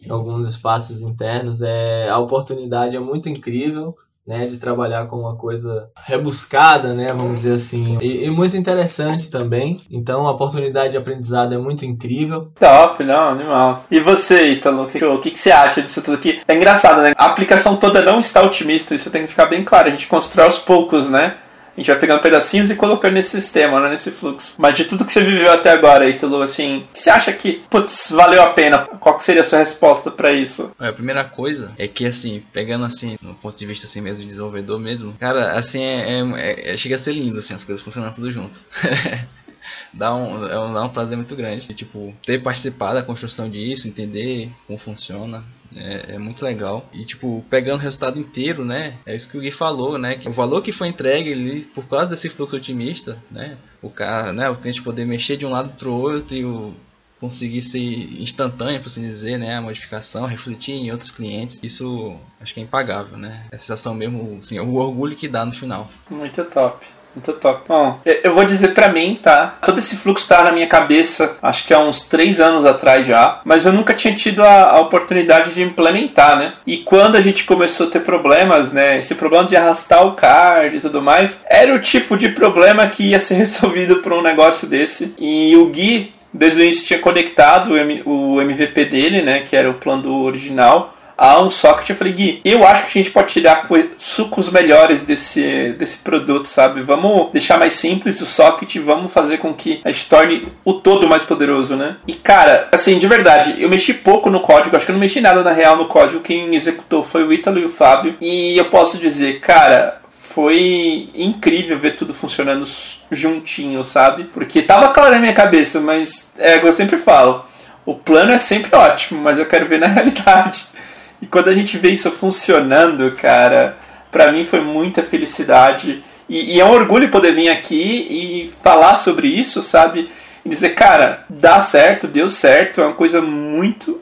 em alguns espaços internos, é, a oportunidade é muito incrível né, de trabalhar com uma coisa rebuscada, né, vamos dizer assim, e, e, muito interessante também. Então, a oportunidade de aprendizado é muito incrível. Top, não, animal. E você, Italo, o que, o que, que você acha disso tudo aqui? É engraçado, né? A aplicação toda não está otimista, isso tem que ficar bem claro. A gente constrói aos poucos, né? A gente vai pegando pedacinhos e colocando nesse sistema, né, nesse fluxo. Mas de tudo que você viveu até agora, Ítalo, assim, você acha que, putz, valeu a pena? Qual que seria a sua resposta para isso? A primeira coisa é que, assim, pegando assim, no ponto de vista assim mesmo, de desenvolvedor mesmo, cara, assim, é, é, é chega a ser lindo, assim, as coisas funcionando tudo junto. dá um, é um, dá um prazer muito grande. Tipo, ter participado da construção disso, entender como funciona, é, é, muito legal. E, tipo, pegando o resultado inteiro, né? É isso que o Gui falou, né? Que o valor que foi entregue ali, por causa desse fluxo otimista, né? O cara, né? O cliente poder mexer de um lado para o outro e o conseguir ser instantâneo, por assim dizer, né? A modificação, refletir em outros clientes. Isso acho que é impagável, né? A sensação mesmo, assim, o orgulho que dá no final. Muito top. Muito top. Bom, eu vou dizer pra mim, tá? Todo esse fluxo tá na minha cabeça, acho que há uns três anos atrás já, mas eu nunca tinha tido a, a, oportunidade de implementar, né? E quando a gente começou a ter problemas, né? Esse problema de arrastar o card e tudo mais, era o tipo de problema que ia ser resolvido por um negócio desse. E o Gui, desde o início, tinha conectado o MVP dele, né? Que era o plano original a um socket. Eu falei, Gui, eu acho que a gente pode tirar sucos melhores desse, desse produto, sabe? Vamos deixar mais simples o socket, vamos fazer com que a gente torne o todo mais poderoso, né? E cara, assim, de verdade, eu mexi pouco no código, acho que eu não mexi nada na real no código. Quem executou foi o Ítalo e o Fábio. E eu posso dizer, cara, foi incrível ver tudo funcionando juntinho, sabe? Porque tava claro na minha cabeça, mas é, eu sempre falo, o plano é sempre ótimo, mas eu quero ver na realidade. E quando a gente vê isso funcionando, cara, para mim foi muita felicidade. E, e, é um orgulho poder vir aqui e falar sobre isso, sabe? E dizer, cara, dá certo, deu certo, é uma coisa muito,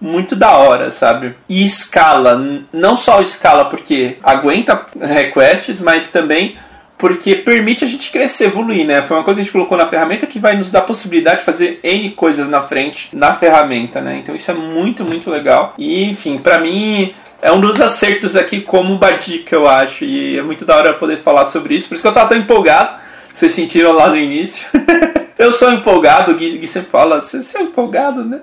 muito da hora, sabe? E escala, não só escala porque aguenta requests, mas também porque permite a gente crescer, evoluir, né? Foi uma coisa que a gente colocou na ferramenta que vai nos dar a possibilidade de fazer N coisas na frente na ferramenta, né? Então isso é muito, muito legal. E, enfim, para mim é um dos acertos aqui como Badica, eu acho. E é muito da hora poder falar sobre isso. Por isso que eu tava tão empolgado. Vocês sentiram lá no início. eu sou empolgado, o Gui, Gui sempre fala, você é empolgado, né?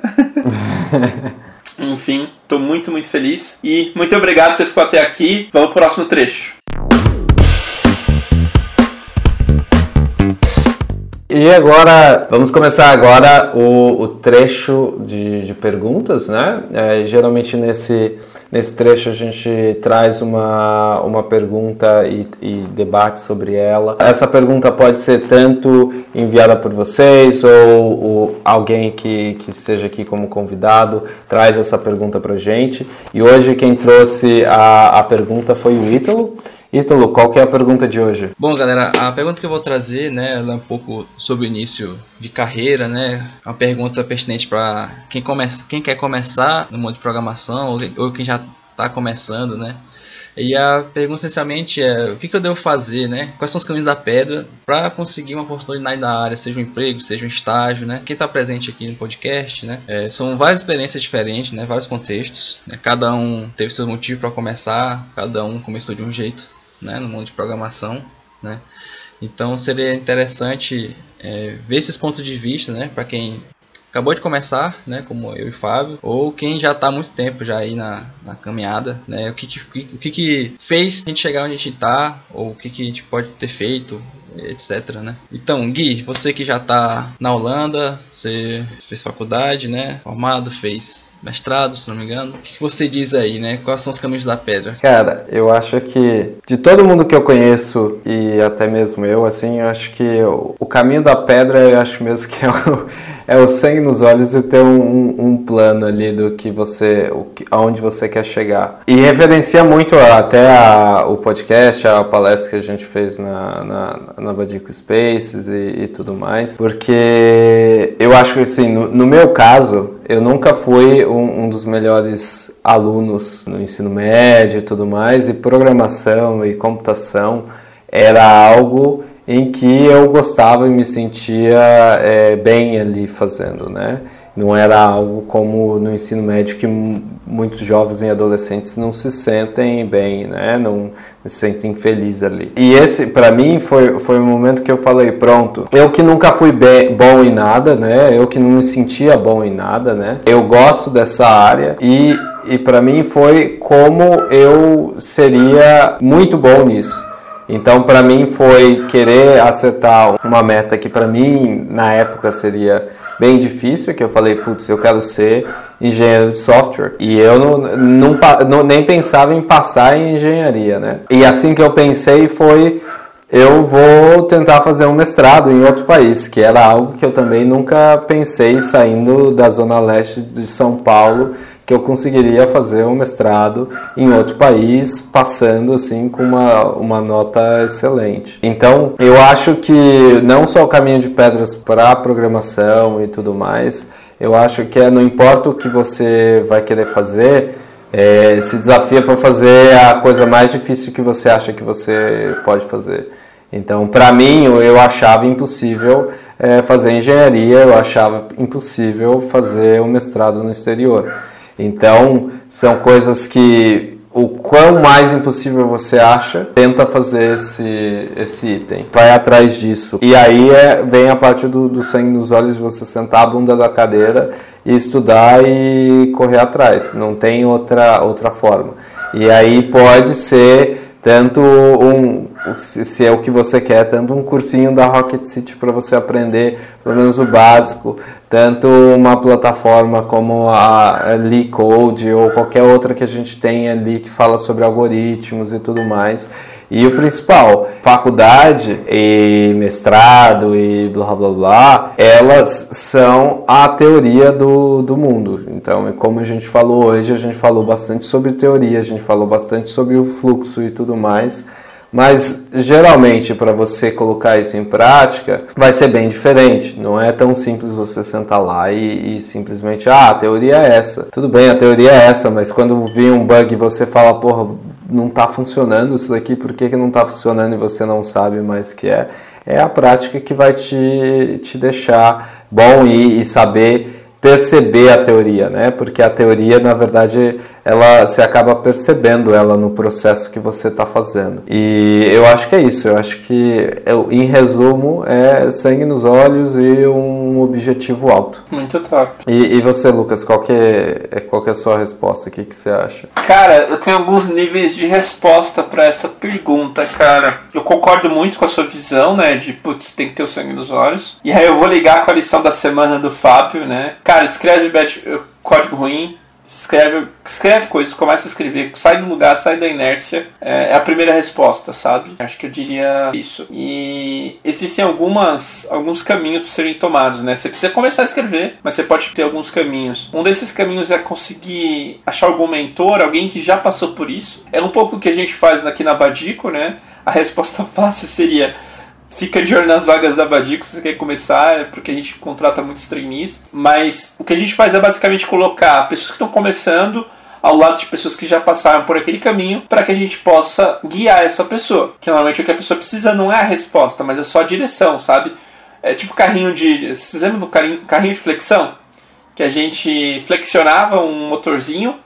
Enfim, tô muito, muito feliz. E muito obrigado você ficou até aqui. Vamos pro próximo trecho. E agora, vamos começar agora o, o trecho de, de, perguntas, né? É, geralmente nesse, nesse trecho a gente traz uma, uma pergunta e, e, debate sobre ela. Essa pergunta pode ser tanto enviada por vocês ou, ou alguém que, que esteja aqui como convidado traz essa pergunta para gente. E hoje quem trouxe a, a pergunta foi o Ítalo. Ítalo, qual que é a pergunta de hoje? Bom, galera, a pergunta que eu vou trazer, né, ela é um pouco sobre o início de carreira, né? Uma pergunta pertinente para quem, começa, quem quer começar no mundo de programação ou, ou quem já está começando, né? E a pergunta essencialmente é o que, que, eu devo fazer, né? Quais são os caminhos da pedra para conseguir uma oportunidade na área, seja um emprego, seja um estágio, né? Quem está presente aqui no podcast, né? É, são várias experiências diferentes, né? Vários contextos. Né? Cada um teve seu motivo para começar, cada um começou de um jeito né, no mundo de programação, né? Então seria interessante é, ver esses pontos de vista, né, para quem acabou de começar, né, como eu e Fábio, ou quem já está há muito tempo já aí na, na caminhada, né, o que que, o que que fez a gente chegar onde a gente está, ou o que que a gente pode ter feito, etc, né. Então, Gui, você que já está na Holanda, você fez faculdade, né, formado, fez mestrado, se não me engano. O que, você diz aí, né? Quais são os caminhos da pedra? Cara, eu acho que de todo mundo que eu conheço e até mesmo eu, assim, eu acho que o caminho da pedra, eu acho mesmo que é o, é o sangue nos olhos e ter um, um, plano ali do que você, o, aonde você quer chegar. E referencia muito até a, o podcast, a palestra que a gente fez na, na, na Badico Spaces e, e, tudo mais, porque eu acho que assim, no, no meu caso, eu nunca fui um, um, dos melhores alunos no ensino médio e tudo mais, e programação e computação era algo em que eu gostava e me sentia é, bem ali fazendo, né? Não era algo como no ensino médio que muitos jovens e adolescentes não se sentem bem, né? Não se sentem felizes ali. E esse, para mim, foi, foi o momento que eu falei, pronto, eu que nunca fui bem, bom em nada, né? Eu que não me sentia bom em nada, né? Eu gosto dessa área e, e para mim foi como eu seria muito bom nisso. Então, para mim, foi querer acertar uma meta que, para mim, na época seria bem difícil, que eu falei, putz, eu quero ser engenheiro de software. E eu não, não, não, nem pensava em passar em engenharia, né? E assim que eu pensei foi, eu vou tentar fazer um mestrado em outro país, que era algo que eu também nunca pensei saindo da zona leste de São Paulo que eu conseguiria fazer um mestrado em outro país, passando assim com uma, uma nota excelente. Então, eu acho que não só o caminho de pedras para programação e tudo mais, eu acho que é, não importa o que você vai querer fazer, é, se desafia para fazer a coisa mais difícil que você acha que você pode fazer. Então, para mim, eu achava impossível é, fazer engenharia, eu achava impossível fazer um mestrado no exterior. Então, são coisas que o quão mais impossível você acha, tenta fazer esse, esse item. Vai atrás disso. E aí é, vem a parte do, do sangue nos olhos de você sentar a bunda da cadeira e estudar e correr atrás. Não tem outra, outra forma. E aí pode ser tanto um, se é o que você quer, tanto um cursinho da Rocket City para você aprender pelo menos o básico, tanto uma plataforma como a LeeCode ou qualquer outra que a gente tem ali que fala sobre algoritmos e tudo mais. E o principal, faculdade e mestrado e blá blá blá, elas são a teoria do, do mundo. Então, como a gente falou hoje, a gente falou bastante sobre teoria, a gente falou bastante sobre o fluxo e tudo mais. Mas geralmente para você colocar isso em prática vai ser bem diferente. Não é tão simples você sentar lá e, e, simplesmente, ah, a teoria é essa. Tudo bem, a teoria é essa, mas quando vir um bug você fala, porra, não está funcionando isso daqui, por que, que não está funcionando e você não sabe mais que é? É a prática que vai te, te deixar bom e, e saber perceber a teoria, né? Porque a teoria, na verdade, ela se acaba percebendo ela no processo que você está fazendo. E eu acho que é isso. Eu acho que, em resumo, é sangue nos olhos e um objetivo alto. Muito top. E, e você, Lucas, qual que é, qual que é a sua resposta? O que, que você acha? Cara, eu tenho alguns níveis de resposta para essa pergunta, cara. Eu concordo muito com a sua visão, né? De, putz, tem que ter o sangue nos olhos. E aí eu vou ligar com a lição da semana do Fábio, né? Cara, escreve código ruim, escreve, escreve coisas, começa a escrever, sai do lugar, sai da inércia. É, é, a primeira resposta, sabe? Acho que eu diria isso. E existem algumas, alguns caminhos para serem tomados, né? Você precisa começar a escrever, mas você pode ter alguns caminhos. Um desses caminhos é conseguir achar algum mentor, alguém que já passou por isso. É um pouco o que a gente faz aqui na Badico, né? A resposta fácil seria Fica de olho nas vagas da Badico se você quer começar, é porque a gente contrata muitos trainees. Mas o que a gente faz é basicamente colocar pessoas que estão começando ao lado de pessoas que já passaram por aquele caminho para que a gente possa guiar essa pessoa. Que normalmente o que a pessoa precisa não é a resposta, mas é só a direção, sabe? É tipo carrinho de. Vocês lembram do carrinho, carrinho de flexão? Que a gente flexionava um motorzinho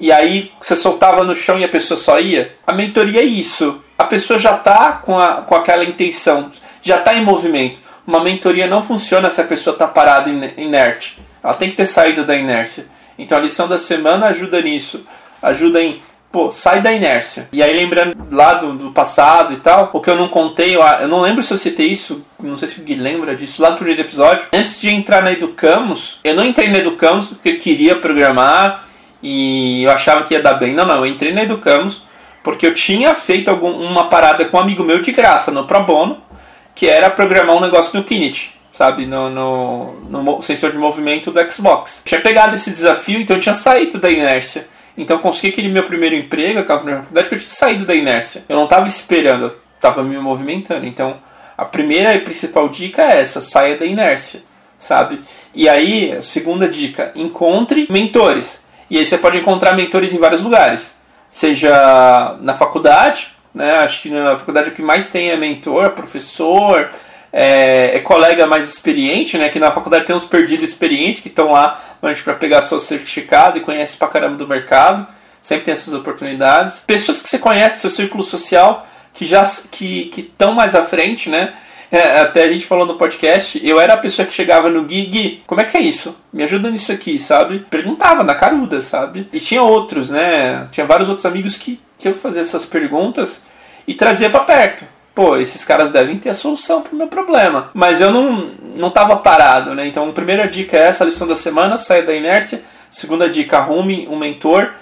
e aí você soltava no chão e a pessoa só ia? A mentoria é isso a pessoa já está com, com aquela intenção, já está em movimento. uma mentoria não funciona se a pessoa está parada inerte. Ela tem que ter saído da inércia. Então a lição da semana ajuda nisso. Ajuda em, pô, sai da inércia. E aí lembrando lá do, do passado e tal, o que eu não contei, eu, eu não lembro se eu citei isso, não sei se o Gui lembra disso, lá no primeiro episódio. Antes de entrar na Educamos, eu não entrei na Educamos porque eu queria programar e eu achava que ia dar bem. Não, não, eu entrei na Educamos porque eu tinha feito algum, uma parada com um amigo meu de graça no Pro Bono, que era programar um negócio no Kinect sabe, no, no, no, sensor de movimento do Xbox. Tinha pegado esse desafio, então eu tinha saído da inércia. Então consegui aquele meu primeiro emprego, aquela primeira oportunidade, que eu tinha saído da inércia. Eu não estava esperando, eu estava me movimentando. Então a primeira e principal dica é essa, saia da inércia, sabe? E aí, a segunda dica, encontre mentores. E aí você pode encontrar mentores em vários lugares. Seja na faculdade, né? Acho que na faculdade o que mais tem é mentor, professor, é, é, colega mais experiente, né? Que na faculdade tem uns perdidos experientes que estão lá para pegar seu certificado e conhece pra caramba do mercado. Sempre tem essas oportunidades. Pessoas que você conhece, seu círculo social, que já que estão mais à frente, né? É, até a gente falou no podcast, eu era a pessoa que chegava no Gui, Gui, como é que é isso? Me ajuda nisso aqui, sabe? Perguntava na caruda, sabe? E tinha outros, né? Tinha vários outros amigos que, que eu fazia essas perguntas e trazia para perto pô, esses caras devem ter a solução pro meu problema. Mas eu não, não tava parado, né? Então, a primeira dica é essa, lição da semana, saia da inércia. Segunda dica, arrume um mentor.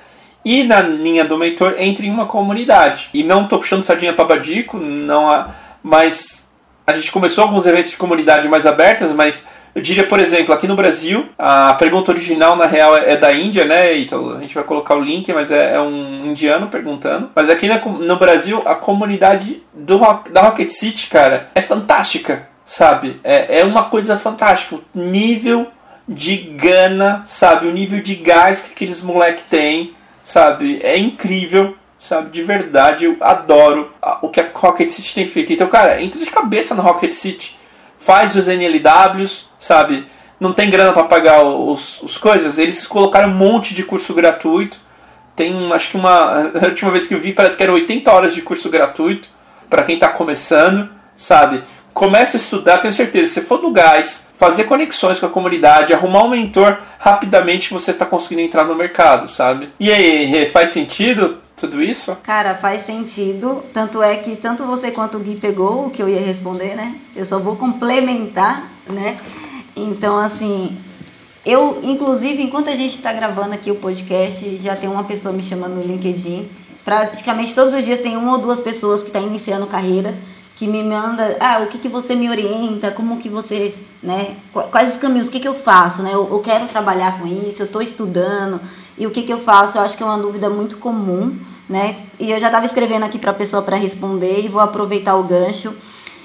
E na linha do mentor, entre em uma comunidade. E não tô puxando sardinha para Badico, não há, mas a gente começou alguns eventos de comunidade mais abertas, mas eu diria, por exemplo, aqui no Brasil, a pergunta original na real é, da Índia, né, Então A gente vai colocar o link, mas é, é um indiano perguntando. Mas aqui no Brasil, a comunidade do, da Rocket City, cara, é fantástica, sabe? É, é uma coisa fantástica. O nível de gana, sabe? O nível de gás que aqueles moleque têm, sabe? É incrível sabe? De verdade, eu adoro o que a Rocket City tem feito. Então, cara, entra de cabeça no Rocket City faz os NLWs, sabe? Não tem grana para pagar os, os coisas. Eles colocaram um monte de curso gratuito. Tem, acho que uma. A última vez que eu vi, parece que eram 80 horas de curso gratuito para quem está começando, sabe? Comece a estudar, tenho certeza. Se for do gás, fazer conexões com a comunidade, arrumar um mentor, rapidamente você está conseguindo entrar no mercado, sabe? E aí, faz sentido? Tudo isso? Cara, faz sentido. Tanto é que tanto você quanto o Gui pegou o que eu ia responder, né? Eu só vou complementar, né? Então, assim, eu, inclusive, enquanto a gente está gravando aqui o podcast, já tem uma pessoa me chamando no LinkedIn. Praticamente todos os dias tem uma ou duas pessoas que estão tá iniciando carreira que me manda, ah, o que, que você me orienta, como que você, né, quais os caminhos, o que, que eu faço, né, eu, eu quero trabalhar com isso, eu estou estudando, e o que, que eu faço? Eu acho que é uma dúvida muito comum, né? E eu já estava escrevendo aqui para a pessoa para responder e vou aproveitar o gancho.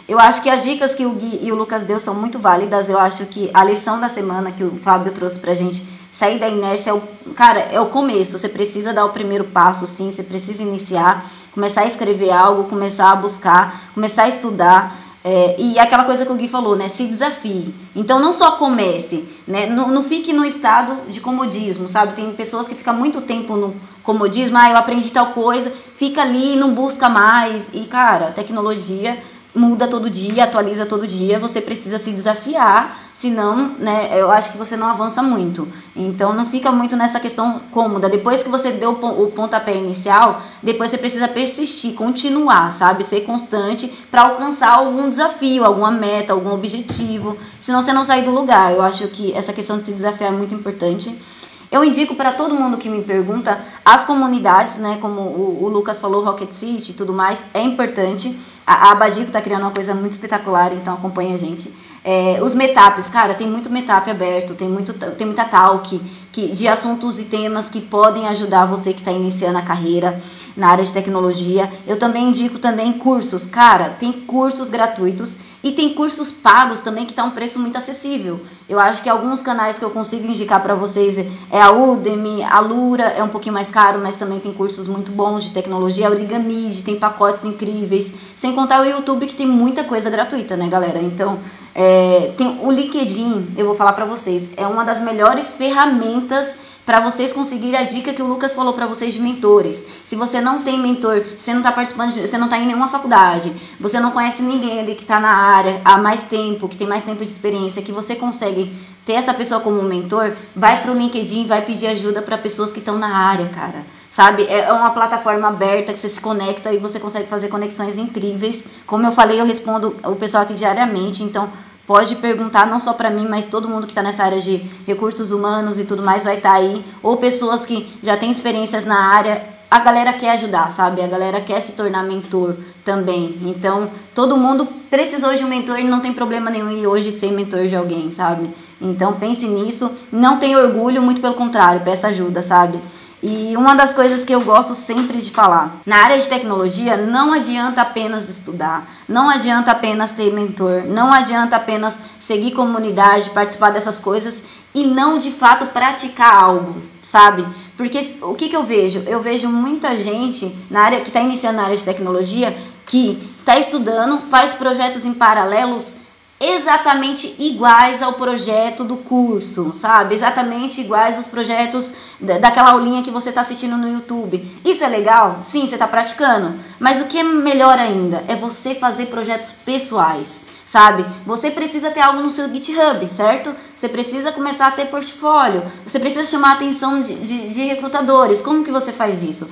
Eu acho que as dicas que o Gui e o Lucas deu são muito válidas. Eu acho que a lição da semana que o Fábio trouxe para gente, sair da inércia, é o, cara, é o começo. Você precisa dar o primeiro passo, sim. Você precisa iniciar, começar a escrever algo, começar a buscar, começar a estudar. É, e aquela coisa que o Gui falou, né? Se desafie. Então não só comece, né? Não, não, fique no estado de comodismo, sabe? Tem pessoas que ficam muito tempo no comodismo, ah, eu aprendi tal coisa, fica ali, não busca mais. E, cara, tecnologia muda todo dia, atualiza todo dia, você precisa se desafiar, senão, né, eu acho que você não avança muito. Então não fica muito nessa questão cômoda. Depois que você deu o pontapé inicial, depois você precisa persistir, continuar, sabe? Ser constante para alcançar algum desafio, alguma meta, algum objetivo. Senão você não sai do lugar. Eu acho que essa questão de se desafiar é muito importante. Eu indico para todo mundo que me pergunta as comunidades, né? Como o, o Lucas falou, Rocket City e tudo mais, é importante. A, a Abadico está criando uma coisa muito espetacular, então acompanha a gente. É, os meetups, cara, tem muito meetup aberto, tem, muito, tem muita talk que, de assuntos e temas que podem ajudar você que está iniciando a carreira na área de tecnologia. Eu também indico também cursos. Cara, tem cursos gratuitos e tem cursos pagos também que tá um preço muito acessível. Eu acho que alguns canais que eu consigo indicar para vocês é a Udemy, a Lura é um pouquinho mais caro, mas também tem cursos muito bons de tecnologia, a Origamid, tem pacotes incríveis, sem contar o YouTube que tem muita coisa gratuita, né, galera? Então, é, tem o LinkedIn, eu vou falar para vocês, é uma das melhores ferramentas para vocês conseguirem a dica que o Lucas falou para vocês de mentores. Se você não tem mentor, você não está participando, de, você não está em nenhuma faculdade, você não conhece ninguém ali que está na área há mais tempo, que tem mais tempo de experiência, que você consegue ter essa pessoa como mentor, vai para o LinkedIn, vai pedir ajuda para pessoas que estão na área, cara sabe? É uma plataforma aberta que você se conecta e você consegue fazer conexões incríveis. Como eu falei, eu respondo o pessoal aqui diariamente, então pode perguntar não só para mim, mas todo mundo que está nessa área de recursos humanos e tudo mais vai estar tá aí, ou pessoas que já têm experiências na área. A galera quer ajudar, sabe? A galera quer se tornar mentor também. Então, todo mundo precisou de um mentor e não tem problema nenhum em hoje ser mentor de alguém, sabe? Então, pense nisso. Não tem orgulho, muito pelo contrário, peça ajuda, sabe? E uma das coisas que eu gosto sempre de falar, na área de tecnologia, não adianta apenas estudar, não adianta apenas ter mentor, não adianta apenas seguir comunidade, participar dessas coisas e não de fato praticar algo, sabe? Porque o que, que eu vejo? Eu vejo muita gente na área que está iniciando na área de tecnologia que está estudando, faz projetos em paralelos exatamente iguais ao projeto do curso, sabe? Exatamente iguais aos projetos daquela aulinha que você está assistindo no YouTube. Isso é legal? Sim, você está praticando. Mas o que é melhor ainda é você fazer projetos pessoais, sabe? Você precisa ter algo no seu GitHub, certo? Você precisa começar a ter portfólio. Você precisa chamar a atenção de, de, de recrutadores. Como que você faz isso?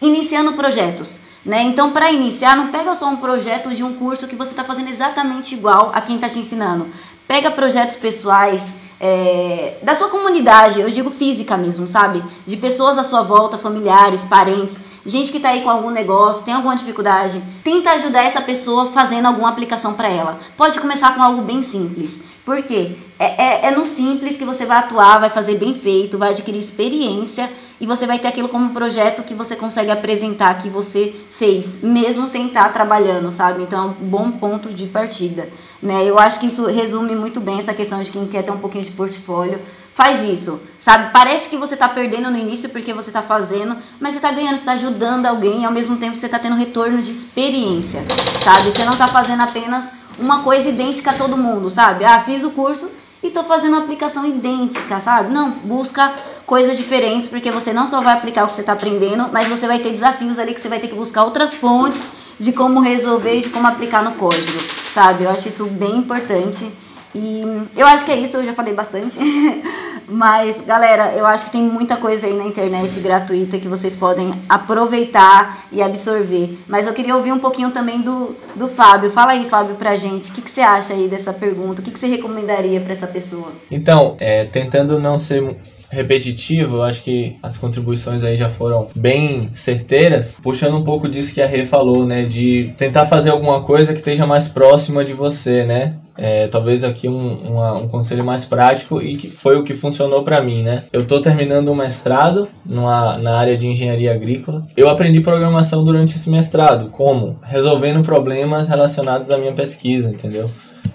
Iniciando projetos. Né? Então, para iniciar, não pega só um projeto de um curso que você está fazendo exatamente igual a quem está te ensinando. Pega projetos pessoais é, da sua comunidade, eu digo física mesmo, sabe? De pessoas à sua volta, familiares, parentes, gente que está aí com algum negócio, tem alguma dificuldade. Tenta ajudar essa pessoa fazendo alguma aplicação para ela. Pode começar com algo bem simples. Por quê? É, é, é no simples que você vai atuar, vai fazer bem feito, vai adquirir experiência e você vai ter aquilo como projeto que você consegue apresentar que você fez, mesmo sem estar trabalhando, sabe? Então é um bom ponto de partida, né? Eu acho que isso resume muito bem essa questão de quem quer ter um pouquinho de portfólio. Faz isso, sabe? Parece que você está perdendo no início porque você está fazendo, mas você está ganhando, você está ajudando alguém e ao mesmo tempo você está tendo retorno de experiência, sabe? Você não está fazendo apenas uma coisa idêntica a todo mundo, sabe? Ah, fiz o curso e estou fazendo uma aplicação idêntica, sabe? Não, busca coisas diferentes, porque você não só vai aplicar o que você está aprendendo, mas você vai ter desafios ali que você vai ter que buscar outras fontes de como resolver e de como aplicar no código, sabe? Eu acho isso bem importante. E eu acho que é isso, eu já falei bastante. Mas, galera, eu acho que tem muita coisa aí na internet gratuita que vocês podem aproveitar e absorver. Mas eu queria ouvir um pouquinho também do, do Fábio. Fala aí, Fábio, pra gente. O que, que você acha aí dessa pergunta? O que, que você recomendaria para essa pessoa? Então, é, tentando não ser repetitivo, eu acho que as contribuições aí já foram bem certeiras, puxando um pouco disso que a Rê falou, né, de tentar fazer alguma coisa que esteja mais próxima de você, né, é, talvez aqui um, uma, um conselho mais prático e que foi o que funcionou para mim, né? Eu tô terminando um mestrado numa, na área de engenharia agrícola. Eu aprendi programação durante esse mestrado, como? Resolvendo problemas relacionados à minha pesquisa, entendeu?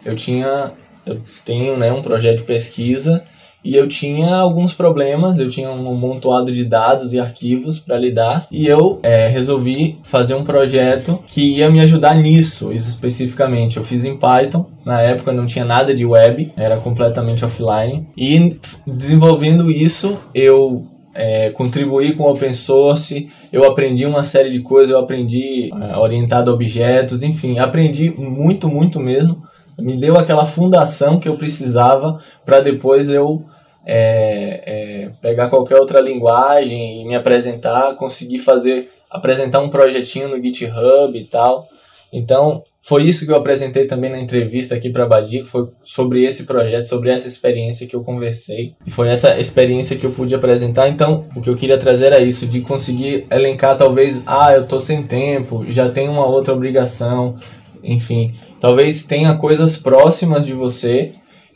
Eu tinha, eu tenho, né, um projeto de pesquisa e eu tinha alguns problemas, eu tinha um montoado de dados e arquivos para lidar. E eu é, resolvi fazer um projeto que ia me ajudar nisso especificamente. Eu fiz em Python, na época não tinha nada de web, era completamente offline. E desenvolvendo isso eu é, contribuí com open source, eu aprendi uma série de coisas, eu aprendi é, orientado a objetos, enfim, aprendi muito, muito mesmo. Me deu aquela fundação que eu precisava para depois eu é, é, pegar qualquer outra linguagem e me apresentar, conseguir fazer apresentar um projetinho no GitHub e tal. Então, foi isso que eu apresentei também na entrevista aqui para a Badico, foi sobre esse projeto, sobre essa experiência que eu conversei. E foi essa experiência que eu pude apresentar. Então, o que eu queria trazer era isso, de conseguir elencar talvez, ah, eu tô sem tempo, já tenho uma outra obrigação, enfim, talvez tenha coisas próximas de você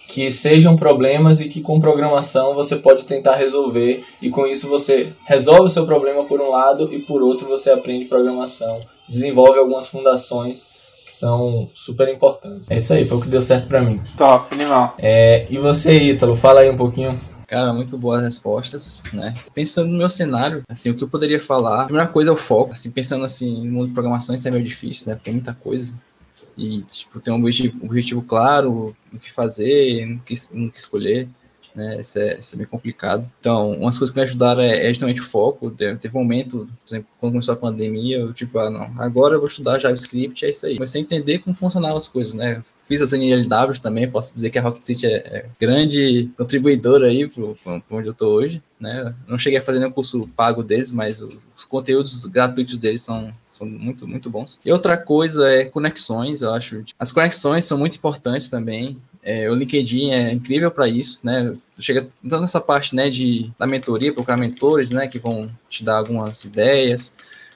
que sejam problemas e que com programação você pode tentar resolver e com isso você resolve o seu problema por um lado e por outro você aprende programação, desenvolve algumas fundações que são super importantes. É isso aí, foi o que deu certo para mim. Top, animal. É, e você, Ítalo, fala aí um pouquinho. Cara, muito boas respostas, né? Pensando no meu cenário, assim, o que eu poderia falar, a primeira coisa é o foco, assim, pensando assim, no mundo de programação isso é meio difícil, né? Porque é muita coisa e tipo ter um objetivo, um objetivo claro no que fazer, no que, no que escolher. Né? Isso é, isso é bem complicado. Então, umas coisas que me ajudaram é, é justamente o foco. Teve um momento, por exemplo, quando começou a pandemia, eu tipo, ah, não, agora eu vou estudar JavaScript, é isso aí. Comecei a entender como funcionavam as coisas, né? Fiz as NLWs também, posso dizer que a Rocket City é, é grande contribuidora aí para onde eu estou hoje, né? Não cheguei a fazer nenhum curso pago deles, mas os, os conteúdos gratuitos deles são, são muito, muito bons. E outra coisa é conexões, eu acho. As conexões são muito importantes também. É, o LinkedIn é incrível para isso, né? Chega tanto nessa parte, né, de da mentoria, procurar mentores, né, que vão te dar algumas ideias.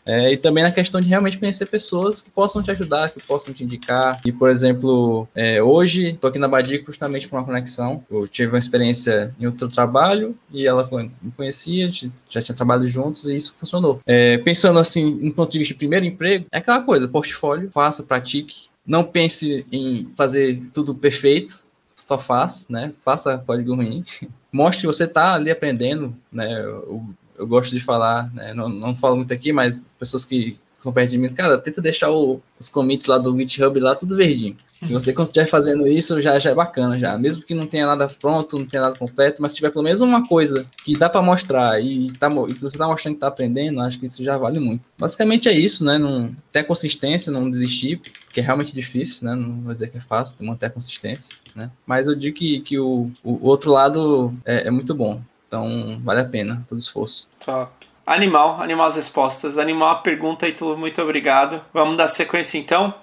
É, e também na questão de realmente conhecer pessoas que possam te ajudar, que possam te indicar. E, por exemplo, é, hoje estou aqui na Badico justamente por uma conexão. Eu tive uma experiência em outro trabalho e ela me conhecia, já tinha trabalhado juntos e isso funcionou. É, pensando assim, em ponto de vista de primeiro emprego, é aquela coisa: portfólio, faça, pratique. Não pense em fazer tudo perfeito, só faz, né? Faça código ruim. Mostre que você está ali aprendendo, né? O, eu gosto de falar, né? não, não falo muito aqui, mas pessoas que são perto de mim, cara, tenta deixar o, os commits lá do GitHub lá tudo verdinho. Se você estiver fazendo isso, já, já é bacana, já. Mesmo que não tenha nada pronto, não tenha nada completo, mas se tiver pelo menos uma coisa que dá para mostrar e, tá, e você tá mostrando que tá aprendendo, acho que isso já vale muito. Basicamente é isso, né? Não, ter consistência, não desistir, porque é realmente difícil, né? Não vou dizer que é fácil manter a consistência, né? Mas eu digo que, que o, o outro lado é, é muito bom. Então, vale a pena todo esforço. Top. Animal, animal as respostas. Animal a pergunta e tudo, muito obrigado. Vamos dar sequência então.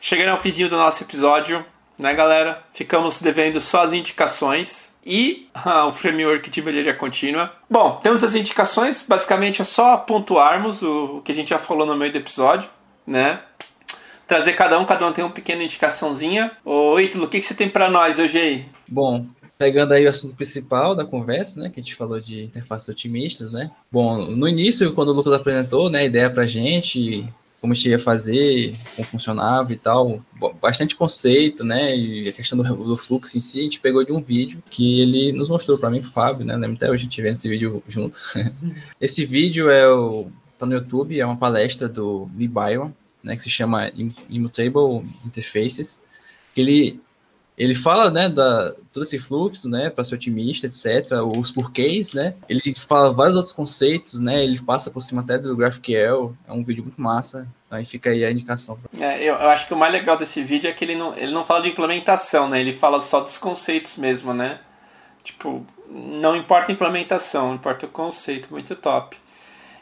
Chegando ao finzinho do nosso episódio, né, galera? Ficamos devendo só as indicações e ah, o framework de melhoria contínua. Bom, temos as indicações, basicamente é só pontuarmos o que a gente já falou no meio do episódio, né? Trazer cada um, cada um tem uma pequena indicaçãozinha. Ô, Ítalo, o que, que você tem para nós hoje aí? Bom, pegando aí o assunto principal da conversa, né, que a gente falou de interfaces otimistas, né? Bom, no início, quando o Lucas apresentou, né, a ideia pra gente, como a gente ia fazer, como funcionava e tal, bastante conceito, né, e a questão do, do fluxo em si, a gente pegou de um vídeo que ele nos mostrou para mim, o Fábio, né, lembro até hoje a gente vendo esse vídeo junto. esse vídeo é o, tá no YouTube, é uma palestra do Lee Byron, né, que se chama Immutable Interfaces, que ele ele fala, né, da todo esse fluxo, né, para ser otimista, etc, os porquês, né? Ele fala vários outros conceitos, né? Ele passa por cima até do GraphQL, é um vídeo muito massa. Aí fica aí a indicação. É, eu, eu, acho que o mais legal desse vídeo é que ele não, ele não fala de implementação, né? Ele fala só dos conceitos mesmo, né? Tipo, não importa a implementação, importa o conceito, muito top.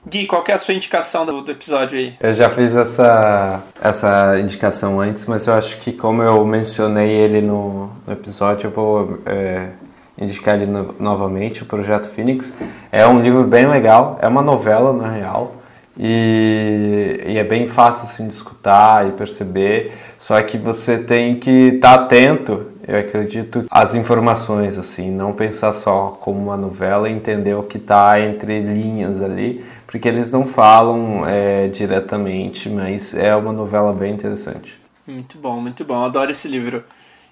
Gui, qual é a sua indicação do, do, episódio aí? Eu já fiz essa, essa indicação antes, mas eu acho que como eu mencionei ele no, no episódio, eu vou é, indicar ele no, novamente, o Projeto Phoenix. É um livro bem legal, é uma novela na real, e, e é bem fácil assim, de escutar e perceber, só que você tem que estar tá atento eu acredito as informações assim, não pensar só como uma novela entender o que está entre linhas ali, porque eles não falam é, diretamente, mas é uma novela bem interessante. Muito bom, muito bom. Adoro esse livro.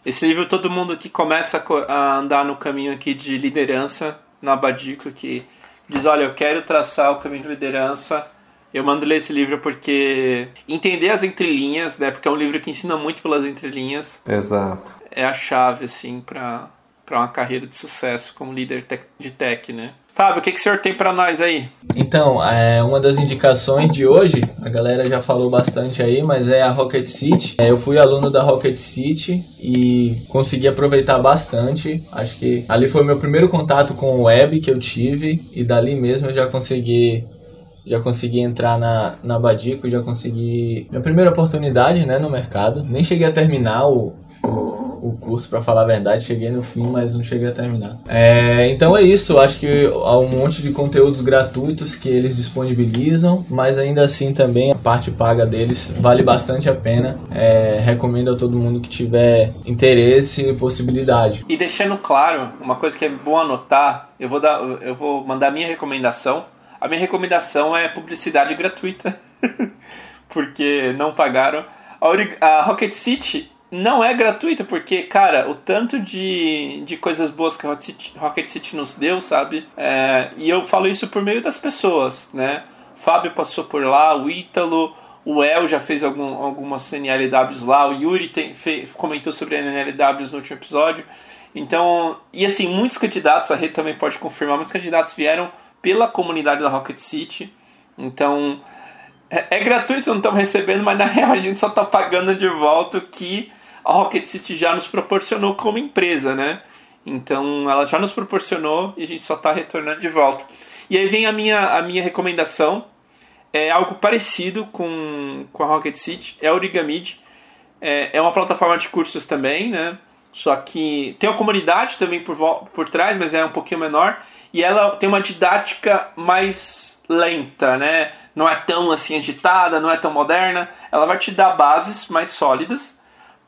Esse livro, todo mundo que começa a andar no caminho aqui de liderança, no Abadico, que diz, olha, eu quero traçar o caminho de liderança, eu mando ler esse livro porque entender as entrelinhas, né? Porque é um livro que ensina muito pelas entrelinhas. Exato. É a chave, assim, para uma carreira de sucesso como líder de tech, né? Fábio, o que, que o senhor tem para nós aí? Então, é, uma das indicações de hoje, a galera já falou bastante aí, mas é a Rocket City. É, eu fui aluno da Rocket City e consegui aproveitar bastante. Acho que ali foi o meu primeiro contato com o web que eu tive e dali mesmo eu já consegui já consegui entrar na, na Badico, já consegui minha primeira oportunidade né, no mercado. Nem cheguei a terminar o, o curso, para falar a verdade. Cheguei no fim, mas não cheguei a terminar. É, então é isso. Acho que há um monte de conteúdos gratuitos que eles disponibilizam, mas ainda assim também a parte paga deles vale bastante a pena. É, recomendo a todo mundo que tiver interesse e possibilidade. E deixando claro, uma coisa que é bom anotar, eu vou, dar, eu vou mandar minha recomendação. A minha recomendação é publicidade gratuita, porque não pagaram. A Rocket City não é gratuita, porque, cara, o tanto de, de coisas boas que Rocket City, Rocket City nos deu, sabe? É, e eu falo isso por meio das pessoas, né? Fábio passou por lá, o Ítalo, O El já fez algum, algumas NLWs lá, o Yuri tem, fez, comentou sobre NLWs no último episódio. Então, e assim, muitos candidatos, a Rede também pode confirmar, muitos candidatos vieram pela comunidade da Rocket City. Então, é, é gratuito, não estamos recebendo, mas na real a gente só está pagando de volta o que a Rocket City já nos proporcionou como empresa, né? Então, ela já nos proporcionou e a gente só está retornando de volta. E aí vem a minha, a minha recomendação, é algo parecido com, com a Rocket City, é Origamid. É, é uma plataforma de cursos também, né? Só que tem uma comunidade também por, por trás, mas é um pouquinho menor. E ela tem uma didática mais lenta, né? Não é tão assim agitada, não é tão moderna. Ela vai te dar bases mais sólidas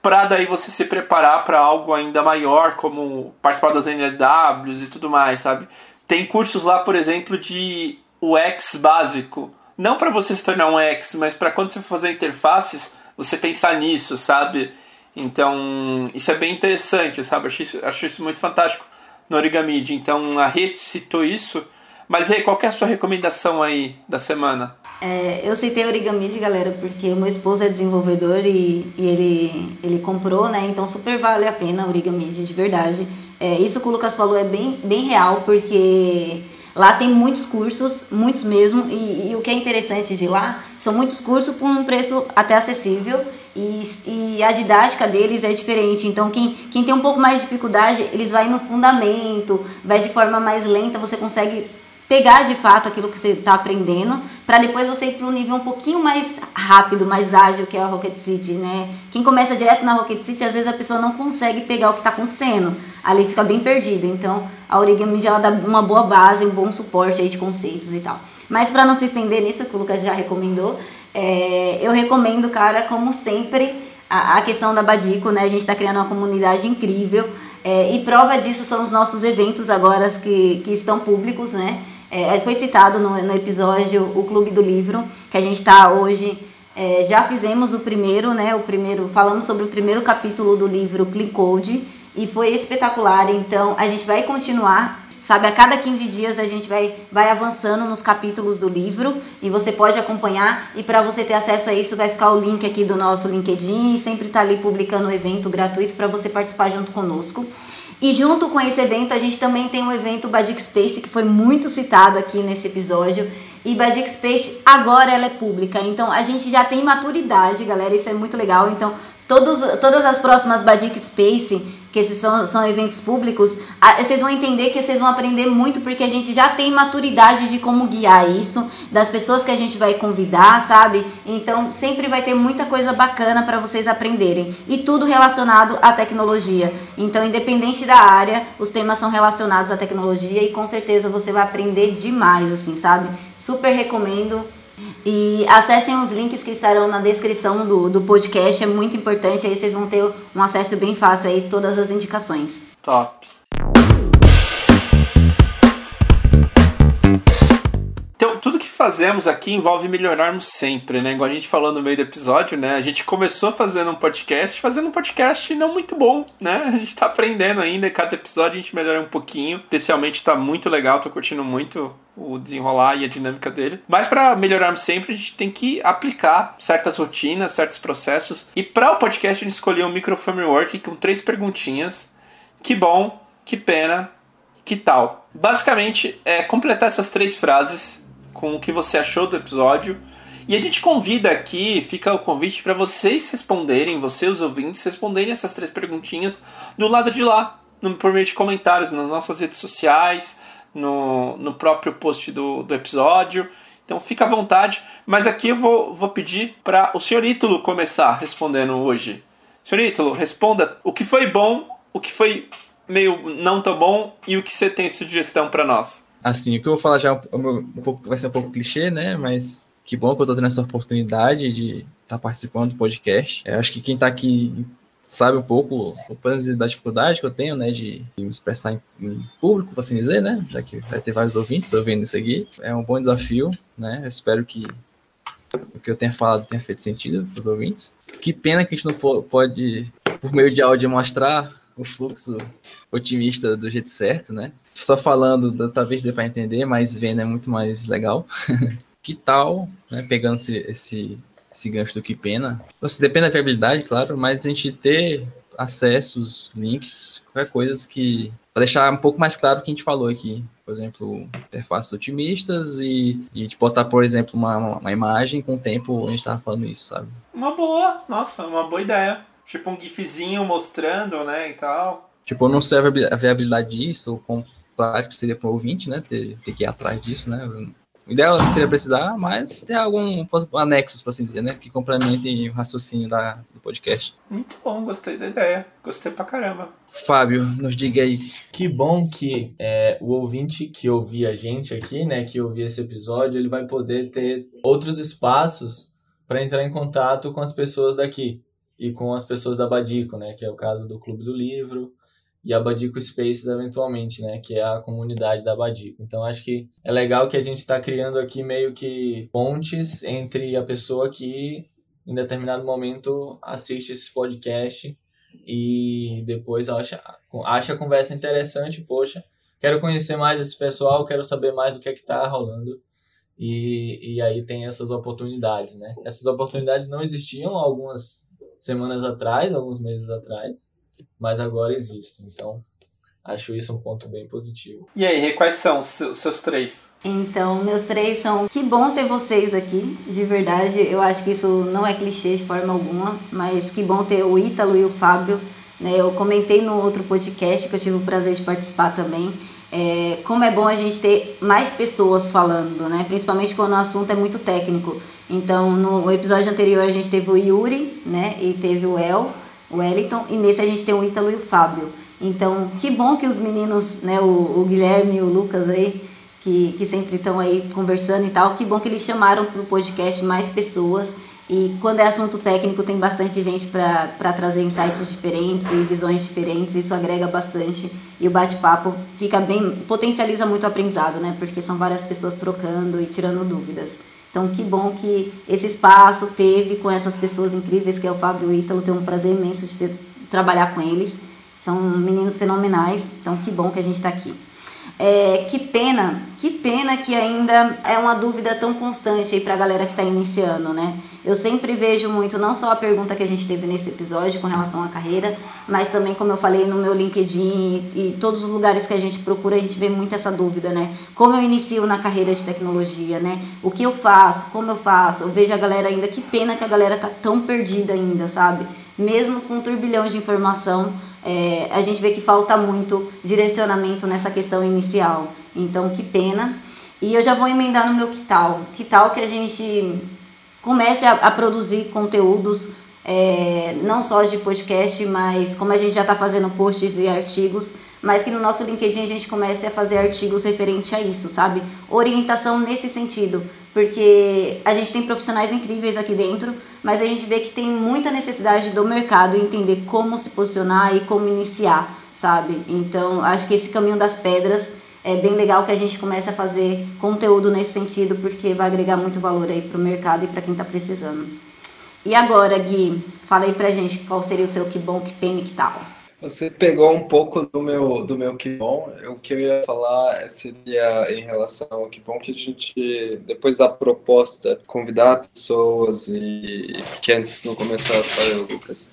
para daí você se preparar para algo ainda maior, como participar das NLWs e tudo mais, sabe? Tem cursos lá, por exemplo, de UX básico. Não para você se tornar um UX, mas para quando você for fazer interfaces, você pensar nisso, sabe? Então, isso é bem interessante, sabe? Acho isso, acho isso muito fantástico no Origamid. Então, a rede citou isso. Mas aí, qual é a sua recomendação aí da semana? É, eu citei Origamid, galera, porque meu esposo é desenvolvedor e, e, ele, ele comprou, né? Então, super vale a pena o Origamid, de verdade. É, isso que o Lucas falou é bem, bem real, porque Lá tem muitos cursos, muitos mesmo, e, e, o que é interessante de lá são muitos cursos por um preço até acessível e, e, a didática deles é diferente. Então, quem, quem tem um pouco mais de dificuldade, eles vai no fundamento, vai de forma mais lenta, você consegue pegar de fato aquilo que você está aprendendo, para depois você ir para um nível um pouquinho mais rápido, mais ágil, que é a Rocket City, né? Quem começa direto na Rocket City, às vezes a pessoa não consegue pegar o que está acontecendo, ali fica bem perdido. Então, a Origami já dá uma boa base, um bom suporte aí de conceitos e tal. Mas para não se estender nisso, que o Lucas já recomendou, é, eu recomendo, cara, como sempre, a, a questão da Badico, né? A gente está criando uma comunidade incrível. É, e prova disso são os nossos eventos agora que, que estão públicos, né? É, foi citado no, no, episódio o Clube do Livro, que a gente está hoje. É, já fizemos o primeiro, né? O primeiro, falamos sobre o primeiro capítulo do livro Clean Code e foi espetacular. Então a gente vai continuar sabe? A cada 15 dias a gente vai, vai avançando nos capítulos do livro e você pode acompanhar. E para você ter acesso a isso, vai ficar o link aqui do nosso LinkedIn sempre está ali publicando o evento gratuito para você participar junto conosco. E junto com esse evento, a gente também tem o evento Badic Space, que foi muito citado aqui nesse episódio. E Badic Space agora ela é pública, então a gente já tem maturidade, galera, isso é muito legal. Então, todos, todas as próximas Badic Space que esses são, são eventos públicos, vocês vão entender que vocês vão aprender muito porque a gente já tem maturidade de como guiar isso, das pessoas que a gente vai convidar, sabe? Então sempre vai ter muita coisa bacana para vocês aprenderem e tudo relacionado à tecnologia. Então, independente da área, os temas são relacionados à tecnologia e com certeza você vai aprender demais, assim, sabe? Super recomendo. E acessem os links que estarão na descrição do, do podcast, é muito importante, aí vocês vão ter um acesso bem fácil aí, todas as indicações. Top. Então, tudo fazemos aqui envolve melhorarmos sempre, né? Igual a gente falou no meio do episódio, né? A gente começou fazendo um podcast, fazendo um podcast não muito bom, né? A gente tá aprendendo ainda, cada episódio a gente melhora um pouquinho. Especialmente tá muito legal, tô curtindo muito o desenrolar e a dinâmica dele. Mas para melhorarmos sempre, a gente tem que aplicar certas rotinas, certos processos. E para o podcast, a gente escolheu um micro framework com três perguntinhas. Que bom, que pena, que tal? Basicamente, é completar essas três frases com o que você achou do episódio. E a gente convida aqui, fica o convite para vocês responderem, vocês os ouvintes, responderem essas três perguntinhas do lado de lá, no, por meio de comentários nas nossas redes sociais, no, no próprio post do, do episódio. Então fica à vontade, mas aqui eu vou, vou pedir para o senhor Ítalo começar respondendo hoje. Senhor Ítalo, responda o que foi bom, o que foi meio não tão bom e o que você tem sugestão para nós. Assim, o que eu vou falar já é um, um pouco, vai ser um pouco clichê, né? Mas que bom que eu tô tendo essa oportunidade de estar tá participando do podcast. Eu acho que quem tá aqui sabe um pouco o da dificuldade que eu tenho, né, de me expressar em, em público, por assim dizer, né, já que vai ter vários ouvintes ouvindo isso aqui. É um bom desafio, né, eu espero que o que eu tenha falado tenha feito sentido para os ouvintes. Que pena que a gente não pode, por meio de áudio, mostrar o fluxo otimista do jeito certo, né? Só falando, talvez dê para entender, mas vendo é muito mais legal. que tal, né, pegando esse, esse, esse gancho do que pena. Você depende da viabilidade, claro, mas a gente ter acessos, links, qualquer coisa que para deixar um pouco mais claro o que a gente falou aqui. Por exemplo, interfaces otimistas e, e gente botar, por exemplo, uma, uma imagem com o tempo a gente estava falando isso, sabe? Uma boa, nossa, uma boa ideia. Tipo um gifzinho mostrando, né, e tal. Tipo, não sei a viabilidade disso, ou com prático seria para o ouvinte, né, ter, ter que ir atrás disso, né, o ideal seria precisar, mas tem algum anexos, para assim dizer, né? Que complementem o raciocínio da, do podcast. Muito bom, gostei da ideia. Gostei pra caramba. Fábio, nos diga aí. Que bom que é, o ouvinte que ouvir a gente aqui, né? Que ouvir esse episódio, ele vai poder ter outros espaços para entrar em contato com as pessoas daqui e com as pessoas da Badico, né? Que é o caso do Clube do Livro, e a Badico Spaces eventualmente, né, que é a comunidade da Badico. Então acho que é legal que a gente está criando aqui meio que pontes entre a pessoa que em determinado momento assiste esse podcast e depois acha, acha a conversa interessante, poxa, quero conhecer mais esse pessoal, quero saber mais do que é que está rolando. E, e aí tem essas oportunidades, né? Essas oportunidades não existiam algumas semanas atrás, alguns meses atrás mas agora existem. Então, acho isso um ponto bem positivo. E aí, quais são os seus três? Então, meus três são que bom ter vocês aqui, de verdade. Eu acho que isso não é clichê de forma alguma, mas que bom ter o Ítalo e o Fábio. Né? Eu comentei no outro podcast que eu tive o prazer de participar também. É, como é bom a gente ter mais pessoas falando, né? Principalmente quando o assunto é muito técnico. Então, no episódio anterior a gente teve o Yuri, né? E teve o El Wellington, e nesse a gente tem o Ítalo e o Fábio. Então, que bom que os meninos, né, o, o Guilherme e o Lucas aí, que, que sempre estão aí conversando e tal, que bom que eles chamaram para o podcast mais pessoas. E quando é assunto técnico, tem bastante gente para trazer insights diferentes e visões diferentes, isso agrega bastante. E o bate-papo fica bem, potencializa muito o aprendizado, né? Porque são várias pessoas trocando e tirando dúvidas. Então, que bom que esse espaço teve com essas pessoas incríveis, que é o Fábio e o Ítalo. Tenho um prazer imenso de ter, trabalhar com eles. São meninos fenomenais. Então, que bom que a gente está aqui. É, que pena, que pena que ainda é uma dúvida tão constante aí para a galera que está iniciando, né? Eu sempre vejo muito, não só a pergunta que a gente teve nesse episódio com relação à carreira, mas também, como eu falei, no meu LinkedIn e, e todos os lugares que a gente procura, a gente vê muito essa dúvida, né? Como eu inicio na carreira de tecnologia, né? O que eu faço, como eu faço? Eu vejo a galera ainda, que pena que a galera tá tão perdida ainda, sabe? Mesmo com um turbilhão de informação, é, a gente vê que falta muito direcionamento nessa questão inicial. Então, que pena. E eu já vou emendar no meu que tal. Que tal que a gente comece a, a produzir conteúdos, é, não só de podcast, mas como a gente já está fazendo posts e artigos, mas que no nosso LinkedIn a gente comece a fazer artigos referente a isso, sabe? Orientação nesse sentido, porque a gente tem profissionais incríveis aqui dentro, mas a gente vê que tem muita necessidade do mercado entender como se posicionar e como iniciar, sabe? Então, acho que esse caminho das pedras é bem legal que a gente comece a fazer conteúdo nesse sentido, porque vai agregar muito valor aí para o mercado e para quem está precisando. E agora, Gui, fala aí pra gente qual seria o seu que bom, que pena e que tal. Você pegou um pouco do meu, do meu bom. O que eu ia falar seria em relação ao bom que a gente, depois da proposta, convidar pessoas e que antes no começo ela falou, Lucas,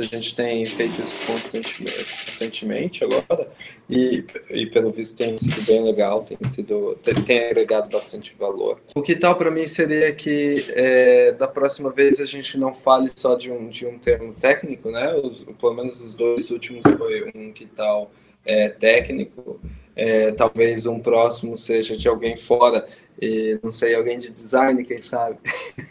a gente tem feito isso constantemente, constantemente agora e, e pelo visto tem sido bem legal, tem sido tem, tem agregado bastante valor. O que tal para mim seria que é, da próxima vez a gente não fale só de um de um termo técnico, né? Os, pelo menos os dois últimos foi um que tal é, técnico. É, talvez um próximo seja de alguém fora, e não sei, alguém de design, quem sabe.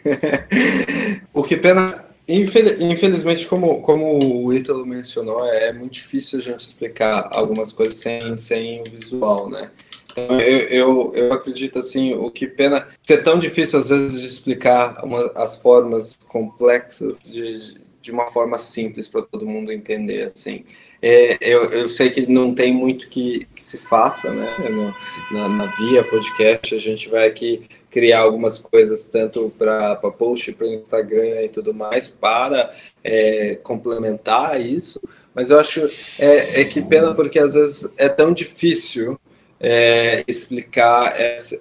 o que pena Infelizmente, como, como o Ítalo mencionou, é muito difícil a gente explicar algumas coisas sem, sem o visual, né? Então, eu, eu, eu acredito, assim, o que pena ser tão difícil, às vezes, de explicar uma, as formas complexas de, de uma forma simples para todo mundo entender, assim. É, eu, eu sei que não tem muito que, que se faça, né? No, na, na Via Podcast, a gente vai aqui criar algumas coisas tanto para post, para Instagram e tudo mais, para é, complementar isso. Mas eu acho é, é, que pena porque às vezes é tão difícil é, explicar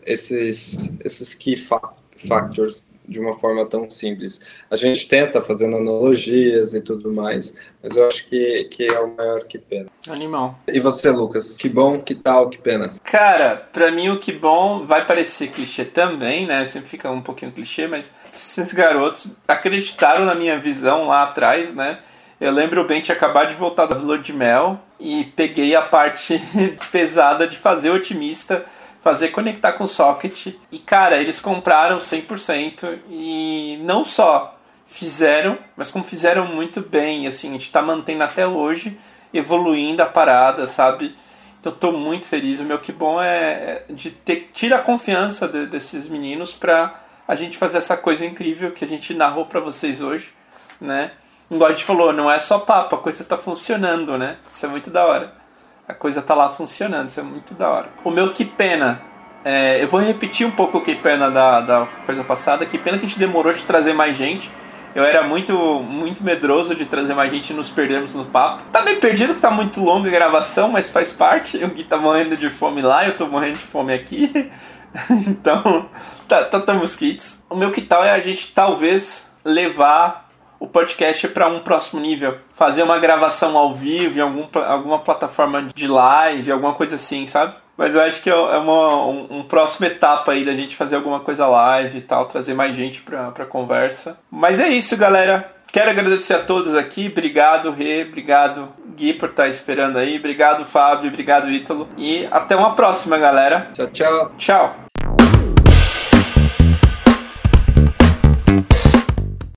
esses, esses key factors de uma forma tão simples. A gente tenta fazendo analogias e tudo mais, mas eu acho que, que é o maior que pena. Animal. E você, Lucas? Que bom, que tal, que pena? Cara, pra mim o que bom vai parecer clichê também, né? Sempre fica um pouquinho clichê, mas esses garotos acreditaram na minha visão lá atrás, né? Eu lembro bem, tinha acabado de voltar da Lua de Mel e peguei a parte pesada de fazer otimista, fazer conectar com o socket. E cara, eles compraram 100% e não só fizeram, mas como fizeram muito bem, assim, a gente tá mantendo até hoje, evoluindo a parada, sabe? Então tô muito feliz. O meu que bom é, é de ter tira a confiança de, desses meninos pra a gente fazer essa coisa incrível que a gente narrou para vocês hoje, né? igual a gente falou, não é só papo, a coisa tá funcionando, né? Isso é muito da hora. A coisa tá lá funcionando, isso é muito da hora. O meu que pena. É, eu vou repetir um pouco o que pena da, da coisa passada. Que pena que a gente demorou de trazer mais gente. Eu era muito, muito medroso de trazer mais gente e nos perdermos no papo. Tá meio perdido que tá muito longa a gravação, mas faz parte. O Gui tá morrendo de fome lá, eu tô morrendo de fome aqui. então, tá, tá, tá mosquitos. O meu que tal é a gente talvez levar o podcast para um próximo nível. Fazer uma gravação ao vivo em algum, alguma plataforma de live, alguma coisa assim, sabe? Mas eu acho que é, é uma um, um próxima etapa aí da gente fazer alguma coisa live e tal, trazer mais gente pra, pra conversa. Mas é isso, galera. Quero agradecer a todos aqui. Obrigado, Rê. Obrigado, Gui, por estar esperando aí. Obrigado, Fábio. Obrigado, Ítalo. E até uma próxima, galera. Tchau, tchau. Tchau.